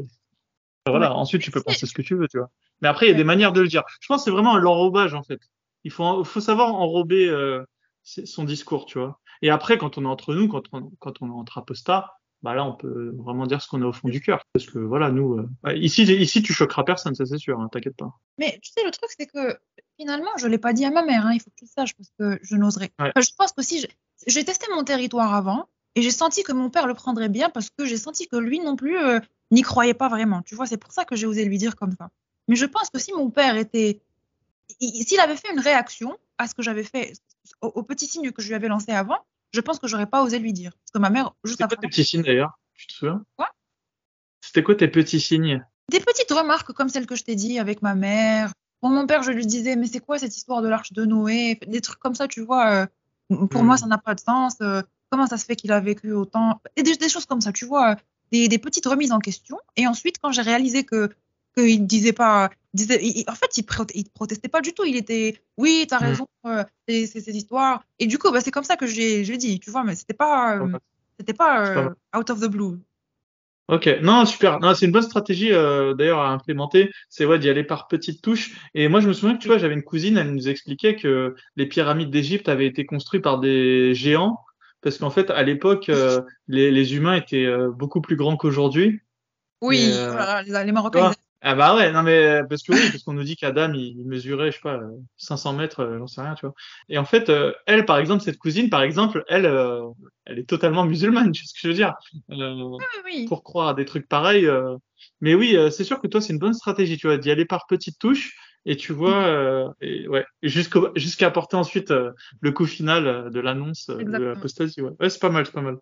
Voilà. Ouais. Ensuite, tu peux penser ce que tu veux, tu vois. Mais après, il y a des manières de le dire. Je pense que c'est vraiment l'enrobage en fait. Il faut, faut savoir enrober euh, son discours, tu vois. Et après, quand on est entre nous, quand on, quand on est entre apostats, bah là, on peut vraiment dire ce qu'on a au fond du cœur. Parce que voilà, nous, euh, ici, ici, tu choqueras personne, ça c'est sûr, hein, t'inquiète pas. Mais tu sais, le truc, c'est que finalement, je l'ai pas dit à ma mère. hein, il faut que tu le saches parce que je n'oserais. Ouais. Enfin, je pense que si j'ai testé mon territoire avant et j'ai senti que mon père le prendrait bien parce que j'ai senti que lui non plus euh, n'y croyait pas vraiment. Tu vois, c'est pour ça que j'ai osé lui dire comme ça. Mais je pense que si mon père était, il- s'il avait fait une réaction à ce que j'avais fait, au, au petit signe que je lui avais lancé avant, je pense que j'aurais pas osé lui dire. Parce que ma mère, juste C'était quoi tes petits signes d'ailleurs? Tu te souviens? Quoi? C'était quoi tes petits signes? Des petites remarques comme celles que je t'ai dit avec ma mère. Pour mon père, je lui disais, mais c'est quoi cette histoire de l'arche de Noé? Des trucs comme ça, tu vois. euh, pour Hmm. moi, ça n'a pas de sens. euh, comment ça se fait qu'il a vécu autant? Et des, des choses comme ça, tu vois. Des, des petites remises en question. Et ensuite, quand j'ai réalisé que qu'il disait pas, disait, il- en fait, il, proté- il protestait pas du tout. Il était, oui, t'as Hmm. raison, euh, c'est ces histoires. Et du coup, bah, c'est comme ça que j'ai dit, tu vois. Mais c'était pas, euh, c'était pas euh, out of the blue. Ok, non, super. Non, c'est une bonne stratégie euh, d'ailleurs à implémenter. C'est ouais, d'y aller par petites touches. Et moi, je me souviens que tu vois, j'avais une cousine, elle nous expliquait que les pyramides d'Égypte avaient été construites par des géants, parce qu'en fait, à l'époque, euh, les, les humains étaient euh, beaucoup plus grands qu'aujourd'hui. Oui, euh, les, les Marocains, Ah bah ouais, non mais parce que oui, parce qu'on nous dit qu'Adam il il mesurait, je sais pas, euh, 500 mètres, euh, j'en sais rien, tu vois. Et en fait, euh, elle, par exemple, cette cousine, par exemple, elle, euh, elle est totalement musulmane, tu sais ce que je veux dire? Euh, oui, pour croire à des trucs pareils. euh. Mais oui, euh, c'est sûr que toi, c'est une bonne stratégie, tu vois, d'y aller par petites touches et tu vois, euh, et, ouais, jusqu'à apporter ensuite euh, le coup final euh, de l'annonce euh, de l'apostasie. Ouais, ouais c'est pas mal, c'est pas mal.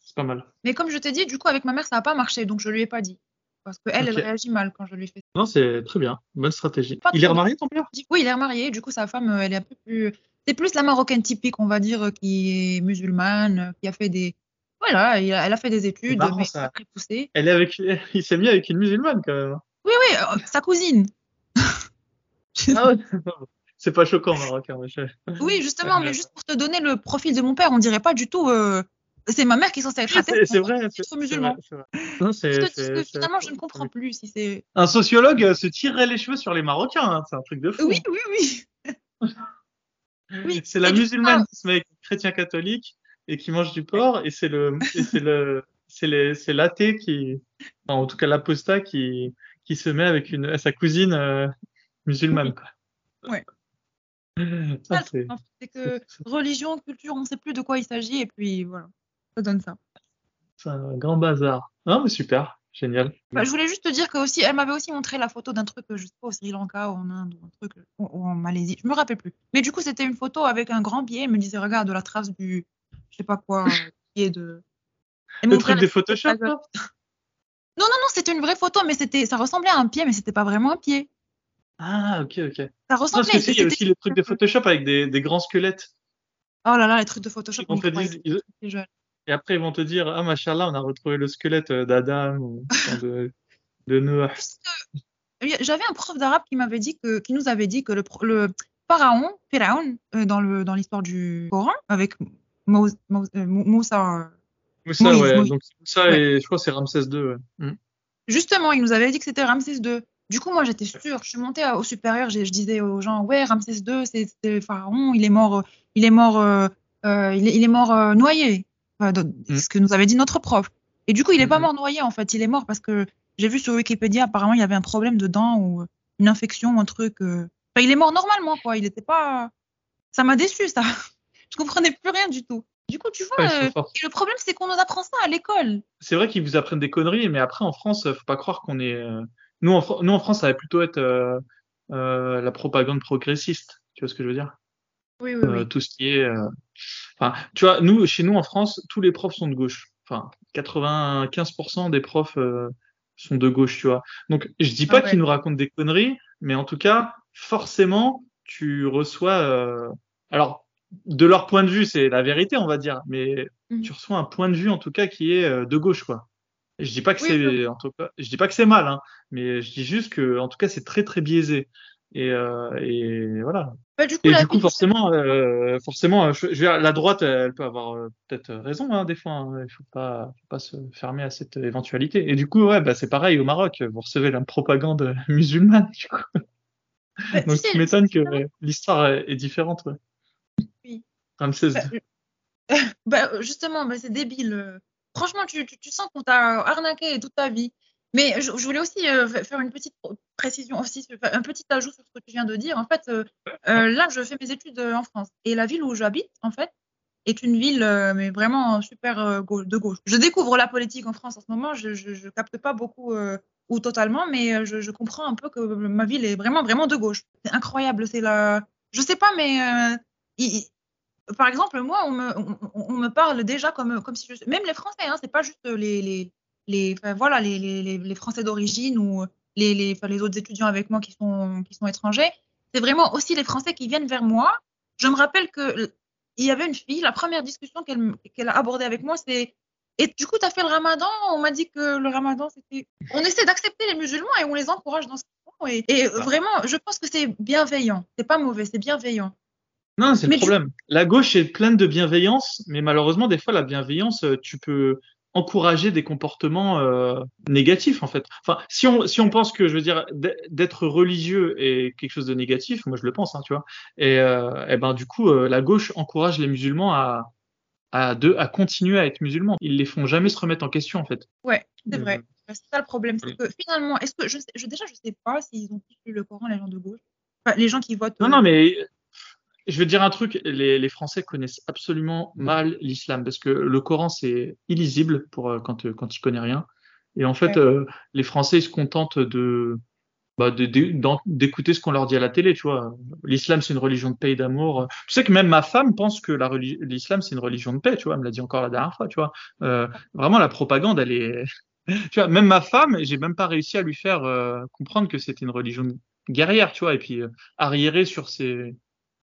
C'est pas mal. Mais comme je t'ai dit, du coup, avec ma mère, ça n'a pas marché, donc je lui ai pas dit. Parce qu'elle, elle réagit mal quand je lui fais ça. Non, c'est très bien. Bonne stratégie. Pas Il est remarié, ton père? Oui, il est remarié, du coup, sa femme, euh, elle est un peu plus. C'est plus la marocaine typique, on va dire, euh, qui est musulmane, euh, qui a fait des. Voilà, elle a fait des études, marrant, mais ça. pas très poussées. Elle est avec... Il s'est mis avec une musulmane, quand même. Oui, oui, euh, sa cousine. Ah ouais C'est pas choquant, marocain. Oui, justement, mais juste pour te donner le profil de mon père, on dirait pas du tout. euh, C'est ma mère qui est censée être C'est athée. vrai. c'est- musulman. vrai, c'est vrai. Non, finalement, je ne comprends plus si c'est. Un sociologue euh, se tirerait les cheveux sur les Marocains. hein, C'est un truc de fou. Oui, oui, oui. oui. C'est la musulmane qui se met chrétien catholique et qui mange du porc, et c'est le, c'est le, c'est les, c'est l'athée qui, enfin, en tout cas l'apostat qui, qui se met avec une, sa cousine euh, musulmane. Quoi. Ouais. Ah, c'est, que religion, culture, on ne sait plus de quoi il s'agit, et puis voilà, ça donne ça. c'est un grand bazar. Non, mais super, génial. Bah, je voulais juste te dire que aussi, elle m'avait aussi montré la photo d'un truc, euh, je sais pas, au Sri Lanka, ou en Inde, ou un truc, ou, en Malaisie, je me rappelle plus. Mais du coup, c'était une photo avec un grand pied, elle me disait, regarde la trace du, je sais pas quoi, euh, pied de. Et Le truc des Photoshop, Non, non, non, c'était une vraie photo, mais c'était, ça ressemblait à un pied, mais c'était pas vraiment un pied. Ah, ok, ok. Ça Non, parce que sais, il y a aussi les trucs de Photoshop avec des, des grands squelettes. Oh là là, les trucs de Photoshop. Y te jeune. Et après, ils vont te dire, ah, machallah, on a retrouvé le squelette euh, d'Adam ou de, de Noah. A- J'avais un prof d'arabe qui m'avait dit que, qui nous avait dit que le, le pharaon, Pharaon, euh, dans le dans l'histoire du Coran, avec Mo- Mo- euh, Mou- Moussa, euh, Moussa, ouais. Moïse. Donc, Moussa et je crois que c'est Ramsès II. Ouais. Mm. justement, il nous avait dit que c'était Ramsès II. Du coup, moi, j'étais sûre. Je suis montée au supérieur, je disais aux gens, ouais, Ramsès II, c'est pharaon, il est mort, il est mort, euh, euh, il est, il est mort euh, noyé. Enfin, de- Mm. Ce que nous avait dit notre prof. Et du coup, il est pas Mhm. mort noyé, en fait. Il est mort parce que j'ai vu sur Wikipédia, apparemment, il y avait un problème dedans ou une infection ou un truc. Enfin, il est mort normalement, quoi. Il était pas. Ça m'a déçu, ça. Je comprenais plus rien du tout. Du coup, tu vois, Ouais, euh, le problème, c'est qu'on nous apprend ça à l'école. C'est vrai qu'ils vous apprennent des conneries, mais après, en France, faut pas croire qu'on est. euh, Nous, en, Fran- nous, en France, ça va plutôt être euh, euh, la propagande progressiste. Tu vois ce que je veux dire? Oui, oui, Euh, Tout ce qui est. Enfin, tu vois, nous, chez nous en France, tous les profs sont de gauche. Enfin, 95% des profs sont de gauche, tu vois. Donc, je dis pas Ah ouais. qu'ils nous racontent des conneries, mais en tout cas, forcément, tu reçois. Alors, de leur point de vue, c'est la vérité, on va dire, mais Mhm. tu reçois un point de vue en tout cas qui est de gauche, quoi. Je dis pas que Oui, c'est, en tout cas, je dis pas que c'est mal, hein, mais je dis juste que, en tout cas, c'est très très biaisé. Et, euh, et voilà. Bah, du coup, Et du coup, forcément, euh, forcément, euh, je, je veux dire, la droite, elle peut avoir euh, peut-être raison, hein, des fois. hein. Il faut pas, faut pas se fermer à cette éventualité. Et du coup, ouais, bah, c'est pareil au Maroc. Vous recevez la propagande musulmane, du coup. bah, Donc, tu m'étonnes que euh, l'histoire est, est différente, ouais. Oui. Ramsès Bah, II. Bah, justement, bah, c'est débile. Franchement, tu, tu, tu sens qu'on t'a arnaqué toute ta vie. Mais je, je voulais aussi euh, fa- faire une petite précision aussi, un petit ajout sur ce que tu viens de dire. En fait, euh, euh, là, je fais mes études en France. Et la ville où j'habite, en fait, est une ville, euh, mais vraiment super de gauche. Je découvre la politique en France en ce moment. Je, je capte pas beaucoup ou totalement, mais je, je comprends un peu que ma ville est vraiment, vraiment de gauche. C'est incroyable. C'est la. Je sais pas, mais. il- par exemple, moi, on me, on, on- on me parle déjà comme, comme si je. Même les Français, hein, c'est pas juste les, les, les, enfin, voilà, les, les, les- les Français d'origine ou les, les, enfin, les autres étudiants avec moi qui sont, qui sont étrangers. C'est vraiment aussi les Français qui viennent vers moi. Je me rappelle que il y avait une fille, la première discussion qu'elle a abordée avec moi, c'est et du coup, tu as fait le ramadan? On m'a dit que le ramadan, c'était. On essaie d'accepter les musulmans et on les encourage dans ce qu'ils font. Et, et vraiment, je pense que c'est bienveillant. C'est pas mauvais, c'est bienveillant. Non, c'est le Mais problème. La gauche est pleine de bienveillance, mais malheureusement, des fois, la bienveillance, euh, tu peux encourager des comportements euh, négatifs, en fait. Enfin, si on, si on pense que, je veux dire, d'être religieux est quelque chose de négatif, moi, je le pense, hein, tu vois. Et, euh, et ben, du coup, euh, la gauche encourage les musulmans à, à, de, à continuer à être musulmans. Ils les font jamais se remettre en question, en fait. Ouais, c'est vrai. C'est ça le problème. C'est que finalement, est-ce que je, sais, je déjà je sais pas s'ils ont tous lu le Coran les gens de gauche, enfin, les gens qui votent. Non, non, mais je veux dire un truc, les, les Français connaissent absolument mal l'islam parce que le Coran, c'est illisible pour euh, quand, euh, quand tu connais rien. Et en fait, Ouais. euh, les Français ils se contentent de, bah, d'écouter ce qu'on leur dit à la télé, tu vois. L'islam, c'est une religion de paix et d'amour. Tu sais que même ma femme pense que l'islam, c'est une religion de paix, tu vois. Elle me l'a dit encore la dernière fois, tu vois. Euh, vraiment, la propagande, elle est. tu vois, même ma femme, j'ai même pas réussi à lui faire euh, comprendre que c'était une religion guerrière, tu vois, et puis euh, arriérée sur ses.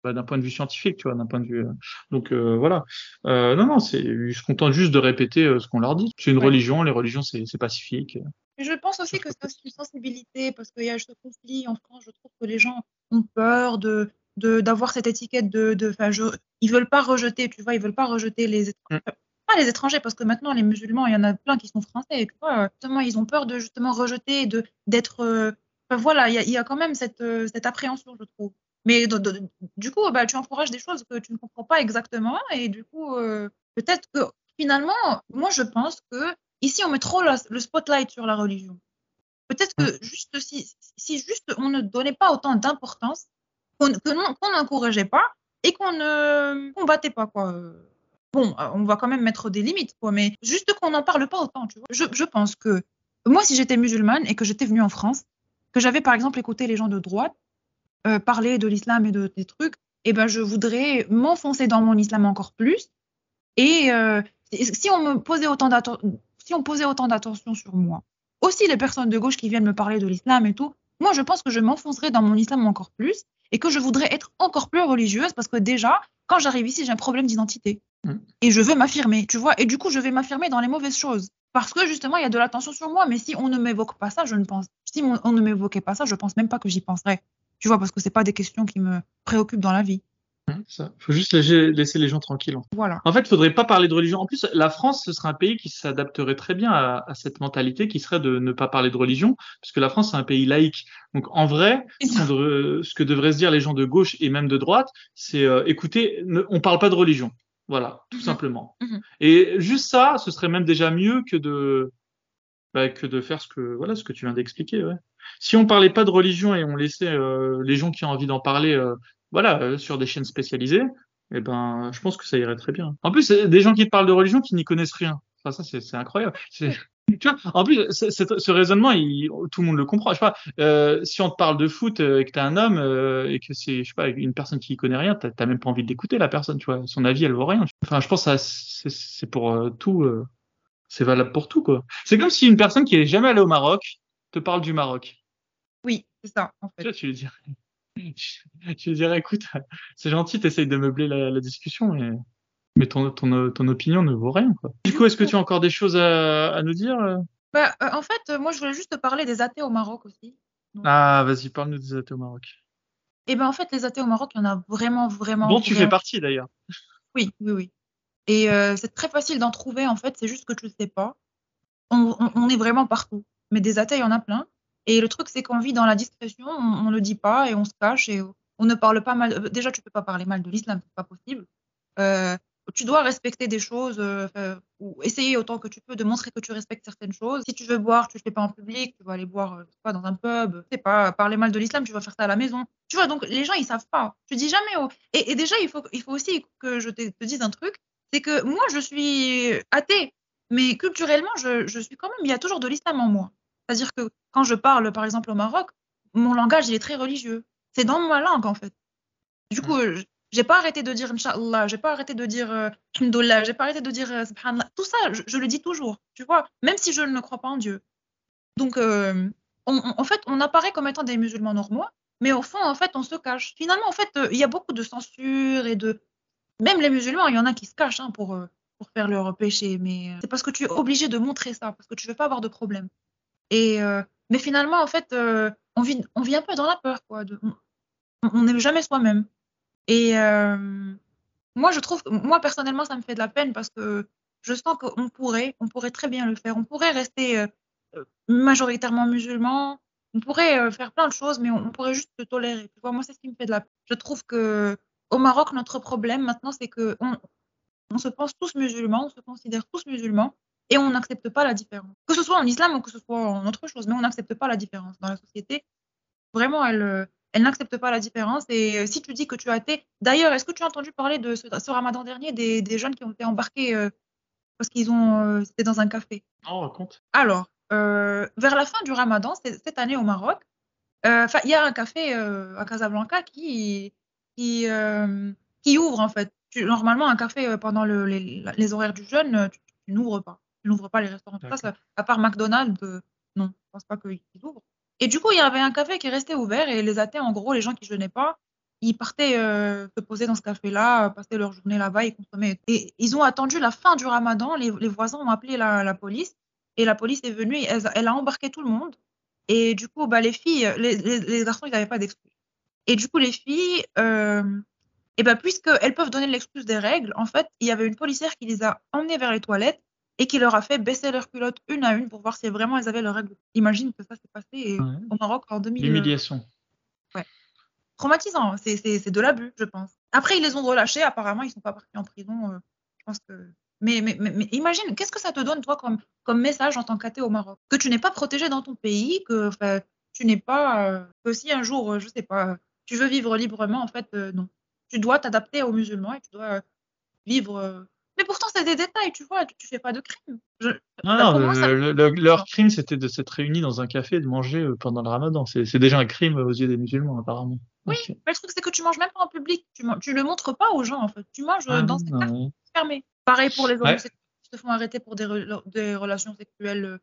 Bah, d'un point de vue scientifique, tu vois, d'un point de vue. donc voilà. non, non, c'est. Je suis content juste de répéter ce qu'on leur dit. C'est une religion, les religions, c'est pacifique je pense aussi que c'est aussi une sensibilité parce qu'il y a ce conflit en France. Je trouve que les gens ont peur de d'avoir cette étiquette de, de je, ils veulent pas rejeter, tu vois, ils veulent pas rejeter les étrangers. Mm. Pas les étrangers, parce que maintenant, les musulmans, il y en a plein qui sont français, tu vois. Justement, ils ont peur de justement rejeter, de d'être. Euh, voilà, il y, a, quand même cette, euh, cette appréhension, je trouve. Mais du coup, bah, tu encourages des choses que tu ne comprends pas exactement, et du coup, euh, peut-être que finalement, moi, je pense que Ici, on met trop le spotlight sur la religion. Peut-être que mm. juste si, si juste on ne donnait pas autant d'importance, qu'on n'encourageait pas et qu'on ne combattait pas, quoi. Bon, euh, on va quand même mettre des limites, quoi, mais juste qu'on n'en parle pas autant, tu vois. Je, je pense que moi, si j'étais musulmane et que j'étais venue en France, que j'avais par exemple écouté les gens de droite euh, parler de l'islam et de des trucs, eh ben je voudrais m'enfoncer dans mon islam encore plus. Et euh, si on me posait autant d'attention si on posait autant d'attention sur moi, aussi les personnes de gauche qui viennent me parler de l'islam et tout, moi je pense que je m'enfoncerais dans mon islam encore plus et que je voudrais être encore plus religieuse parce que déjà, quand j'arrive ici, j'ai un problème d'identité. Mm. Et je veux m'affirmer, tu vois. Et du coup, je vais m'affirmer dans les mauvaises choses. Parce que justement, il y a de l'attention sur moi. Mais si on ne m'évoque pas ça, je ne pense. Si on ne m'évoquait pas ça, je pense même pas que j'y penserais. Tu vois, parce que c'est pas des questions qui me préoccupent dans la vie. Il faut juste laisser les gens tranquilles. Voilà. En fait, il faudrait pas parler de religion. En plus, la France, ce serait un pays qui s'adapterait très bien à, cette mentalité qui serait de ne pas parler de religion, puisque la France, c'est un pays laïque. Donc, en vrai, ce, que devraient se dire les gens de gauche et même de droite, c'est euh, écoutez, ne, on parle pas de religion. Voilà, tout mhm. simplement. Mhm. Et juste ça, ce serait même déjà mieux que de bah, que de faire ce que voilà ce que tu viens d'expliquer. Ouais. Si on parlait pas de religion et on laissait euh, les gens qui ont envie d'en parler euh, voilà, euh, sur des chaînes spécialisées, eh ben, je pense que ça irait très bien. En plus, des gens qui parlent de religion qui n'y connaissent rien. Enfin, ça, c'est incroyable. Tu vois, en plus, ce raisonnement, il, tout le monde le comprend. Je sais pas, euh, si on te parle de foot euh, et que t'es un homme euh, et que c'est, je sais pas, une personne qui connaît rien, t'as même pas envie d'écouter la personne. Tu vois, son avis, elle vaut rien. Enfin, je pense que c'est pour euh, tout. C'est valable pour tout, quoi. C'est comme si une personne qui est jamais allée au Maroc te parle du Maroc. Oui, c'est ça. En fait. Tu vois, tu veux dire je dirais, écoute, c'est gentil, t'essayes de meubler la, discussion, mais, mais ton, ton, ton, opinion ne vaut rien. Quoi. Du coup, est-ce que tu as encore des choses à, à nous dire bah, euh, En fait, moi, je voulais juste te parler des athées au Maroc aussi. Ah, vas-y, parle-nous des athées au Maroc. Eh ben, en fait, les athées au Maroc, il y en a vraiment, vraiment. Dont tu fais partie d'ailleurs. Oui, oui, oui. Et euh, c'est très facile d'en trouver, en fait, c'est juste que tu ne sais pas. On, est vraiment partout. Mais des athées, il y en a plein. Et le truc, c'est qu'on vit dans la discrétion, on ne le dit pas et on se cache et on ne parle pas mal. Euh, déjà, tu peux pas parler mal de l'islam, c'est pas possible. Euh, tu dois respecter des choses euh, ou essayer autant que tu peux de montrer que tu respectes certaines choses. Si tu veux boire, tu le fais pas en public, tu vas aller boire pas dans un pub, sais pas parler mal de l'islam, tu vas faire ça à la maison. Tu vois, donc les gens ils savent pas. Tu dis jamais. Et, déjà il faut il faut aussi que je te dise un truc, c'est que moi je suis athée, mais culturellement je, je suis quand même il y a toujours de l'islam en moi. C'est-à-dire que quand je parle, par exemple, au Maroc, mon langage, il est très religieux. C'est dans ma langue, en fait. Du coup, mm. j'ai pas arrêté de dire Inch'Allah, j'ai pas arrêté de dire euh, j'ai pas arrêté de dire euh, Subhanallah. Tout ça, je, le dis toujours, tu vois, même si je ne crois pas en Dieu. Donc, euh, en fait, on apparaît comme étant des musulmans normaux, mais au fond, en fait, on se cache. Finalement, en fait, il y a beaucoup de censure et de. Même les musulmans, il y en a qui se cachent hein, pour, pour faire leur péché, mais c'est parce que tu es obligé de montrer ça, parce que tu veux pas avoir de problème. Et, euh, mais finalement, en fait, euh, on, vit, on vit un peu dans la peur, quoi. De, on n'est jamais soi-même. Et euh, moi, je trouve, moi personnellement, ça me fait de la peine parce que je sens qu'on pourrait, on pourrait très bien le faire. On pourrait rester majoritairement musulman. On pourrait faire plein de choses, mais on, pourrait juste se tolérer. Tu vois, moi, c'est ce qui me fait de la peine. Je trouve que au Maroc, notre problème maintenant, c'est que on, on se pense tous musulmans, on se considère tous musulmans, et on n'accepte pas la différence. Que ce soit en islam ou que ce soit en autre chose, mais on n'accepte pas la différence dans la société. Vraiment, elle, euh, elle n'accepte pas la différence. Et euh, si tu dis que tu as été. D'ailleurs, est-ce que tu as entendu parler de ce, ramadan dernier des, des, jeunes qui ont été embarqués euh, parce qu'ils ont. C'était dans un café? Oh, raconte. Alors, vers la fin du ramadan, cette année au Maroc, il y a un café à Casablanca qui qui euh, qui ouvre en fait. Tu- normalement, un café euh, pendant le- les, les horaires du jeûne, euh, tu, tu n'ouvres pas. Tu n'ouvres pas les restaurants. Ça, ça- à part McDonald's, euh, non, je pense pas qu'ils ouvrent. Et du coup, il y avait un café qui restait ouvert et les athées, en gros, les gens qui jeûnaient pas, ils partaient euh, se poser dans ce café-là, passer leur journée là-bas, ils consommaient. Et ils ont attendu la fin du ramadan, les, les voisins ont appelé la, la police et la police est venue, elle, elle a embarqué tout le monde. Et du coup, bah, les filles, les, les, les garçons, ils n'avaient pas d'excuse. Et du coup, les filles, euh, et ben, puisqu'elles peuvent donner l'excuse des règles, en fait, il y avait une policière qui les a emmenées vers les toilettes et qui leur a fait baisser leurs culottes une à une pour voir si vraiment elles avaient leurs règles. Imagine que ça s'est passé et- Ouais. au Maroc en 2000. euh, L'humiliation. traumatisant. C'est- C'est de l'abus, je pense. Après, ils les ont relâchés. Apparemment, ils sont pas partis en prison. euh, je pense que. Mais, mais, mais, mais imagine, qu'est-ce que ça te donne, toi, comme, comme message en tant qu'athée au Maroc? Que tu n'es pas protégé dans ton pays, que tu n'es pas. euh, que si un jour, je sais pas, tu veux vivre librement, en fait, euh, non. Tu dois t'adapter aux musulmans et tu dois euh, vivre. euh, Mais pourtant, c'est des détails, tu vois, tu, tu fais pas de crime. Je- Non, non, pour moi, ça- le- le- leur crime, c'était de s'être réunis dans un café et de manger pendant le ramadan. C'est déjà un crime aux yeux des musulmans, apparemment. Oui, mais le truc, c'est que tu manges même pas en public. Tu, tu le montres pas aux gens, en fait. Tu manges Ah, dans cafés ouais. fermés. Pareil pour les Ouais. homosexuels qui se font arrêter pour des, re- des relations sexuelles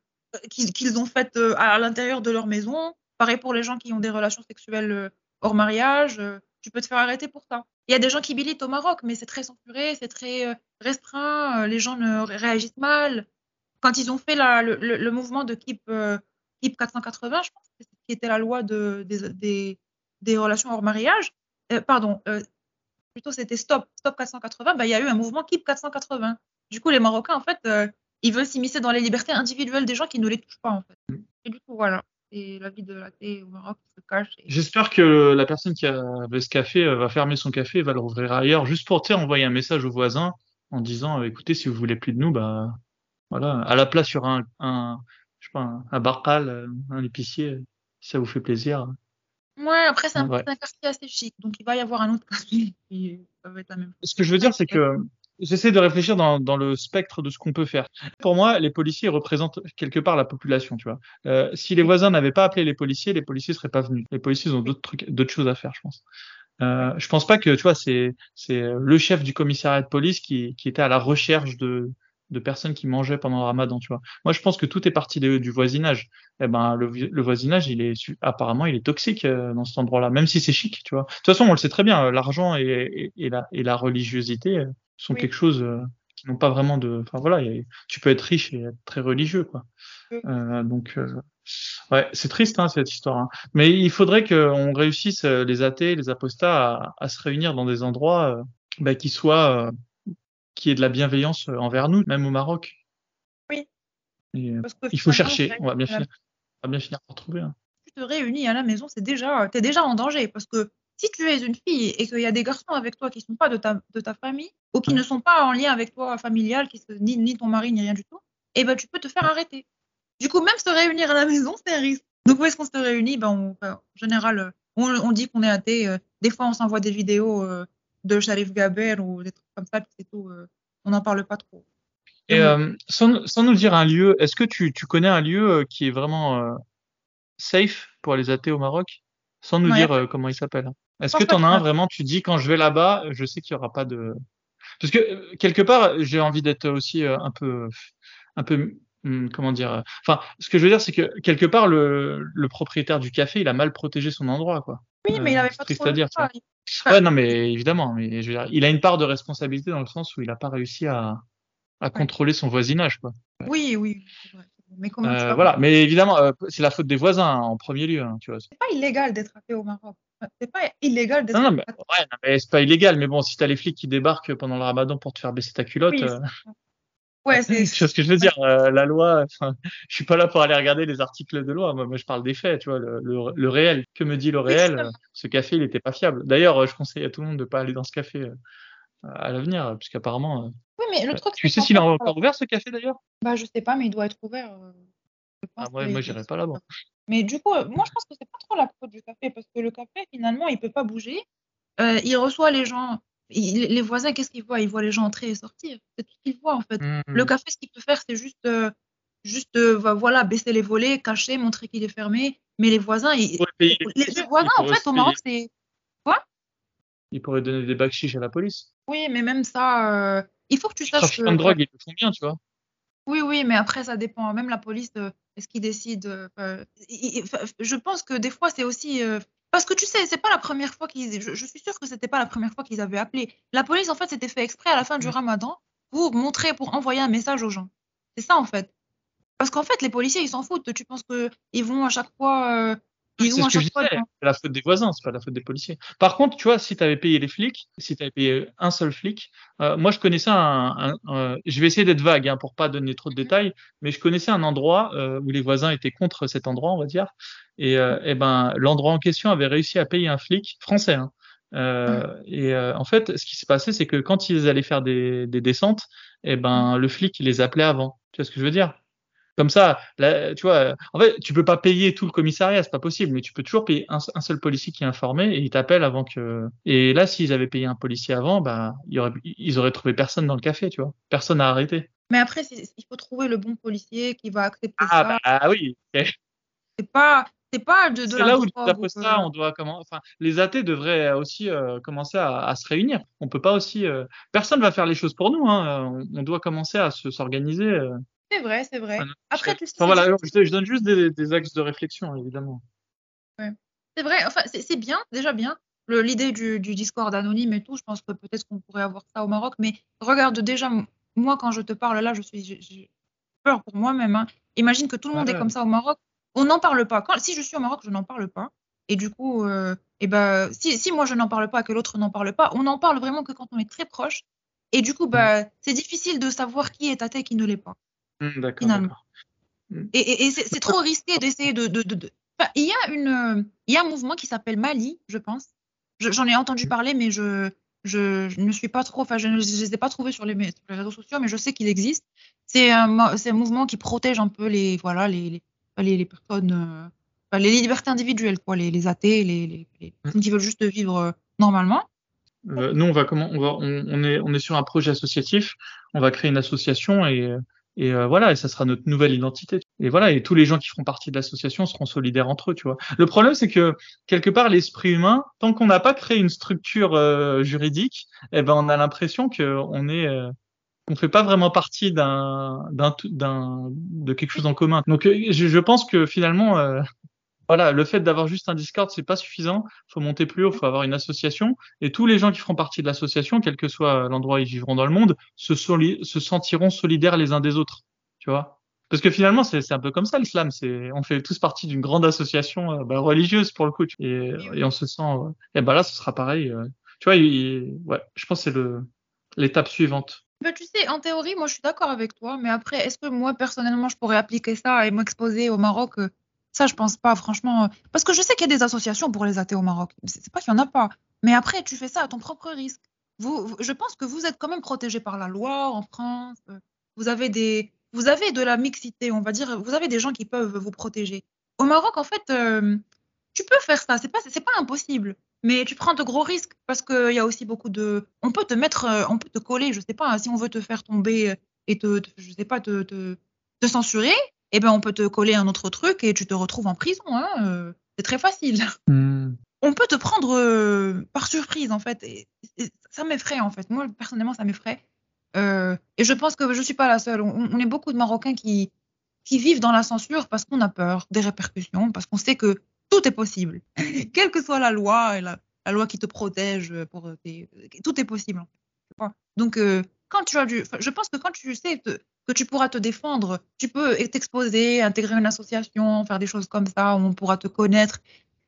qu'ils ont faites à l'intérieur de leur maison. Pareil pour les gens qui ont des relations sexuelles hors mariage. euh, tu peux te faire arrêter pour ça. Il y a des gens qui militent au Maroc, mais c'est très censuré, c'est très euh, restreint. euh, les gens ne ré- réagissent mal. Quand ils ont fait la- le, mouvement de KIP, euh, KIP 480, je pense qui était la loi de, des, des, des relations hors mariage, euh, pardon, euh, plutôt c'était Stop, Stop 480, bah, il y a eu un mouvement KIP 480. Du coup, les Marocains, en fait, ils veulent s'immiscer dans les libertés individuelles des gens qui ne les touchent pas, en fait. Et du coup, voilà. Et la vie de la thé au Maroc qui se cache. et- J'espère que la personne qui avait ce café euh, va fermer son café et va le rouvrir ailleurs, juste pour envoyer un message aux voisins en disant, euh, écoutez, si vous voulez plus de nous, bah voilà, à la place sur un, un je sais pas, un, un barcal, euh, un épicier, si ça vous fait plaisir. Ouais, après, c'est un, Ouais. c'est un quartier assez chic, donc il va y avoir un autre quartier qui va être la même chose. Ce que je veux dire, c'est que j'essaie de réfléchir dans, dans le spectre de ce qu'on peut faire. Pour moi, les policiers représentent quelque part la population, tu vois. Euh, si les voisins n'avaient pas appelé les policiers, les policiers seraient pas venus. Les policiers ont d'autres trucs, d'autres choses à faire, je pense. Euh, je pense pas que, tu vois, c'est c'est le chef du commissariat de police qui qui était à la recherche de de personnes qui mangeaient pendant le Ramadan, tu vois. Moi, je pense que tout est parti de- du voisinage. Eh ben, le, le voisinage, il est apparemment, il est toxique euh, dans cet endroit-là, même si c'est chic, tu vois. De toute façon, on le sait très bien, euh, l'argent et, et, et la et la religiosité euh, sont Oui. quelque chose euh, qui n'ont pas vraiment de. Enfin voilà, a- tu peux être riche et être très religieux, quoi. Oui. Euh, donc, euh, ouais, c'est triste hein, cette histoire. hein. Mais il faudrait qu'on réussisse les athées, les apostats, à, à se réunir dans des endroits bah, qui soient, qui aient de la bienveillance envers nous, même au Maroc. Oui. Et, il faut chercher. On va bien finir. On va bien finir par trouver. hein. tu te réunis à la maison, c'est déjà, t'es déjà en danger parce que si tu es une fille et qu'il y a des garçons avec toi qui sont pas de ta, de ta famille ou qui ne sont pas en lien avec toi familial, qui se, ni, ni ton mari ni rien du tout, et ben tu peux te faire arrêter. Du coup, même se réunir à la maison, c'est un risque. Donc où est-ce qu'on se réunit? Ben, on- enfin, En général, on, on dit qu'on est athée. euh, des fois, on s'envoie des vidéos euh, de Sharif Gaber ou des trucs comme ça, puis c'est tout. euh, on n'en parle pas trop. Et sans, sans nous dire un lieu, est-ce que tu, tu connais un lieu qui est vraiment safe pour les athées au Maroc? Sans nous dire comment il s'appelle. Est-ce que tu en as un vraiment? Tu dis quand je vais là-bas, je sais qu'il y aura pas de. Parce que euh, quelque part, j'ai envie d'être aussi euh, un peu, un peu, hum, comment dire. euh, Enfin, ce que je veux dire, c'est que quelque part, le, le propriétaire du café, il a mal protégé son endroit, quoi. Oui, mais il avait pas triste trop à dire. Ouais, non, mais évidemment, mais je veux dire, il a une part de responsabilité dans le sens où il n'a pas réussi à, à contrôler son voisinage, quoi. Oui, oui. Mais comment tu Euh, vas voilà, mais évidemment, euh, c'est la faute des voisins hein, en premier lieu, hein, tu vois. C'est pas illégal d'être au Maroc. C'est pas illégal d'être Non, non, mais, ouais, non, mais c'est pas illégal, mais bon, si t'as les flics qui débarquent pendant le ramadan pour te faire baisser ta culotte, Oui, euh, Ouais, c'est. ce que je veux dire, euh, la loi, je suis pas là pour aller regarder les articles de loi, moi, moi je parle des faits, tu vois, le, le, le réel. Que me dit le réel euh, Ce café, il était pas fiable. D'ailleurs, je conseille à tout le monde de pas aller dans ce café à l'avenir, puisqu'apparemment, Oui, mais le truc. tu sais s'il est encore ouvert ce café d'ailleurs? Bah, je sais pas, mais il doit être ouvert. Ah, ouais, moi j'irai pas là-bas. Mais du coup, euh, moi, je pense que c'est pas trop la faute du café parce que le café, finalement, il peut pas bouger. Euh, il reçoit les gens. il- les voisins, qu'est-ce qu'ils voient? Ils voient les gens entrer et sortir. C'est tout ce qu'ils voient, en fait. Mmh. Le café, ce qu'il peut faire, c'est juste, euh, juste euh, voilà baisser les volets, cacher, montrer qu'il est fermé. Mais les voisins, ils- les, voisins en fait au Maroc c'est Il pourrait donner des bacs chiches à la police. oui, mais même ça, il faut que tu saches de drogue, ils le font bien, tu vois. Oui, oui, mais après ça dépend. Même la police, euh, est-ce qu'ils décident euh, euh, Je pense que des fois c'est aussi euh, parce que tu sais, c'est pas la première fois qu'ils. Je, je suis sûre que c'était pas la première fois qu'ils avaient appelé. La police en fait c'était fait exprès à la fin du. Ramadan pour montrer, pour envoyer un message aux gens. C'est ça en fait. Parce qu'en fait les policiers ils s'en foutent. Tu penses que ils vont à chaque fois. Euh, ils C'est ce que je disais, c'est la faute des voisins, c'est pas la faute des policiers. Par contre, tu vois, si tu avais payé les flics, si tu avais payé un seul flic, euh, moi je connaissais un, un- un- je vais essayer d'être vague hein, pour pas donner trop de détails, mais je connaissais un endroit euh, où les voisins étaient contre cet endroit, on va dire, et, euh, eh ben l'endroit en question avait réussi à payer un flic français. hein. Euh, et euh, en fait, ce qui s'est passé, c'est que quand ils allaient faire des, des descentes, eh ben le flic il les appelait avant. Tu vois ce que je veux dire? Comme ça, là, tu vois, en fait, tu peux pas payer tout le commissariat, c'est pas possible, mais tu peux toujours payer un, un seul policier qui est informé et il t'appelle avant que. Et là, s'ils avaient payé un policier avant, bah, il y aurait, ils auraient trouvé personne dans le café, tu vois. Personne à arrêter. Mais après il faut trouver le bon policier qui va accepter Ah, ça. bah oui. ok. C'est pas c'est pas de, de là où d'après ça, on doit comment, enfin, les athées devraient aussi euh, commencer à, à se réunir. On peut pas aussi, euh, personne va faire les choses pour nous. Hein. On, on doit commencer à se s'organiser. euh, C'est vrai, c'est vrai. Après, tu sais, Enfin, voilà, je, je donne juste des, des axes de réflexion, évidemment. C'est vrai, enfin, c'est bien, déjà bien. L'idée du, du Discord anonyme et tout, je pense que peut-être qu'on pourrait avoir ça au Maroc. Mais regarde, déjà, moi, quand je te parle là, je suis, j'ai peur pour moi-même. hein. Imagine que tout le monde Ouais, est ouais. comme ça au Maroc. On n'en parle pas. Quand, si je suis au Maroc, je n'en parle pas. Et du coup, euh, eh ben, si, si moi je n'en parle pas, que l'autre n'en parle pas, on n'en parle vraiment que quand on est très proche. Et du coup, bah, c'est difficile de savoir qui est athée et qui ne l'est pas. Hmm, d'accord. D'accord. Et, et- et c'est trop risqué d'essayer de. de, de, de- Enfin, il y a une, il y a un mouvement qui s'appelle Mali, je pense. Je- J'en ai entendu parler, mais je, je, je ne suis pas trop. Enfin, je ne je les ai pas trouvés sur les, mé- sur les réseaux sociaux, mais je sais qu'il existe. C'est un, un mouvement qui protège un peu les, voilà, les, les, les, personnes, euh, les libertés individuelles, quoi, les, les athées, les, les, les personnes qui veulent juste vivre euh, normalement. Euh, nous, on va comment on va on, on est on est sur un projet associatif. On va créer une association et et euh, voilà et ça sera notre nouvelle identité. Et voilà et tous les gens qui feront partie de l'association seront solidaires entre eux, tu vois. Le problème c'est que quelque part l'esprit humain, tant qu'on n'a pas créé une structure euh, juridique, eh ben on a l'impression que on est euh, qu'on fait pas vraiment partie d'un d'un d'un de quelque chose en commun. Donc euh, je, je pense que finalement euh, voilà, le fait d'avoir juste un Discord, c'est pas suffisant. Faut monter plus haut, faut avoir une association. Et tous les gens qui feront partie de l'association, quel que soit l'endroit où ils vivront dans le monde, se, sentiront solidaires les uns des autres. Tu vois? Parce que finalement, c'est un peu comme ça l'islam. On fait tous partie d'une grande association euh, bah, religieuse pour le coup. Et, on se sent. et ben là, ce sera pareil. euh. tu vois, ouais, je pense que c'est l'étape suivante. Ben, tu sais, en théorie, moi, je suis d'accord avec toi, mais après, est-ce que moi, personnellement, je pourrais appliquer ça et m'exposer au Maroc euh, Ça, je pense pas, franchement. euh, Parce que je sais qu'il y a des associations pour les athées au Maroc. C'est pas qu'il y en a pas. Mais après, tu fais ça à ton propre risque. Vous, je pense que vous êtes quand même protégé par la loi en France. euh, Vous avez des, vous avez de la mixité, on va dire. Vous avez des gens qui peuvent vous protéger. Au Maroc, en fait, euh, tu peux faire ça. C'est pas, pas impossible. Mais tu prends de gros risques parce qu'il y a aussi beaucoup de. On peut te mettre, on peut te coller, je sais pas, hein, si on veut te faire tomber et te, je sais pas, te, te censurer, eh ben on peut te coller un autre truc et tu te retrouves en prison. Hein, euh, c'est très facile. On peut te prendre euh, par surprise en fait. Et, et ça m'effraie en fait. Moi personnellement, ça m'effraie. Euh, et je pense que je suis pas la seule. On, on est beaucoup de Marocains qui qui vivent dans la censure parce qu'on a peur des répercussions, parce qu'on sait que tout est possible, quelle que soit la loi et la, la loi qui te protège pour tes, tout est possible. En fait. Donc quand tu as du, je pense que quand tu sais te- que tu pourras te défendre, tu peux t'exposer, intégrer une association, faire des choses comme ça, où on pourra te connaître.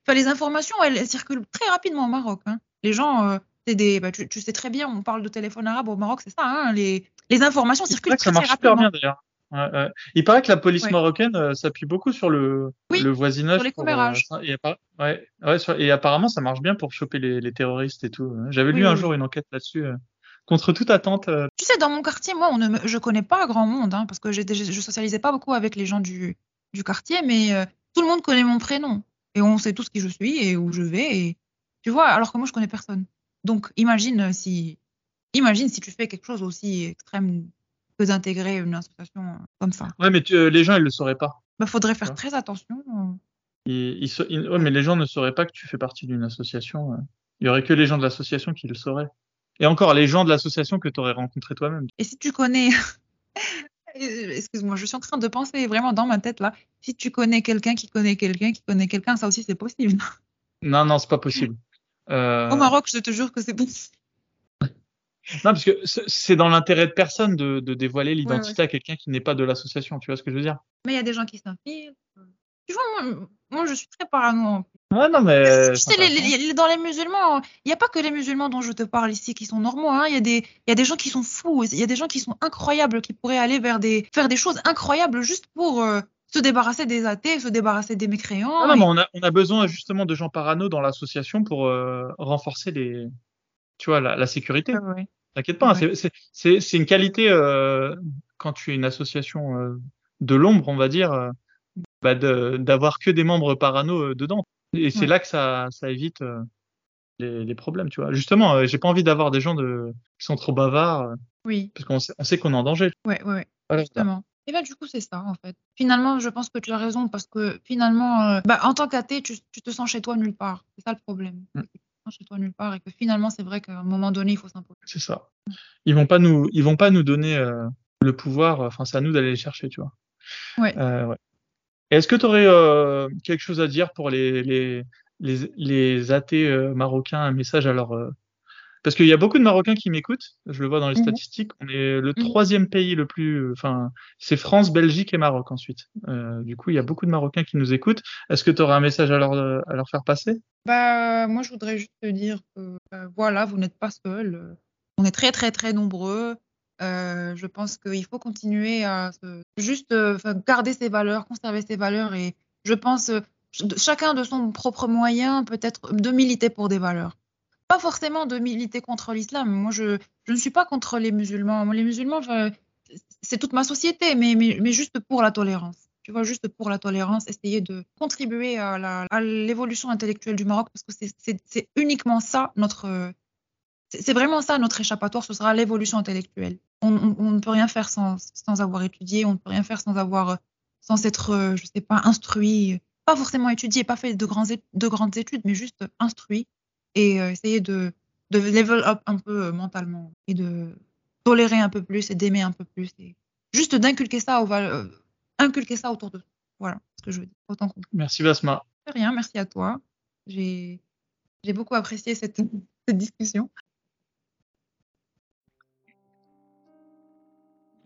Enfin, les informations, elles, elles circulent très rapidement au Maroc. hein. Les gens, euh, c'est des, bah, tu, tu sais très bien, on parle de téléphone arabe au Maroc, c'est ça. hein, les, les informations circulent paraît que ça très, très marche super rapidement. bien d'ailleurs. Ouais, ouais. Il paraît que la police Ouais. marocaine euh, s'appuie beaucoup sur le, Oui, le voisinage. sur les commérages. euh, et, sur- apparemment, ça marche bien pour choper les, les terroristes et tout. J'avais Oui, lu un jour une enquête là-dessus. Euh, contre toute attente. euh, Tu sais, dans mon quartier, moi, on ne je connais pas grand monde, hein, parce que je, je socialisais pas beaucoup avec les gens du, du quartier, mais euh, tout le monde connaît mon prénom. Et on sait tous qui je suis et où je vais. Et, tu vois, alors que moi, je connais personne. Donc, imagine si, imagine si tu fais quelque chose aussi extrême que d'intégrer une association euh, comme ça. Ouais, mais tu- euh, les gens, ils le sauraient pas. Bah, faudrait faire Ouais. très attention. euh. Ils, ils sa- ils- ouais, mais les gens ne sauraient pas que tu fais partie d'une association. euh. Il y aurait que les gens de l'association qui le sauraient. Et encore, les gens de l'association que tu aurais rencontrés toi-même. Et si tu connais, Euh, excuse-moi, je suis en train de penser vraiment dans ma tête là. Si tu connais quelqu'un qui connaît quelqu'un qui connaît quelqu'un, ça aussi c'est possible. Non, non, c'est pas possible. Euh, Au Maroc, je te jure que c'est possible. Non, parce que c'est- dans l'intérêt de personne de, de dévoiler l'identité à quelqu'un qui n'est pas de l'association. Tu vois ce que je veux dire? Mais il y a des gens qui s'infiltrent. Tu vois, moi, moi, je suis très parano. Ouais, non, mais. tu sais, les- les- dans les musulmans, il n'y a pas que les musulmans dont je te parle ici qui sont normaux. hein. Il y, a des- y a des gens qui sont fous. Il y a des gens qui sont incroyables, qui pourraient aller vers des, faire des choses incroyables juste pour euh, se débarrasser des athées, se débarrasser des mécréants. Ah non, mais on a, on a besoin justement de gens parano dans l'association pour euh, renforcer les, tu vois, la, la sécurité. Ouais. T'inquiète pas, hein, Ouais. c'est- une qualité euh, quand tu es une association euh, de l'ombre, on va dire, euh, bah, de- d'avoir que des membres parano euh, dedans. Et c'est Ouais. là que ça, ça évite euh, les, les problèmes, tu vois. Justement, euh, j'ai pas envie d'avoir des gens de, qui sont trop bavards, euh, Oui, parce qu'on sait, on sait qu'on est en danger. ouais, ouais, ouais. Voilà. Justement. Et bien, du coup, c'est ça, en fait. Finalement, je pense que tu as raison parce que finalement, euh, bah, en tant qu'athée, tu, tu te sens chez toi nulle part. C'est ça le problème. Mm. Tu te sens chez toi nulle part et que finalement, c'est vrai qu'à un moment donné, il faut s'imposer. C'est ça. Ils vont pas nous, ils vont pas nous donner euh, le pouvoir. Enfin, c'est à nous d'aller les chercher, tu vois. Ouais. Euh, ouais. Est-ce que tu aurais quelque chose à dire pour les les les, les athées euh, marocains, un message à leur euh, parce qu'il y a beaucoup de Marocains qui m'écoutent. Je le vois dans les Mhm. statistiques. On est le Mhm. troisième pays le plus, enfin, c'est France, Belgique et Maroc ensuite. Euh, du coup, il y a beaucoup de Marocains qui nous écoutent. Est-ce que tu aurais un message à leur à leur faire passer? Bah, moi, je voudrais juste te dire que euh, voilà, vous n'êtes pas seul. euh, On est très, très, très nombreux. Euh, je pense qu'il faut continuer à juste euh, garder ses valeurs, conserver ses valeurs. Et je pense, euh, ch- chacun de son propre moyen, peut-être de militer pour des valeurs. Pas forcément de militer contre l'islam. Moi, je, ne suis pas contre les musulmans. Les musulmans, c'est toute ma société, mais, juste pour la tolérance. Tu vois, juste pour la tolérance, essayer de contribuer à l'évolution intellectuelle du Maroc, parce que c'est uniquement ça notre. C'est vraiment ça notre échappatoire, ce sera l'évolution intellectuelle. On, on- on ne peut rien faire sans, sans avoir étudié, on ne peut rien faire sans avoir, sans s'être, euh, je sais pas, instruit, pas forcément étudié, pas fait de, grands, é- de grandes études, mais juste instruit et euh, essayer de, de level up un peu euh, mentalement et de tolérer un peu plus et d'aimer un peu plus et juste d'inculquer ça, euh, inculquer ça autour de. Voilà ce que je veux dire. Autant Merci Basma. rien, merci à toi. J'ai j'ai beaucoup apprécié cette, cette discussion.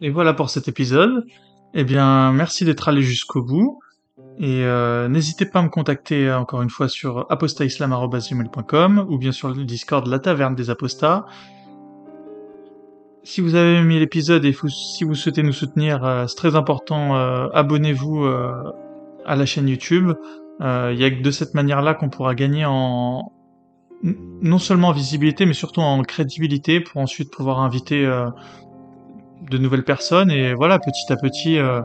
Et voilà pour cet épisode. Eh bien, merci d'être allé jusqu'au bout. Et euh, n'hésitez pas à me contacter euh, encore une fois sur apostaislam.com ou bien sur le Discord La Taverne des Apostats. Si vous avez aimé l'épisode et si vous souhaitez nous soutenir, euh, c'est très important, abonnez-vous à la chaîne YouTube. Il y a que de cette manière-là qu'on pourra gagner en non seulement en visibilité, mais surtout en crédibilité pour ensuite pouvoir inviter de nouvelles personnes et voilà, petit à petit, euh,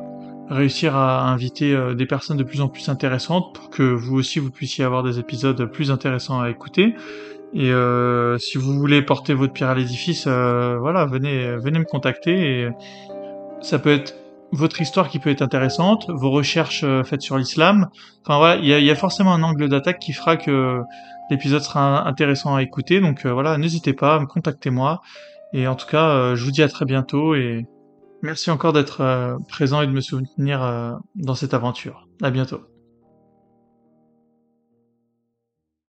réussir à inviter euh, des personnes de plus en plus intéressantes pour que vous aussi vous puissiez avoir des épisodes plus intéressants à écouter. Et euh, si vous voulez porter votre pierre à l'édifice, euh, voilà, venez, venez me contacter. Et ça peut être votre histoire qui peut être intéressante, vos recherches euh, faites sur l'islam. Enfin voilà, il y y a forcément un angle d'attaque qui fera que l'épisode sera intéressant à écouter. Donc euh, voilà, n'hésitez pas, contactez-moi. Et en tout cas, euh, je vous dis à très bientôt et merci encore d'être euh, présent et de me soutenir euh, dans cette aventure. À bientôt.